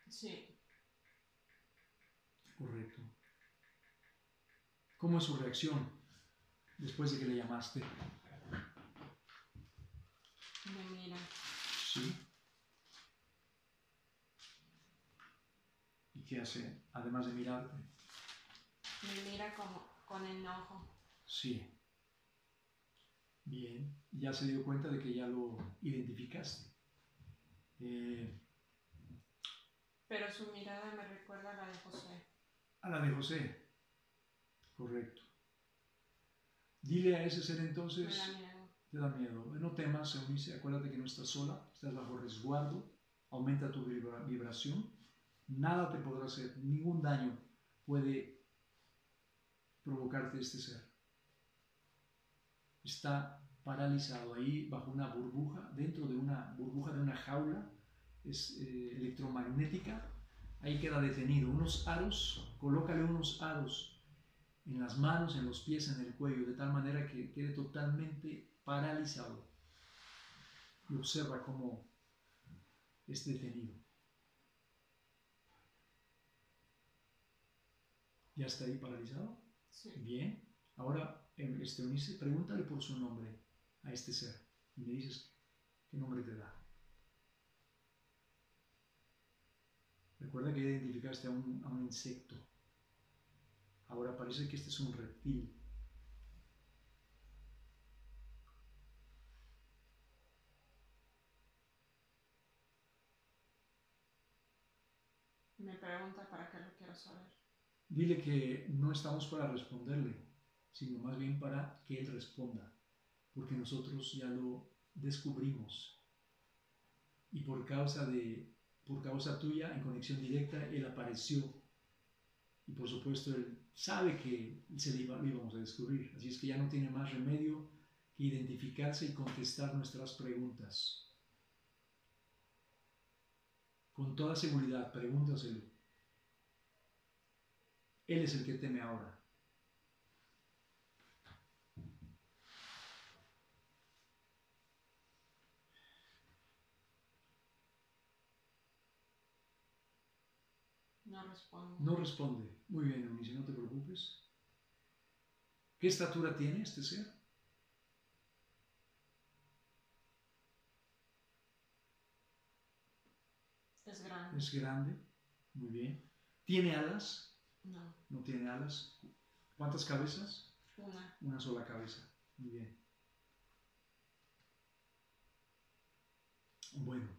Sí. Correcto. ¿Cómo es su reacción después de que le llamaste? Me mira. Sí. ¿Y qué hace? Además de mirarte. Me mira como con enojo. Sí. Bien. Ya se dio cuenta de que ya lo identificaste. Eh, Pero su mirada me recuerda a la de José. A la de José. Correcto. Dile a ese ser entonces. Me da miedo. Te da miedo. No temas, Eunice, acuérdate que no estás sola, estás bajo resguardo, aumenta tu vibra- vibración, nada te podrá hacer, ningún daño puede provocarte este ser. Está paralizado ahí bajo una burbuja, dentro de una burbuja de una jaula es, eh, electromagnética, ahí queda detenido. Unos aros, colócale unos aros en las manos, en los pies, en el cuello, de tal manera que quede totalmente paralizado. Y observa cómo es detenido. ¿Ya está ahí paralizado? Sí. Bien. Ahora, eh, este pregúntale por su nombre a este ser y me dices qué nombre te da. Recuerda que ya identificaste a un, a un insecto. Ahora parece que este es un reptil. Me pregunta para qué lo quiero saber. Dile que no estamos para responderle, sino más bien para que él responda, porque nosotros ya lo descubrimos. Y por causa de por causa tuya, en conexión directa, él apareció. Y por supuesto, él sabe que se lo íbamos a descubrir. Así es que ya no tiene más remedio que identificarse y contestar nuestras preguntas. Con toda seguridad, pregúntaselo. Él es el que teme ahora. No respondo. No responde. Muy bien, Eunice, no te preocupes. ¿Qué estatura tiene este ser? Es grande. Es grande. Muy bien. ¿Tiene alas? No. No tiene alas. ¿Cuántas cabezas? Una. Una sola cabeza. Muy bien. Bueno.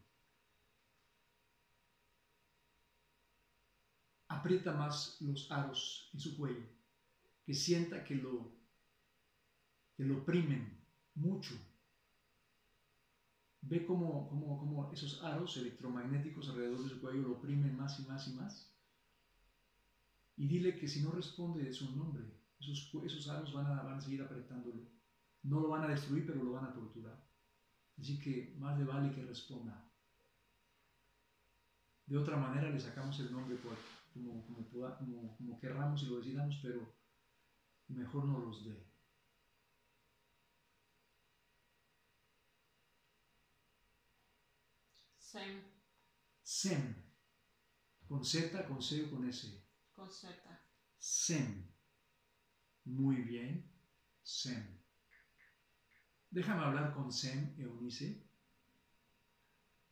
Aprieta más los aros en su cuello, que sienta que lo, que lo oprimen mucho. Ve cómo, cómo esos aros electromagnéticos alrededor de su cuello lo oprimen más y más y más. Y dile que si no responde de su nombre, esos, esos aros van a, van a seguir apretándolo. No lo van a destruir, pero lo van a torturar. Así que más le vale que responda. De otra manera le sacamos el nombre por, como, como, como, querramos y lo decidamos, pero mejor no los dé. Sem. Sem. Con Z, con C o con S. Con Z. Sem. Muy bien. Sem. Déjame hablar con Sem, Eunice.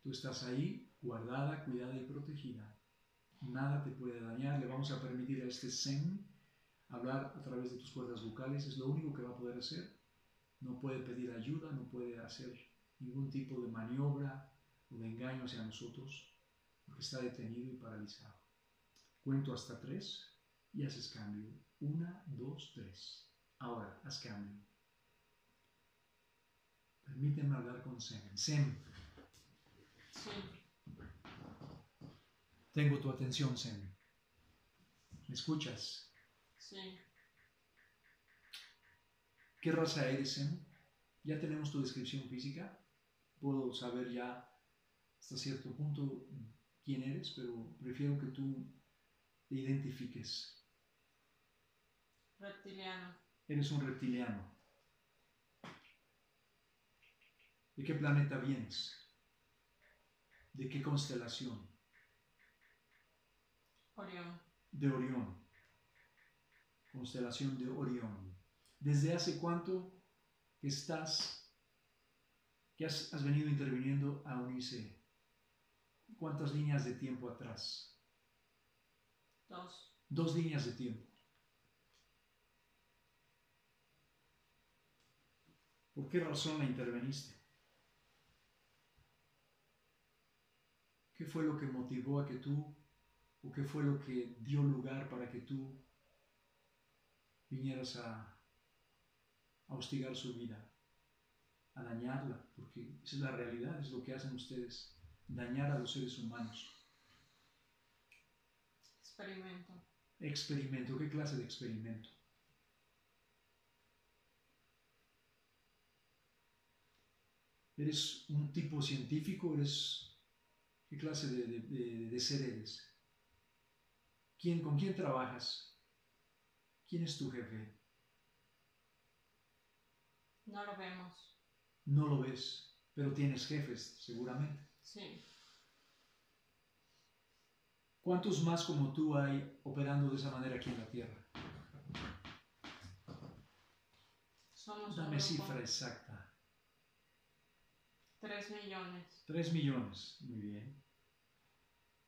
Tú estás ahí, guardada, cuidada y protegida. Nada te puede dañar. Le vamos a permitir a este Sem hablar a través de tus cuerdas vocales. Es lo único que va a poder hacer. No puede pedir ayuda, no puede hacer ningún tipo de maniobra o de engaño hacia nosotros, porque está detenido y paralizado. Cuento hasta tres y haces cambio. Una, dos, tres. Ahora, haz cambio. Permíteme hablar con. Sem. Sí. Tengo tu atención, Sem. ¿Me escuchas? Sí. ¿Qué raza eres, Sem? Ya tenemos tu descripción física. Puedo saber ya hasta cierto punto quién eres, pero prefiero que tú te identifiques. Reptiliano. Eres un reptiliano. ¿De qué planeta vienes? ¿De qué constelación? Orión. De Orión. Constelación de Orión. ¿Desde hace cuánto que estás, que has, has venido interviniendo a Unice? ¿Cuántas líneas de tiempo atrás? Dos. Dos líneas de tiempo. ¿Por qué razón la interveniste? ¿Qué fue lo que motivó a que tú, o qué fue lo que dio lugar para que tú vinieras a, a hostigar su vida, a dañarla? Porque esa es la realidad, es lo que hacen ustedes, dañar a los seres humanos. Experimento. Experimento, ¿qué clase de experimento? ¿Eres un tipo científico? ¿Eres qué clase de, ser eres? ¿Quién, ¿Con quién trabajas? ¿Quién es tu jefe? No lo vemos. No lo ves, pero tienes jefes, seguramente. Sí. ¿Cuántos más como tú hay operando de esa manera aquí en la Tierra? Somos Dame cifra exacta. Tres millones. Tres millones, muy bien.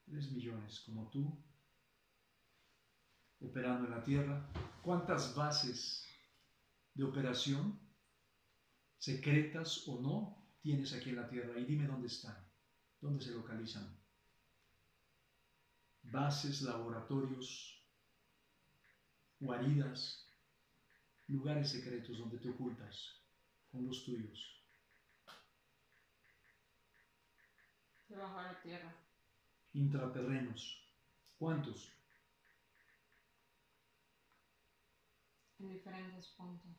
Tres millones como tú, operando en la Tierra. ¿Cuántas bases de operación, secretas o no, tienes aquí en la Tierra? Y dime dónde están, dónde se localizan. Bases, laboratorios, guaridas, lugares secretos donde te ocultas con los tuyos. Debajo de la tierra. Intraterrenos. ¿Cuántos? En diferentes puntos.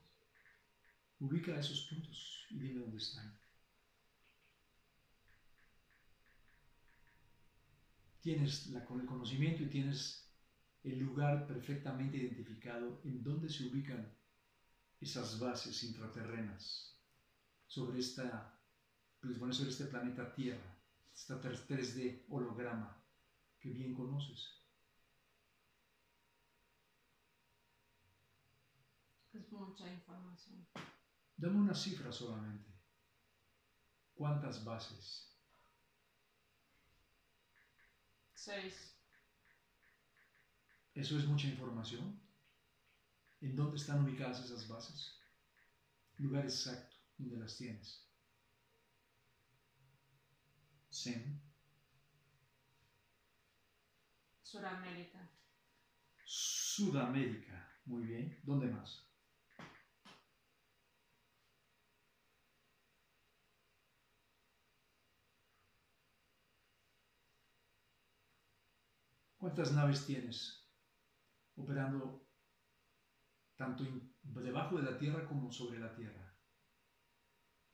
Ubica esos puntos y dime dónde están. Tienes la, con el conocimiento y tienes el lugar perfectamente identificado en donde se ubican esas bases intraterrenas sobre esta, pues bueno, sobre este planeta Tierra esta 3D holograma que bien conoces. Es mucha información. Dame una cifra solamente. ¿Cuántas bases? Seis. ¿Eso es mucha información? ¿En dónde están ubicadas esas bases? Lugar exacto donde las tienes. Sem. Suramérica. Sudamérica. Muy bien. ¿Dónde más? ¿Cuántas naves tienes operando tanto debajo de la tierra como sobre la tierra?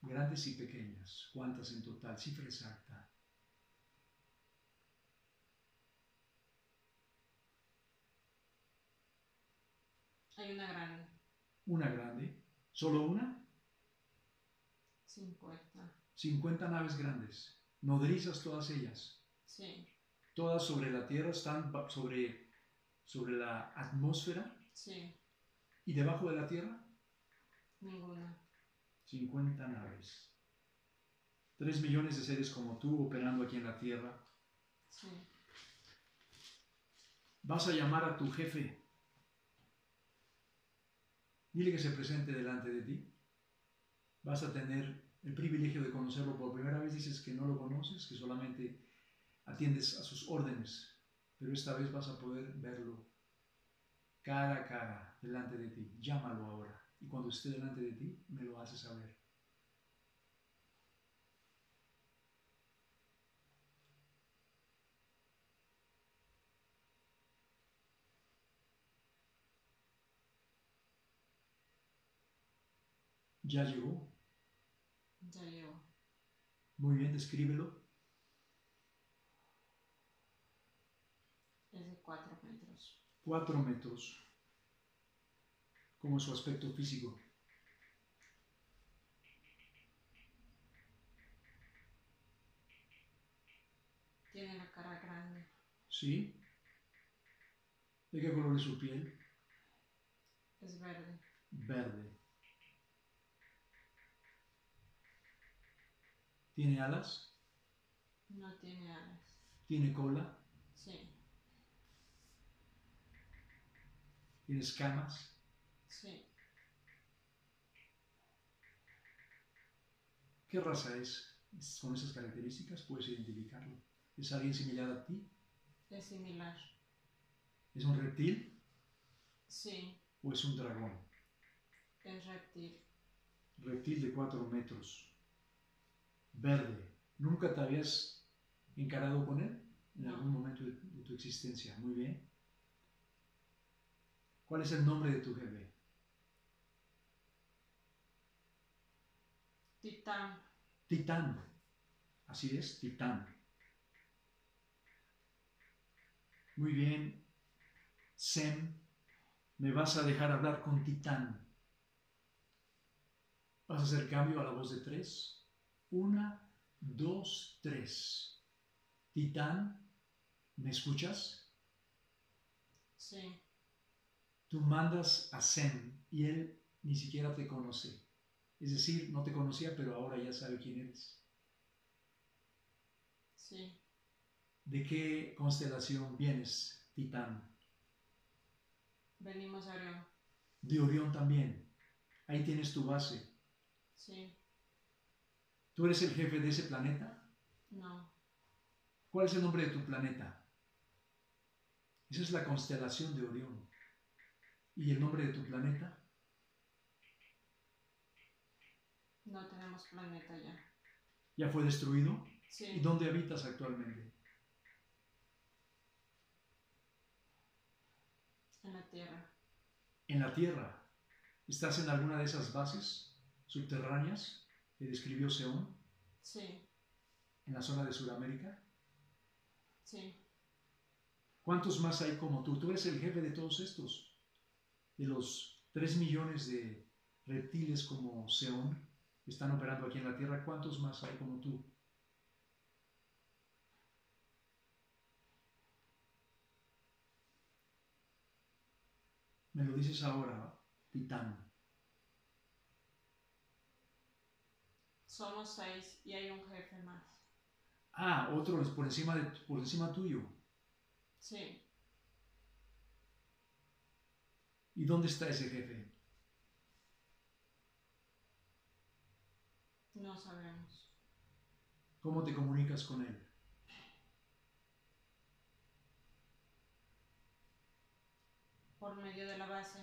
Grandes y pequeñas. ¿Cuántas en total? Cifra exacta. Hay una grande. Una grande. ¿Solo una? 50. 50 naves grandes. Nodrizas todas ellas. Sí. Todas sobre la tierra están sobre, sobre la atmósfera Sí. y debajo de la tierra Ninguna. 50 naves. 3 millones de seres como tú operando aquí en la tierra. Sí. Vas a llamar a tu jefe. Dile que se presente delante de ti. Vas a tener el privilegio de conocerlo por primera vez. Dices que no lo conoces, que solamente atiendes a sus órdenes. Pero esta vez vas a poder verlo cara a cara delante de ti. Llámalo ahora. Y cuando esté delante de ti, me lo haces saber. Ya llegó. Ya llegó. Muy bien, descríbelo. Es de 4 metros. 4 metros. ¿Cómo es su aspecto físico? Tiene la cara grande. ¿Sí? ¿De qué color es su piel? Es verde. Verde. ¿Tiene alas? No tiene alas. ¿Tiene cola? Sí. ¿Tiene escamas? Sí. ¿Qué raza es? Es- Con esas características puedes identificarlo. ¿Es alguien similar a ti? Es similar. ¿Es un reptil Sí. o es un dragón? Es reptil. Reptil de 4 metros. Verde. ¿Nunca te habías encarado con él en No. algún momento de, de tu existencia? Muy bien. ¿Cuál es el nombre de tu jefe? Titán. Titán. Así es, Titán. Muy bien. Sem, me vas a dejar hablar con Titán. Vas a hacer cambio a la voz de tres. Una, dos, tres. Titán, ¿me escuchas? Sí. Tú mandas a Sem y él ni siquiera te conoce. Es decir, no te conocía, pero ahora ya sabe quién eres. Sí. ¿De qué constelación vienes, Titán? Venimos a Orión. De Orión también. Ahí tienes tu base. Sí. ¿Tú eres el jefe de ese planeta? No. ¿Cuál es el nombre de tu planeta? Esa es la constelación de Orión. ¿Y el nombre de tu planeta? No tenemos planeta ya. ¿Ya fue destruido? ¿Y Sí. dónde habitas actualmente? En la Tierra. En la Tierra. ¿Estás en alguna de esas bases subterráneas que describió Seón Sí. en la zona de Sudamérica? Sí. ¿Cuántos más hay como tú? Tú eres el jefe de todos estos. De los 3 millones de reptiles como Seón que están operando aquí en la Tierra, ¿cuántos más hay como tú? Me lo dices ahora, Titán. Somos seis y hay un jefe más. Ah, otro es por encima, de, por encima tuyo. Sí. ¿Y dónde está ese jefe? No sabemos. ¿Cómo te comunicas con Él? Por medio de la base.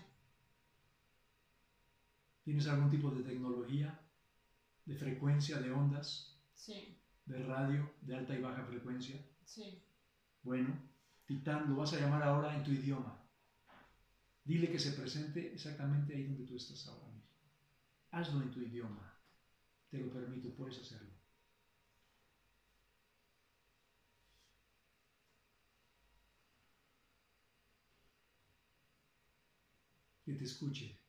¿Tienes algún tipo de tecnología, de frecuencia, de ondas? Sí. ¿De radio, de alta y baja frecuencia? Sí. Bueno, Titán, lo vas a llamar ahora en tu idioma. Dile que se presente exactamente ahí donde tú estás ahora mismo. Hazlo en tu idioma. Te lo permito, puedes hacerlo. Que te escuche.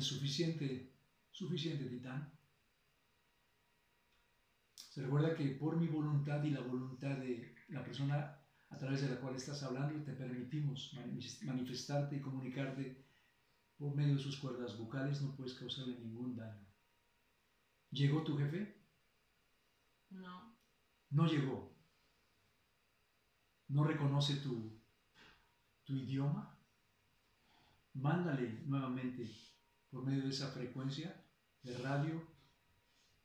Suficiente, suficiente, titán. Se recuerda que por mi voluntad y la voluntad de la persona a través de la cual estás hablando, te permitimos manifestarte y comunicarte por medio de sus cuerdas vocales, no puedes causarle ningún daño. ¿Llegó tu jefe? No. No llegó. ¿No reconoce tu, tu idioma? Mándale nuevamente por medio de esa frecuencia de radio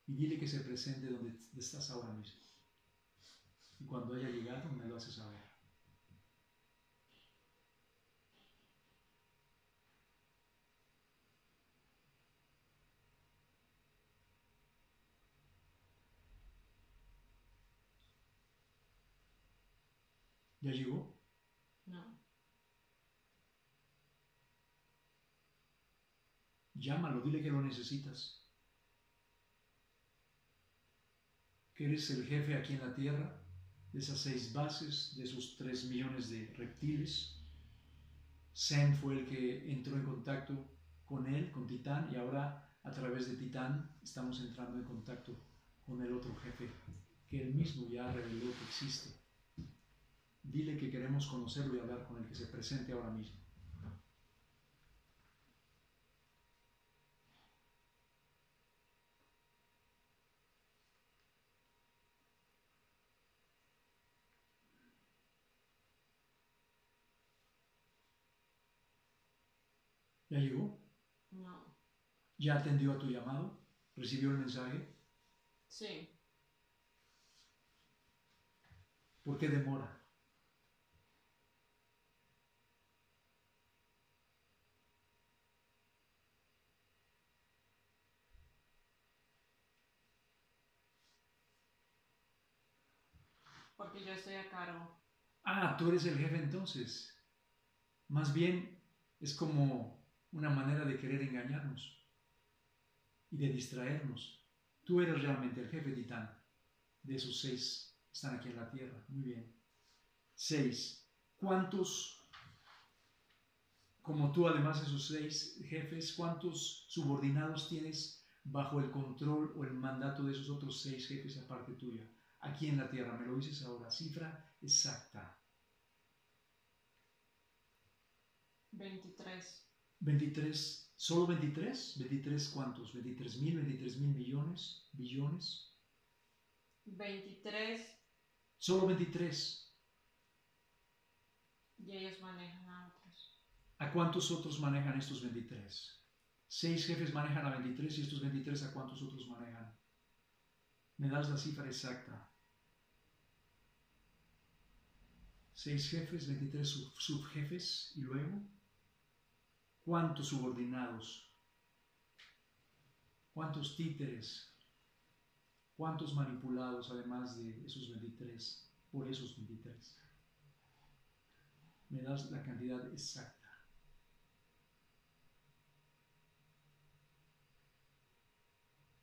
y dile que se presente donde estás ahora mismo. Y cuando haya llegado me lo hace saber. ¿Ya llegó? No. Llámalo, dile que lo necesitas. Que eres el jefe aquí en la tierra de esas seis bases, de esos tres millones de reptiles. Sem fue el que entró en contacto con él, con Titán, y ahora a través de Titán estamos entrando en contacto con el otro jefe, que él mismo ya reveló que existe. Dile que queremos conocerlo y hablar con el que se presente ahora mismo. ¿Ya llegó? No. ¿Ya atendió a tu llamado? ¿Recibió el mensaje? Sí. ¿Por qué demora? Porque yo estoy a cargo. Ah, tú eres el jefe entonces. Más bien es como una manera de querer engañarnos y de distraernos. Tú eres realmente el jefe titán de esos seis que están aquí en la tierra. Muy bien. Seis. ¿Cuántos, como tú además esos seis jefes, cuántos subordinados tienes bajo el control o el mandato de esos otros seis jefes aparte tuya? Aquí en la tierra, me lo dices ahora, cifra exacta. 23. 23, solo 23, 23 cuántos, 23 mil, 23 mil millones, billones. 23. Solo 23. Y ellos manejan a otros. ¿A cuántos otros manejan estos 23? Seis jefes manejan a 23 y estos 23 a cuántos otros manejan. Me das la cifra exacta. Seis jefes, 23 subjefes y luego ¿Cuántos subordinados? ¿Cuántos títeres? ¿Cuántos manipulados además de esos 23? Por esos 23. Me das la cantidad exacta.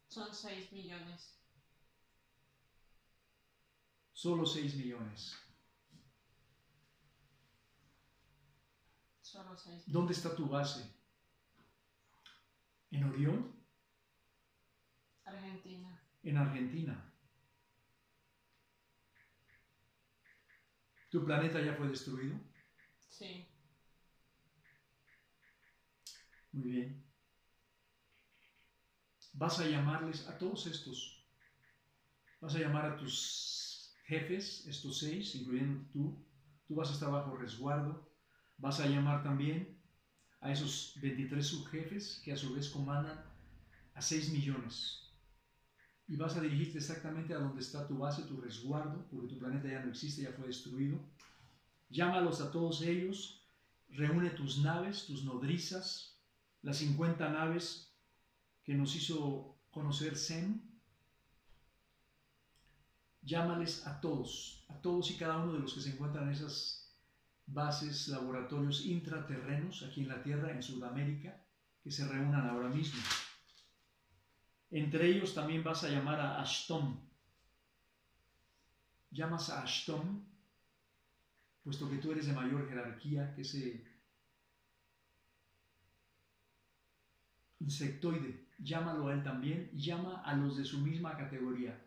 Son 6 millones. Solo 6 millones. ¿Dónde está tu base? ¿En Orión? Argentina. En Argentina. ¿Tu planeta ya fue destruido? Sí. Muy bien. Vas a llamarles a todos estos. Vas a llamar a tus jefes, estos seis, incluyendo tú. Tú vas a estar bajo resguardo. Vas a llamar también a esos 23 subjefes que a su vez comandan a 6 millones. Y vas a dirigirte exactamente a donde está tu base, tu resguardo, porque tu planeta ya no existe, ya fue destruido. Llámalos a todos ellos, reúne tus naves, tus nodrizas, las 50 naves que nos hizo conocer Sem. Llámales a todos, a todos y cada uno de los que se encuentran en esas bases, laboratorios intraterrenos aquí en la Tierra, en Sudamérica, que se reúnan ahora mismo. Entre ellos también vas a llamar a Ashton. Llamas a Ashton, puesto que tú eres de mayor jerarquía que ese insectoide. Llámalo a él también y llama a los de su misma categoría.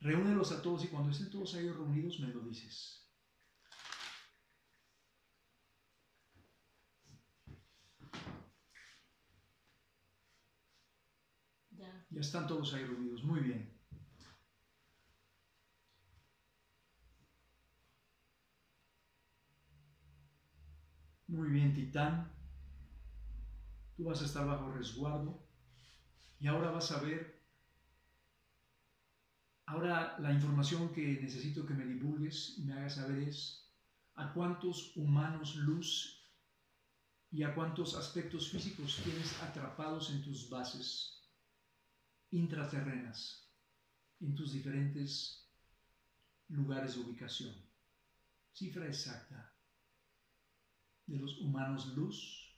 Reúnelos a todos y cuando estén todos ahí reunidos me lo dices. Ya están todos ahí reunidos. Muy bien. Muy bien, Titán. Tú vas a estar bajo resguardo. Y ahora vas a ver. Ahora la información que necesito que me divulgues y me hagas saber es a cuántos humanos luz y a cuántos aspectos físicos tienes atrapados en tus bases intraterrenas en tus diferentes lugares de ubicación. Cifra exacta de los humanos luz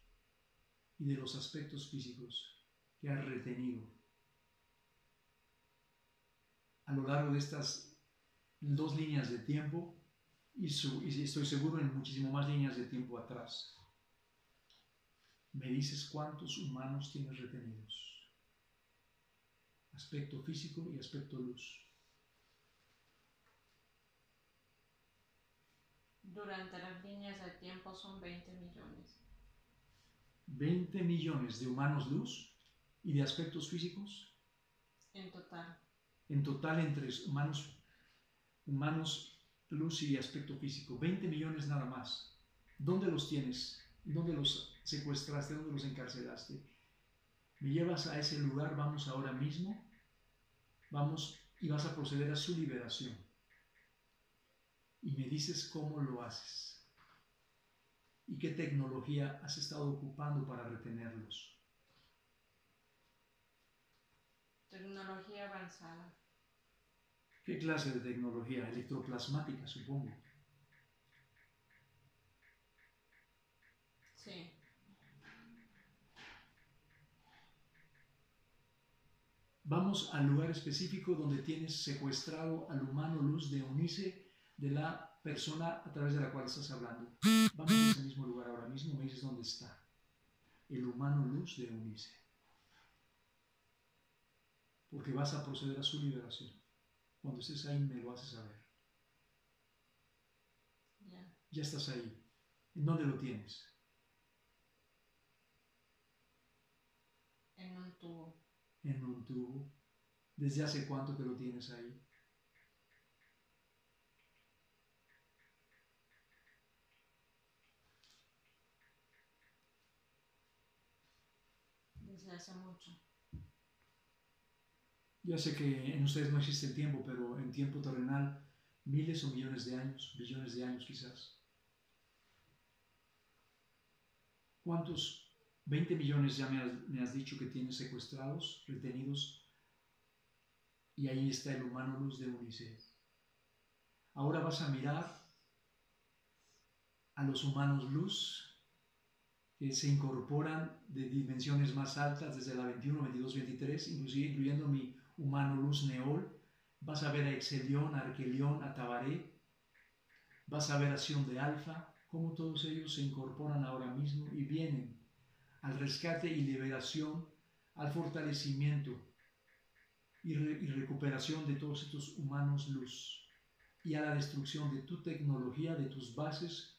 y de los aspectos físicos que has retenido a lo largo de estas dos líneas de tiempo y, estoy seguro en muchísimo más líneas de tiempo atrás. Me dices cuántos humanos tienes retenidos aspecto físico y aspecto luz. Durante las líneas de tiempo son 20 millones. 20 millones de humanos luz y de aspectos físicos. En total. En total entre humanos, humanos luz y aspecto físico. 20 millones nada más. ¿Dónde los tienes? ¿Dónde los secuestraste? ¿Dónde los encarcelaste? Me llevas a ese lugar, vamos ahora mismo, vamos y vas a proceder a su liberación. Y me dices cómo lo haces y qué tecnología has estado ocupando para retenerlos. Tecnología avanzada. ¿Qué clase de tecnología? Electroplasmática, supongo. Sí. Vamos al lugar específico donde tienes secuestrado al humano luz de Unice, de la persona a través de la cual estás hablando. Vamos a ese mismo lugar ahora mismo, me dices dónde está. El humano luz de Unice. Porque vas a proceder a su liberación. Cuando estés ahí me lo haces saber. Ya estás ahí. ¿En dónde lo tienes? En un tubo en un tubo? ¿Desde hace cuánto que lo tienes ahí? Desde hace mucho. Ya sé que en ustedes no existe el tiempo, pero en tiempo terrenal, miles o millones de años, billones de años quizás. ¿Cuántos 20 millones ya me has, dicho que tienes secuestrados, retenidos, y ahí está el humano luz de Unicef. Ahora vas a mirar a los humanos luz que se incorporan de dimensiones más altas desde la 21, 22, 23, inclusive incluyendo mi humano luz Neol. Vas a ver a Exelión, a Arquelión, a Tabaré. Vas a ver a Sion de Alfa, cómo todos ellos se incorporan ahora mismo y vienen al rescate y liberación, al fortalecimiento y, recuperación de todos estos humanos luz y a la destrucción de tu tecnología, de tus bases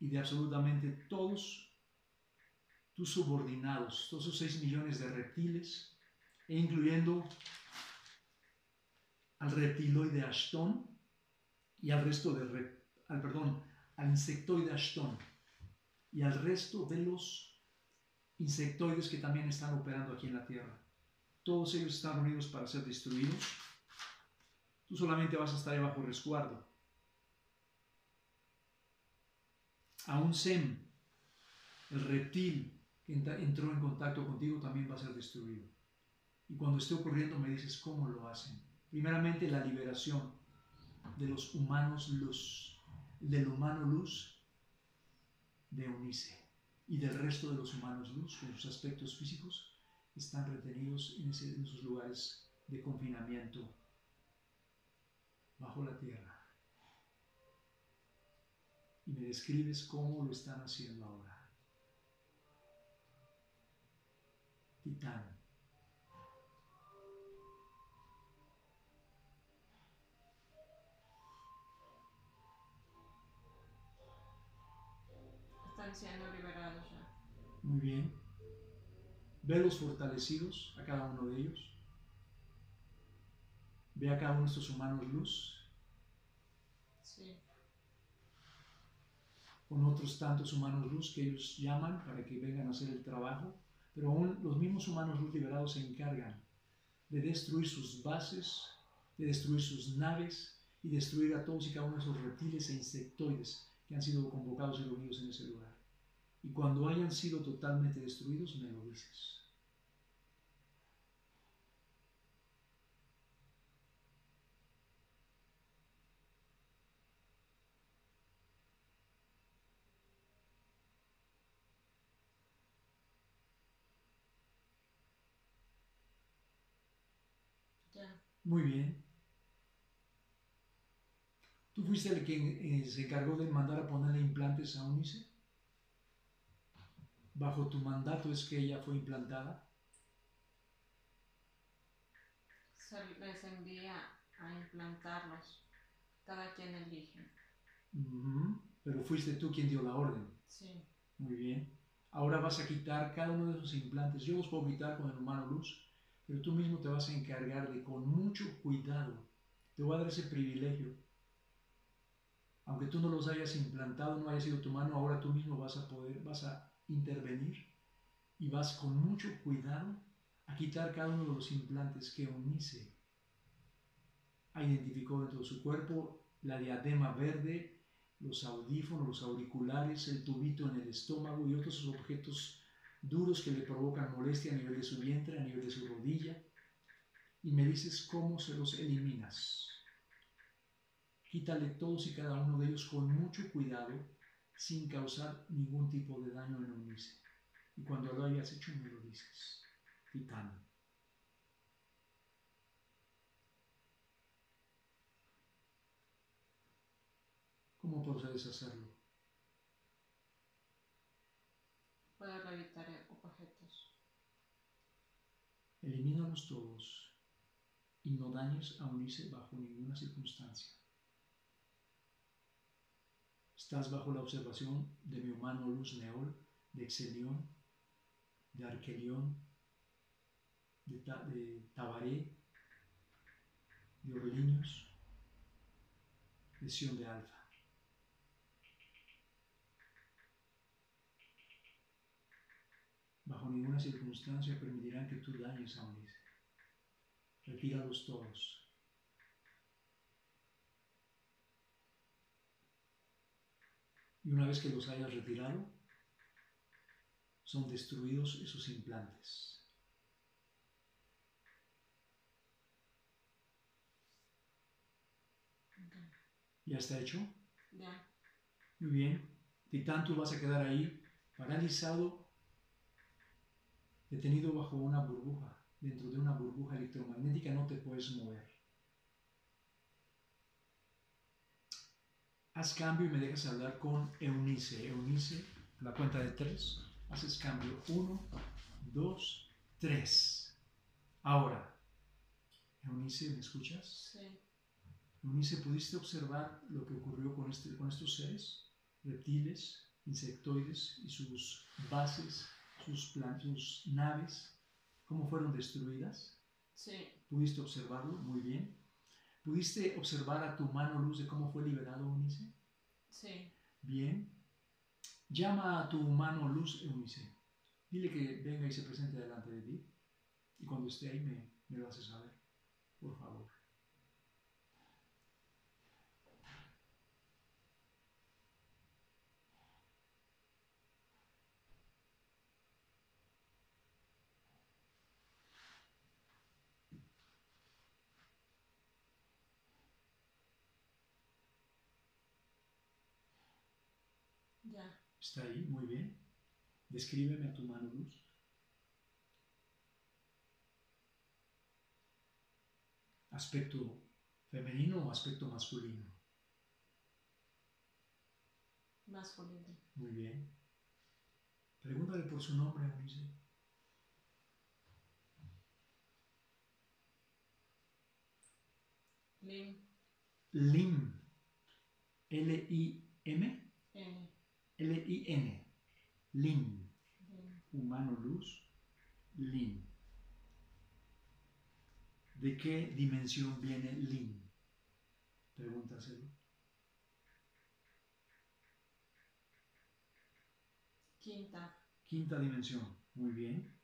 y de absolutamente todos tus subordinados, todos esos 6 millones de reptiles, e incluyendo al reptiloide Ashton y al resto de, al, perdón, al insectoide Ashton y al resto de los insectoides que también están operando aquí en la Tierra. Todos ellos están unidos para ser destruidos. Tú solamente vas a estar bajo resguardo. A un Sem, el reptil que entró en contacto contigo, también va a ser destruido. Y cuando esté ocurriendo me dices cómo lo hacen. Primeramente la liberación de los humanos luz, del humano luz de Unice y del resto de los humanos luz, con sus aspectos físicos, están retenidos en, esos lugares de confinamiento bajo la tierra. Y me describes cómo lo están haciendo ahora. Titán. Están siendo liberados ya. Muy bien. Velos fortalecidos a cada uno de ellos. Ve a cada uno de estos humanos luz. Sí. Con otros tantos humanos luz que ellos llaman para que vengan a hacer el trabajo. Pero aún los mismos humanos luz liberados se encargan de destruir sus bases, de destruir sus naves y destruir a todos y cada uno de esos reptiles e insectoides que han sido convocados y reunidos en ese lugar. Y cuando hayan sido totalmente destruidos, me lo dices. Muy bien. ¿Tú fuiste el que eh, se encargó de mandar a ponerle implantes a Unice? ¿Bajo tu mandato es que ella fue implantada? Se les envía a implantarlos. Cada quien elige. Pero fuiste tú quien dio la orden. Sí. Muy bien. Ahora vas a quitar cada uno de esos implantes. Yo los puedo quitar con el humano luz pero tú mismo te vas a encargar de con mucho cuidado, te voy a dar ese privilegio. Aunque tú no los hayas implantado, no haya sido tu mano, ahora tú mismo vas a poder, vas a intervenir y vas con mucho cuidado a quitar cada uno de los implantes que Unice identificó dentro de su cuerpo, la diadema verde, los audífonos, los auriculares, el tubito en el estómago y otros objetos duros que le provocan molestia a nivel de su vientre, a nivel de su rodilla, y me dices cómo se los eliminas. Quítale todos y cada uno de ellos con mucho cuidado, sin causar ningún tipo de daño en Unice. Y cuando lo hayas hecho, me lo dices. Titán. ¿Cómo procedes a hacerlo? Puedo evitar objetos. Elimínalos todos y no dañes a unirse bajo ninguna circunstancia. Estás bajo la observación de mi humano Luz Neol, de Exelión, de Arquelión, de, Tabaré, de Orliños, de Sion de Alfa. Bajo ninguna circunstancia permitirán que tú dañes a Ulises. Retíralos todos. Y una vez que los hayas retirado, son destruidos esos implantes. ¿Ya está hecho? Ya. Muy bien. Titán, tú vas a quedar ahí paralizado detenido bajo una burbuja, dentro de una burbuja electromagnética, no te puedes mover. Haz cambio y me dejas hablar con Eunice. Eunice, la cuenta de tres, haces cambio. Uno, dos, tres. Ahora, Eunice, ¿me escuchas? Sí. Eunice, ¿pudiste observar lo que ocurrió con, este, con estos seres? Reptiles, insectoides y sus bases, sus, plan- sus naves, cómo fueron destruidas. Sí, ¿Pudiste observarlo? Muy bien. ¿Pudiste observar a tu mano luz de cómo fue liberado Eunice? sí. Bien. Llama a tu mano luz, Eunice. Dile que venga y se presente delante de ti. Y cuando esté ahí me, me lo haces saber. Por favor. Ya. ¿Está ahí? Muy bien. Descríbeme a tu mano luz. ¿Aspecto femenino o aspecto masculino? Masculino. Muy bien. Pregúntale por su nombre, Eunice. Lim. Lim. L-I-M. L-I-N. Lim. Humano luz. Lim. ¿De qué dimensión viene Lim? Pregúntaselo. Quinta. Quinta dimensión. Muy bien.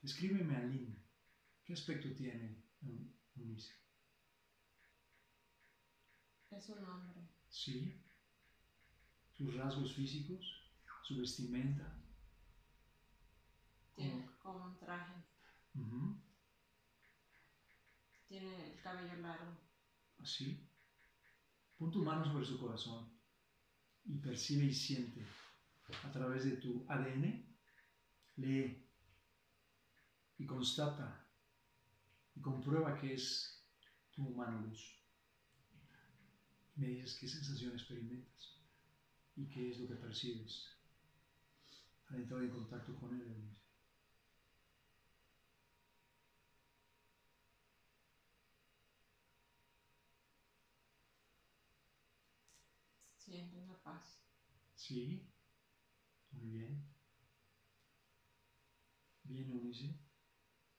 Descríbeme a Lin. ¿Qué aspecto tiene Es un hombre. Sí. Sus rasgos físicos, su vestimenta. Tiene como un traje. Tiene el cabello largo. Así. Pon tu mano sobre su corazón y percibe y siente a través de tu ADN. Lee y constata y comprueba que es tu humano luz. Me dices qué sensación experimentas y qué es lo que percibes al entrar en contacto con él. Siente una paz. Sí, muy bien. Bien, Eunice.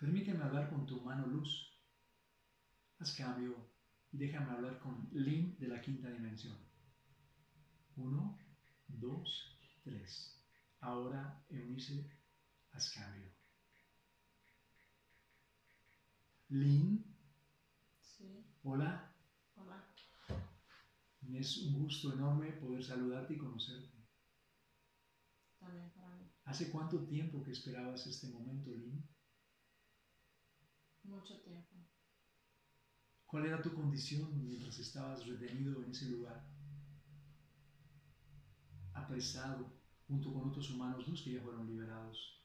Permíteme hablar con tu mano luz. Haz cambio y déjame hablar con Lin de la quinta dimensión. Uno, dos, tres. Ahora, Eunice, haz cambio. Lin, Sí. hola. Hola. Es un gusto enorme poder saludarte y conocerte. También para mí. ¿Hace cuánto tiempo que esperabas este momento, Lin? Mucho tiempo. ¿Cuál era tu condición mientras estabas retenido en ese lugar? Apresado junto con otros humanos luz que ya fueron liberados.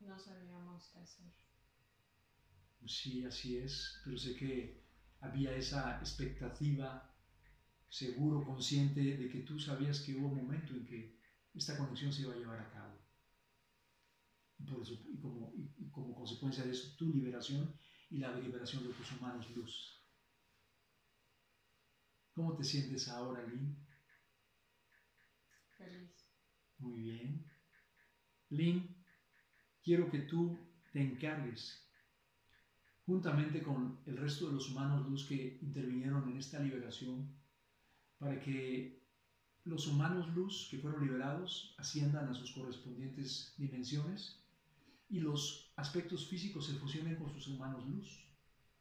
No sabíamos qué hacer. Sí, así es, pero sé que había esa expectativa, seguro, consciente de que tú sabías que hubo un momento en que esta conexión se iba a llevar a cabo. Y, por eso- y como, y- y como consecuencia de eso, tu liberación y la liberación de tus humanos luz. ¿Cómo te sientes ahora, Lynn? Feliz. Muy bien. Lynn, quiero que tú te encargues, juntamente con el resto de los humanos luz que intervinieron en esta liberación, para que los humanos luz que fueron liberados asciendan a sus correspondientes dimensiones y los aspectos físicos se fusionen con sus humanos luz,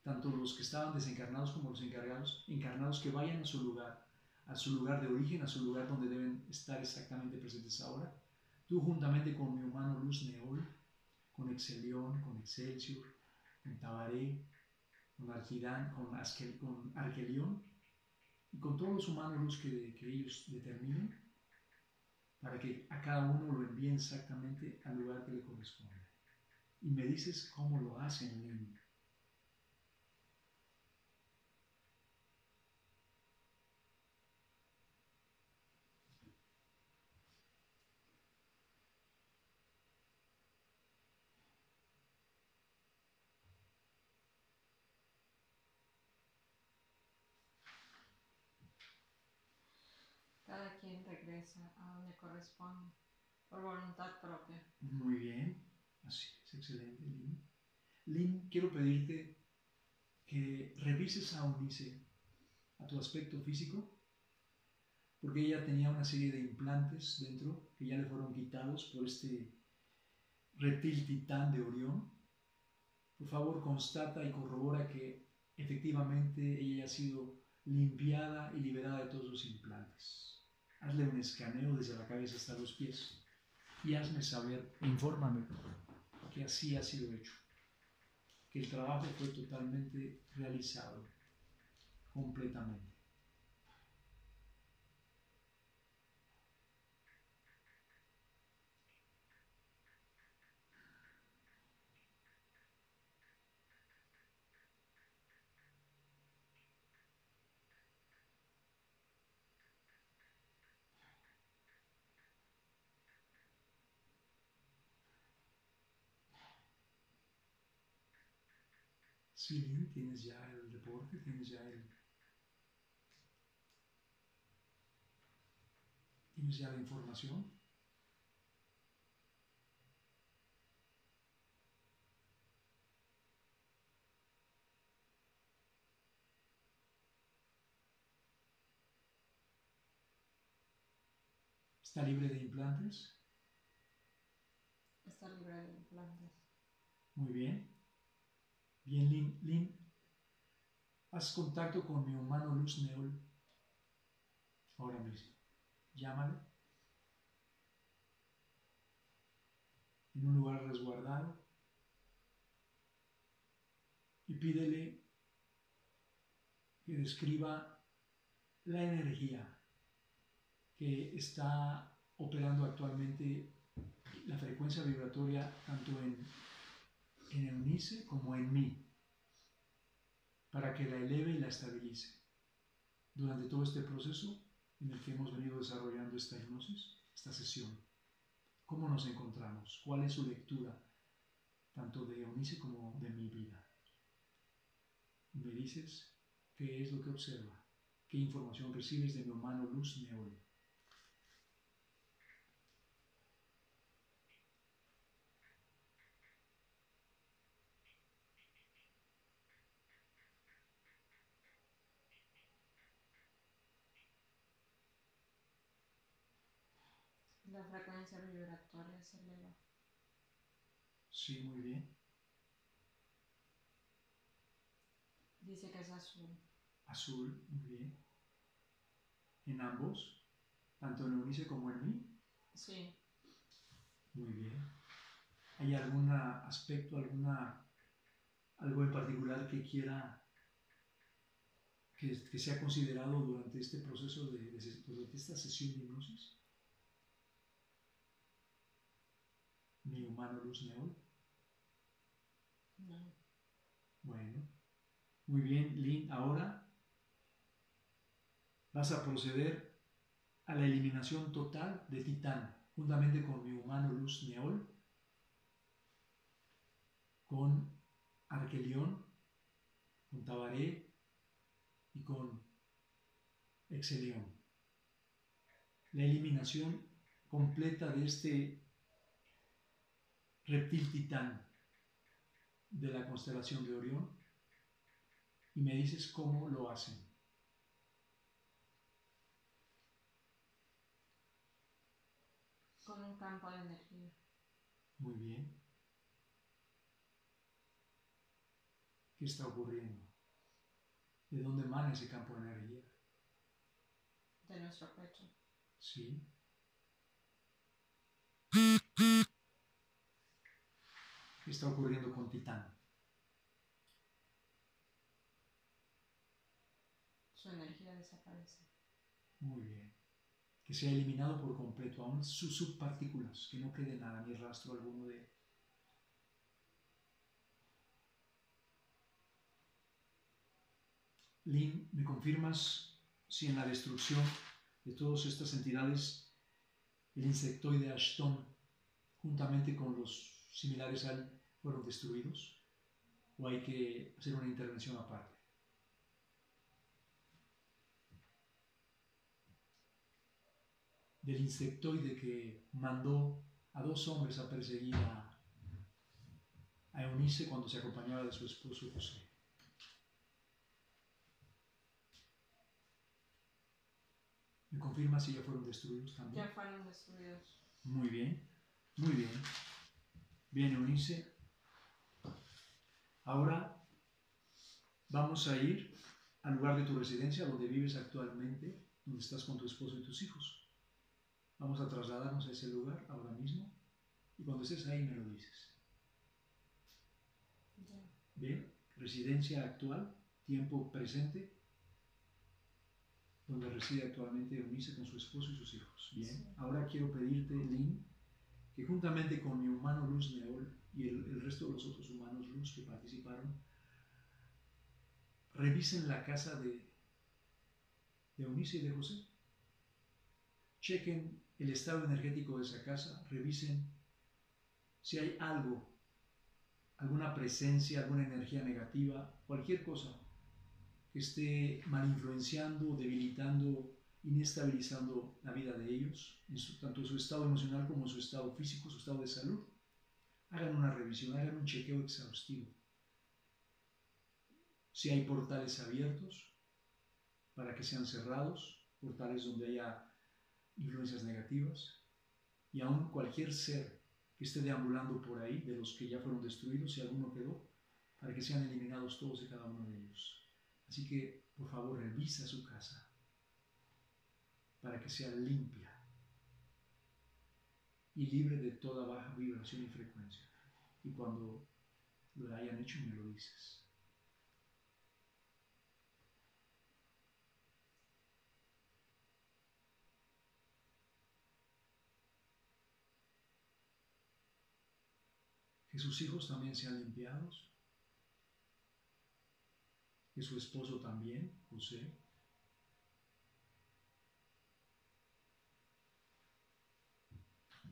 tanto los que estaban desencarnados como los encargados, encarnados que vayan a su lugar, a su lugar de origen, a su lugar donde deben estar exactamente presentes ahora. Tú juntamente con mi humano luz Neol, con Excelión, con Excelsior, con Tabaré, con Arquidán, con, Askel- con y con todos los humanos luz que, ellos determinen, para que a cada uno lo envíen exactamente al lugar que le corresponde. Y me dices cómo lo hacen. Quien a donde corresponde, por voluntad propia. Muy bien, así es, excelente, Lynn. Lynn, quiero pedirte que revises a Unice, a tu aspecto físico, porque ella tenía una serie de implantes dentro que ya le fueron quitados por este reptil titán de Orión. Por favor, constata y corrobora que efectivamente ella ha sido limpiada y liberada de todos los implantes. Hazle un escaneo desde la cabeza hasta los pies y hazme saber, infórmame que así ha sido hecho, que el trabajo fue totalmente realizado, completamente. Sí, tienes ya el deporte, tienes ya el... Tienes ya la información. ¿Está libre de implantes? Está libre de implantes. Muy bien. Bien, Lin, Lin, haz contacto con mi humano Luz Neol ahora mismo. Llámale. En un lugar resguardado. Y pídele que describa la energía que está operando actualmente la frecuencia vibratoria tanto en en Eunice como en mí, para que la eleve y la estabilice. Durante todo este proceso en el que hemos venido desarrollando esta hipnosis, esta sesión, ¿cómo nos encontramos? ¿Cuál es su lectura, tanto de Eunice como de mi vida? Me dices qué es lo que observa, qué información recibes de mi humano luz neol. La frecuencia vibratoria se eleva. Sí, muy bien. Dice que es azul. Azul, muy bien. ¿En ambos? ¿Tanto en Eunice como en mí? Sí. Muy bien. ¿Hay algún aspecto, alguna, algo en particular que quiera, que, que sea considerado durante este proceso, de, de, durante esta sesión de hipnosis? Mi humano luz neón? No. Bueno, muy bien, Lynn. Ahora vas a proceder a la eliminación total de Titán, juntamente con mi humano luz neol, con Arquelión, con Tabaré y con Exelión. La eliminación completa de este reptil titán de la constelación de Orión y me dices cómo lo hacen. Con un campo de energía. Muy bien. ¿Qué está ocurriendo? ¿De dónde emana ese campo de energía? De nuestro pecho. Sí. ¿Qué está ocurriendo con Titán? Su energía desaparece. Muy bien. Que sea eliminado por completo, aún sus subpartículas, que no quede nada, ni rastro alguno de él. Lynn, ¿me confirmas si en la destrucción de todas estas entidades el insectoide Ashton, juntamente con los similares al fueron destruidos o hay que hacer una intervención aparte. del insectoide que mandó a dos hombres a perseguir a, a Eunice cuando se acompañaba de su esposo José. ¿Me confirma si ya fueron destruidos también? Ya fueron destruidos. Muy bien, muy bien. Bien, Eunice. Ahora vamos a ir al lugar de tu residencia, donde vives actualmente, donde estás con tu esposo y tus hijos. Vamos a trasladarnos a ese lugar ahora mismo y cuando estés ahí me lo dices. Bien, residencia actual, tiempo presente, donde reside actualmente Eunice con su esposo y sus hijos. Bien, ahora quiero pedirte, Lynn, que juntamente con mi humano Luz Neol y el, resto de los otros humanos Luz que participaron, revisen la casa de, de Eunice y de José. Chequen el estado energético de esa casa, revisen si hay algo, alguna presencia, alguna energía negativa, cualquier cosa que esté mal influenciando, debilitando, inestabilizando la vida de ellos, tanto su estado emocional como su estado físico, su estado de salud. Hagan una revisión, hagan un chequeo exhaustivo. Si hay portales abiertos, para que sean cerrados, portales donde haya influencias negativas, y aún cualquier ser que esté deambulando por ahí, de los que ya fueron destruidos, si alguno quedó, para que sean eliminados todos y cada uno de ellos. Así que, por favor, revisa su casa para que sea limpia y libre de toda baja vibración y frecuencia. Y cuando lo hayan hecho, me lo dices. que sus hijos también sean limpiados, que su esposo también, José.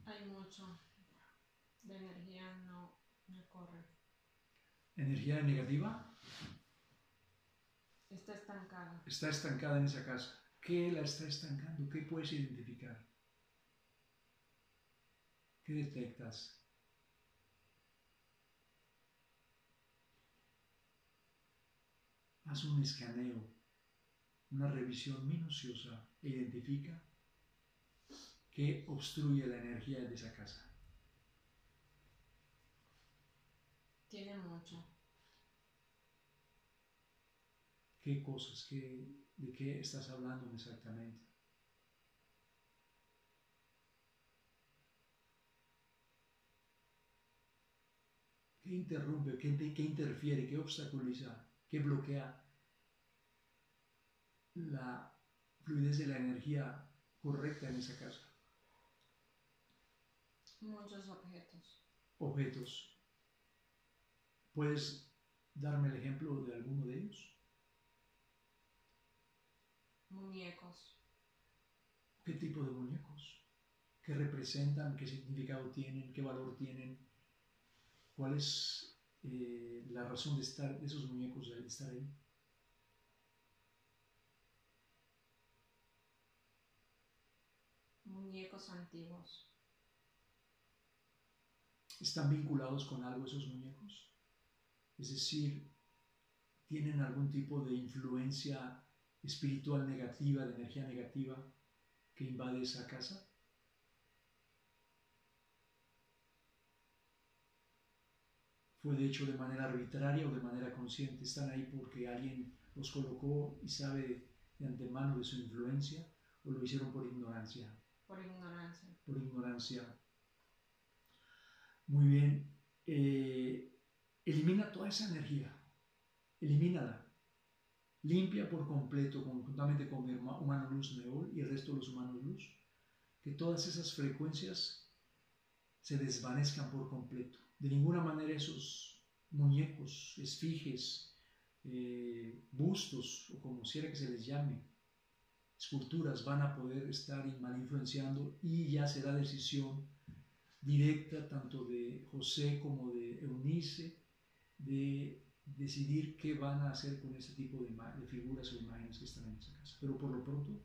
Hay mucho de energía no, no corre. ¿Energía negativa? Está estancada. Está estancada en esa casa. ¿Qué la está estancando? ¿Qué puedes identificar? ¿Qué detectas? haz un escaneo, una revisión minuciosa e identifica qué obstruye la energía de esa casa. Tiene mucho. ¿Qué cosas? Qué, ¿De qué estás hablando exactamente? ¿Qué interrumpe? ¿Qué, qué interfiere? ¿Qué obstaculiza? que bloquea la fluidez de la energía correcta en esa casa. Muchos objetos. Objetos. ¿Puedes darme el ejemplo de alguno de ellos? Muñecos. ¿Qué tipo de muñecos? ¿Qué representan? ¿Qué significado tienen? ¿Qué valor tienen? ¿Cuál es eh, la razón de estar de esos muñecos, de estar ahí. Muñecos antiguos. ¿Están vinculados con algo esos muñecos? Es decir, ¿tienen algún tipo de influencia espiritual negativa, de energía negativa que invade esa casa? fue de hecho de manera arbitraria o de manera consciente, están ahí porque alguien los colocó y sabe de antemano de su influencia o lo hicieron por ignorancia. Por ignorancia. Por ignorancia. Muy bien. Eh, elimina toda esa energía. Elimínala. Limpia por completo, conjuntamente con mi humano luz Neol y el resto de los humanos luz, que todas esas frecuencias se desvanezcan por completo de ninguna manera esos muñecos, esfiges, eh, bustos o como quiera que se les llame, esculturas van a poder estar mal influenciando y ya será decisión directa tanto de José como de Eunice de decidir qué van a hacer con ese tipo de, figuras o imágenes que están en esa casa. Pero por lo pronto,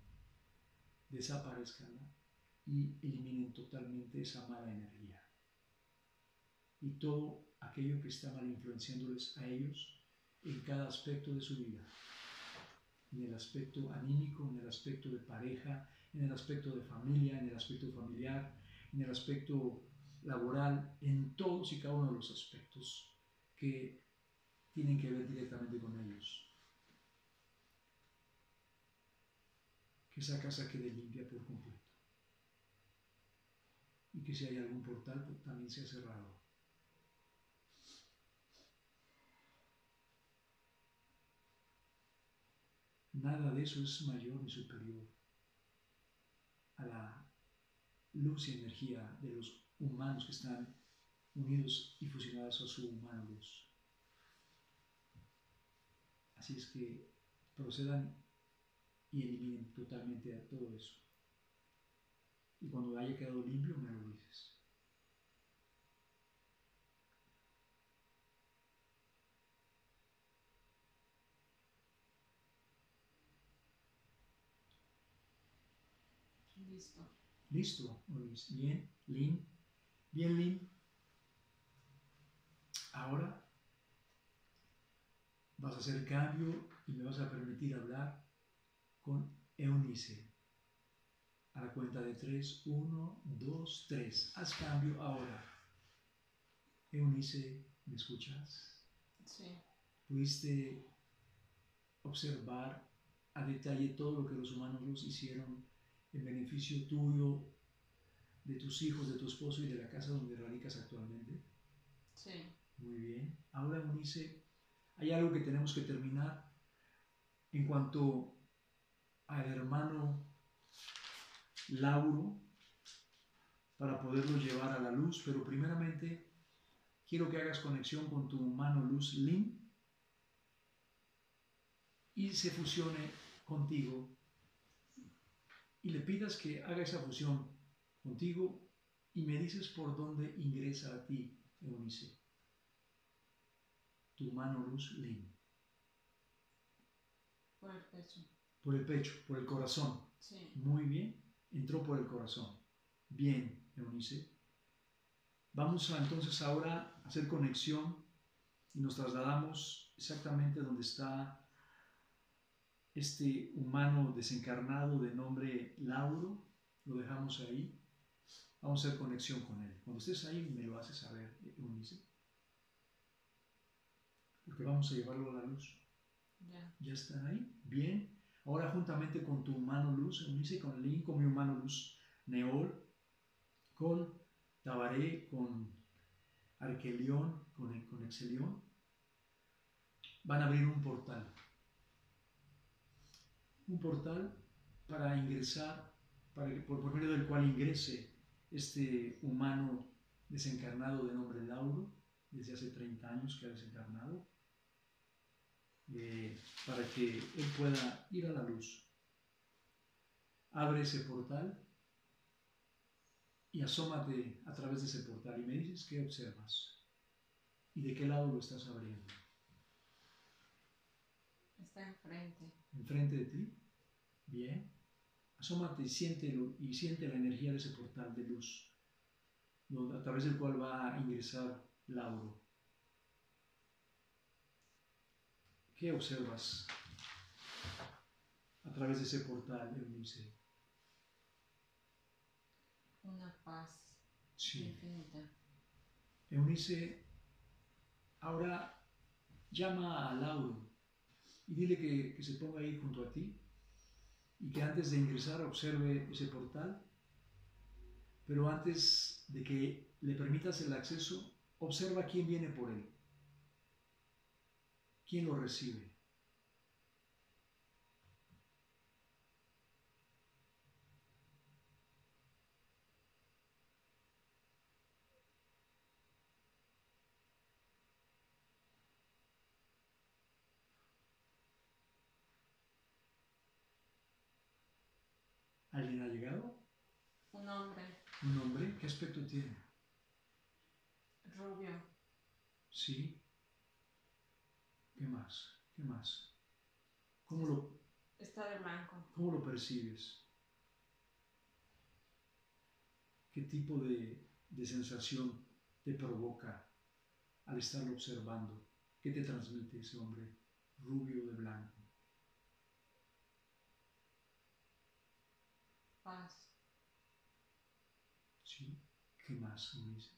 desaparezcan y eliminen totalmente esa mala energía. Y todo aquello que está influenciándoles a ellos en cada aspecto de su vida. En el aspecto anímico, en el aspecto de pareja, en el aspecto de familia, en el aspecto familiar, en el aspecto laboral, en todos y cada uno de los aspectos que tienen que ver directamente con ellos. Que esa casa quede limpia por completo. Y que si hay algún portal, pues, también sea cerrado. Nada de eso es mayor ni superior a la luz y energía de los humanos que están unidos y fusionados a su humana luz. Así es que procedan y eliminen totalmente a todo eso. Y cuando haya quedado limpio, me lo dices. Listo. Listo, Bien, Lin. Bien, Lin. Ahora vas a hacer cambio y me vas a permitir hablar con Eunice. A la cuenta de tres, uno, dos, tres. Haz cambio ahora. Eunice, ¿me escuchas? Sí. ¿Pudiste observar a detalle todo lo que los humanos los hicieron en beneficio tuyo, de tus hijos, de tu esposo y de la casa donde radicas actualmente? Sí. Muy bien. Ahora, Eunice, hay algo que tenemos que terminar en cuanto al hermano Lauro para poderlo llevar a la luz, pero primeramente quiero que hagas conexión con tu mano luz Lin y se fusione contigo y le pidas que haga esa fusión contigo y me dices por dónde ingresa a ti, Eunice tu mano luz Lin. Por el pecho. Por el pecho, por el corazón. Sí. Muy bien. Entró por el corazón. Bien, Eunice. Vamos a entonces ahora a hacer conexión y nos trasladamos exactamente donde está este humano desencarnado de nombre Lauro. Lo dejamos ahí. Vamos a hacer conexión con él. Cuando estés ahí me lo haces saber, Eunice porque vamos a llevarlo a la luz. Ya. ¿Ya están ahí? Bien. Ahora juntamente con tu mano luz, unirse con Lin, con mi humano luz, Neol, con Tabaré, con Arquelión, con, con Excelión, van a abrir un portal. Un portal para ingresar, para por medio del cual ingrese este humano desencarnado de nombre Lauro, desde hace 30 años que ha desencarnado, eh, para que Él pueda ir a la luz. Abre ese portal y asómate a través de ese portal y me dices qué observas y de qué lado lo estás abriendo. Está enfrente. ¿Enfrente de ti? Bien. Asómate y siéntelo y siente la energía de ese portal de luz, a través del cual va a ingresar Lauro. ¿Qué observas a través de ese portal, Eunice? Una paz sí. infinita. Eunice, ahora llama a Lauro y dile que, que se ponga ahí junto a ti y que antes de ingresar observe ese portal, pero antes de que le permitas el acceso, observa quién viene por él. ¿quién lo recibe? ¿Alguien ha llegado? Un hombre. ¿Un hombre? ¿Qué aspecto tiene? Rubio. Sí. ¿Qué más? ¿Qué más? ¿Cómo lo, Está de blanco. ¿Cómo lo percibes? ¿Qué tipo de, de sensación te provoca al estarlo observando? ¿Qué te transmite ese hombre rubio de blanco? Paz. ¿Sí? ¿Qué más, Luis?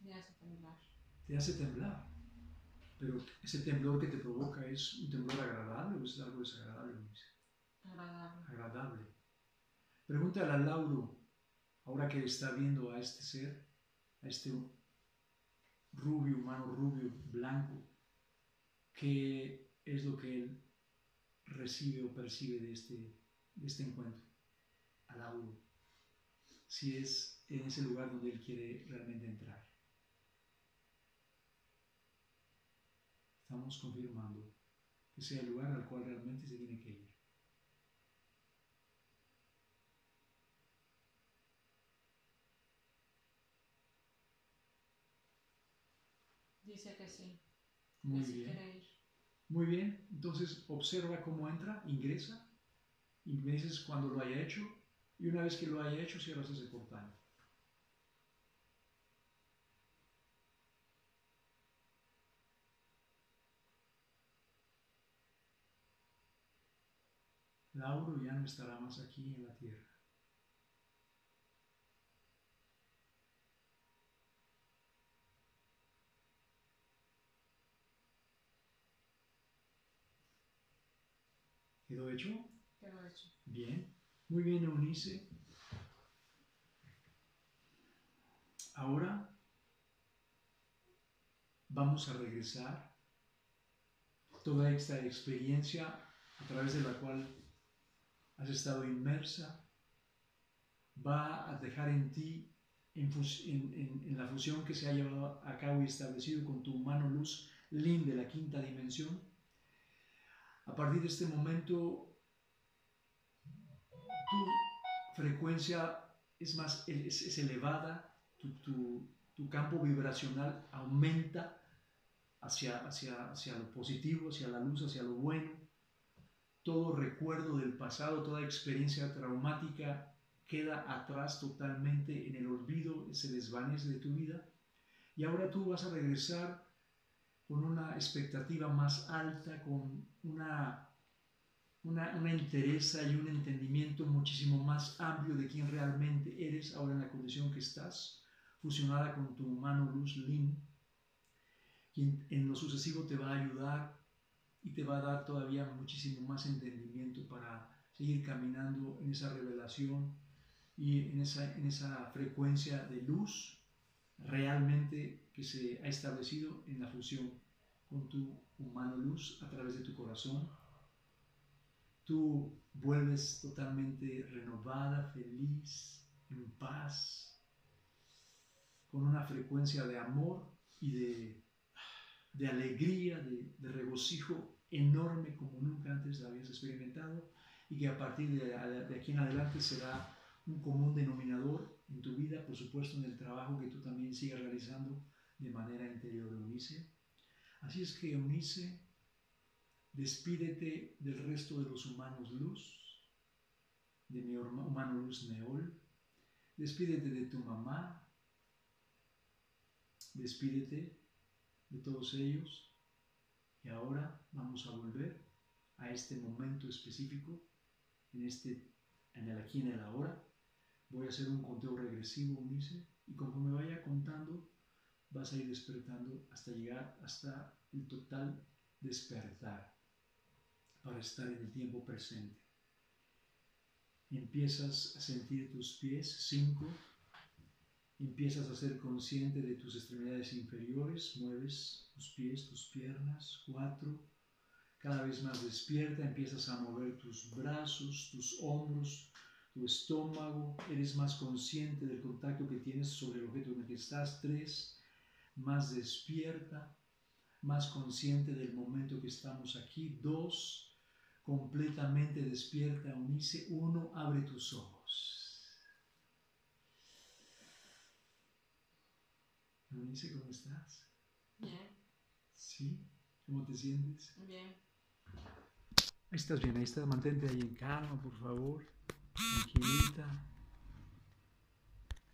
Me hace temblar. Te hace temblar. Pero ese temblor que te provoca es un temblor agradable o es algo desagradable, Luis? Agradable. Agradable. Pregúntale a Lauro, ahora que está viendo a este ser, a este rubio, humano rubio, blanco, qué es lo que él recibe o percibe de este, de este encuentro. Si es en ese lugar donde él quiere realmente entrar. Estamos confirmando que sea el lugar al cual realmente se tiene que ir. Dice que sí. Muy que bien. Muy bien. Entonces observa cómo entra, ingresa y me dices cuando lo haya hecho y una vez que lo haya hecho cierras ese portal. Lauro ya no estará más aquí en la tierra. ¿Quedó hecho? Quedó hecho. Bien. Muy bien, Eunice. Ahora vamos a regresar toda esta experiencia a través de la cual has estado inmersa va a dejar en ti en, en- en la fusión que se ha llevado a cabo y establecido con tu humano luz Lin de la quinta dimensión. A partir de este momento, tu frecuencia es más es, elevada, tu, tu- tu campo vibracional aumenta hacia, hacia, hacia lo positivo, hacia la luz, hacia lo bueno. Todo recuerdo del pasado, toda experiencia traumática queda atrás totalmente en el olvido, se desvanece de tu vida. Y ahora tú vas a regresar con una expectativa más alta, con una, una, una entereza y un entendimiento muchísimo más amplio de quién realmente eres ahora en la condición que estás, fusionada con tu humano luz Lin, quien en lo sucesivo te va a ayudar y te va a dar todavía muchísimo más entendimiento para seguir caminando en esa revelación y en esa, en esa frecuencia de luz realmente que se ha establecido en la fusión con tu humano luz a través de tu corazón. Tú vuelves totalmente renovada, feliz, en paz, con una frecuencia de amor y de, de alegría, de, de regocijo enorme como nunca antes la habías experimentado y que a partir de, aquí en adelante será un común denominador en tu vida, por supuesto en el trabajo que tú también sigas realizando de manera interior, Eunice. Así es que, Eunice, despídete del resto de los humanos luz, de mi humano luz Neol, despídete de tu mamá, despídete de todos ellos. Y ahora vamos a volver a este momento específico, en, este, en el aquí en el ahora. Voy a hacer un conteo regresivo, Unice, y conforme vaya contando, vas a ir despertando hasta llegar hasta el total despertar para estar en el tiempo presente. Empiezas a sentir tus pies, cinco, empiezas a ser consciente de tus extremidades inferiores, mueves tus pies, tus piernas, cuatro, cada vez más despierta, empiezas a mover tus brazos, tus hombros, tu estómago, eres más consciente del contacto que tienes sobre el objeto en el que estás, tres, más despierta, más consciente del momento que estamos aquí, dos, completamente despierta, unice, uno, abre tus ojos. Unice, ¿cómo estás? Bien, ¿Sí? ¿Cómo te sientes? bien. Ahí estás bien, ahí estás, mantente ahí en calma, por favor. Tranquilita.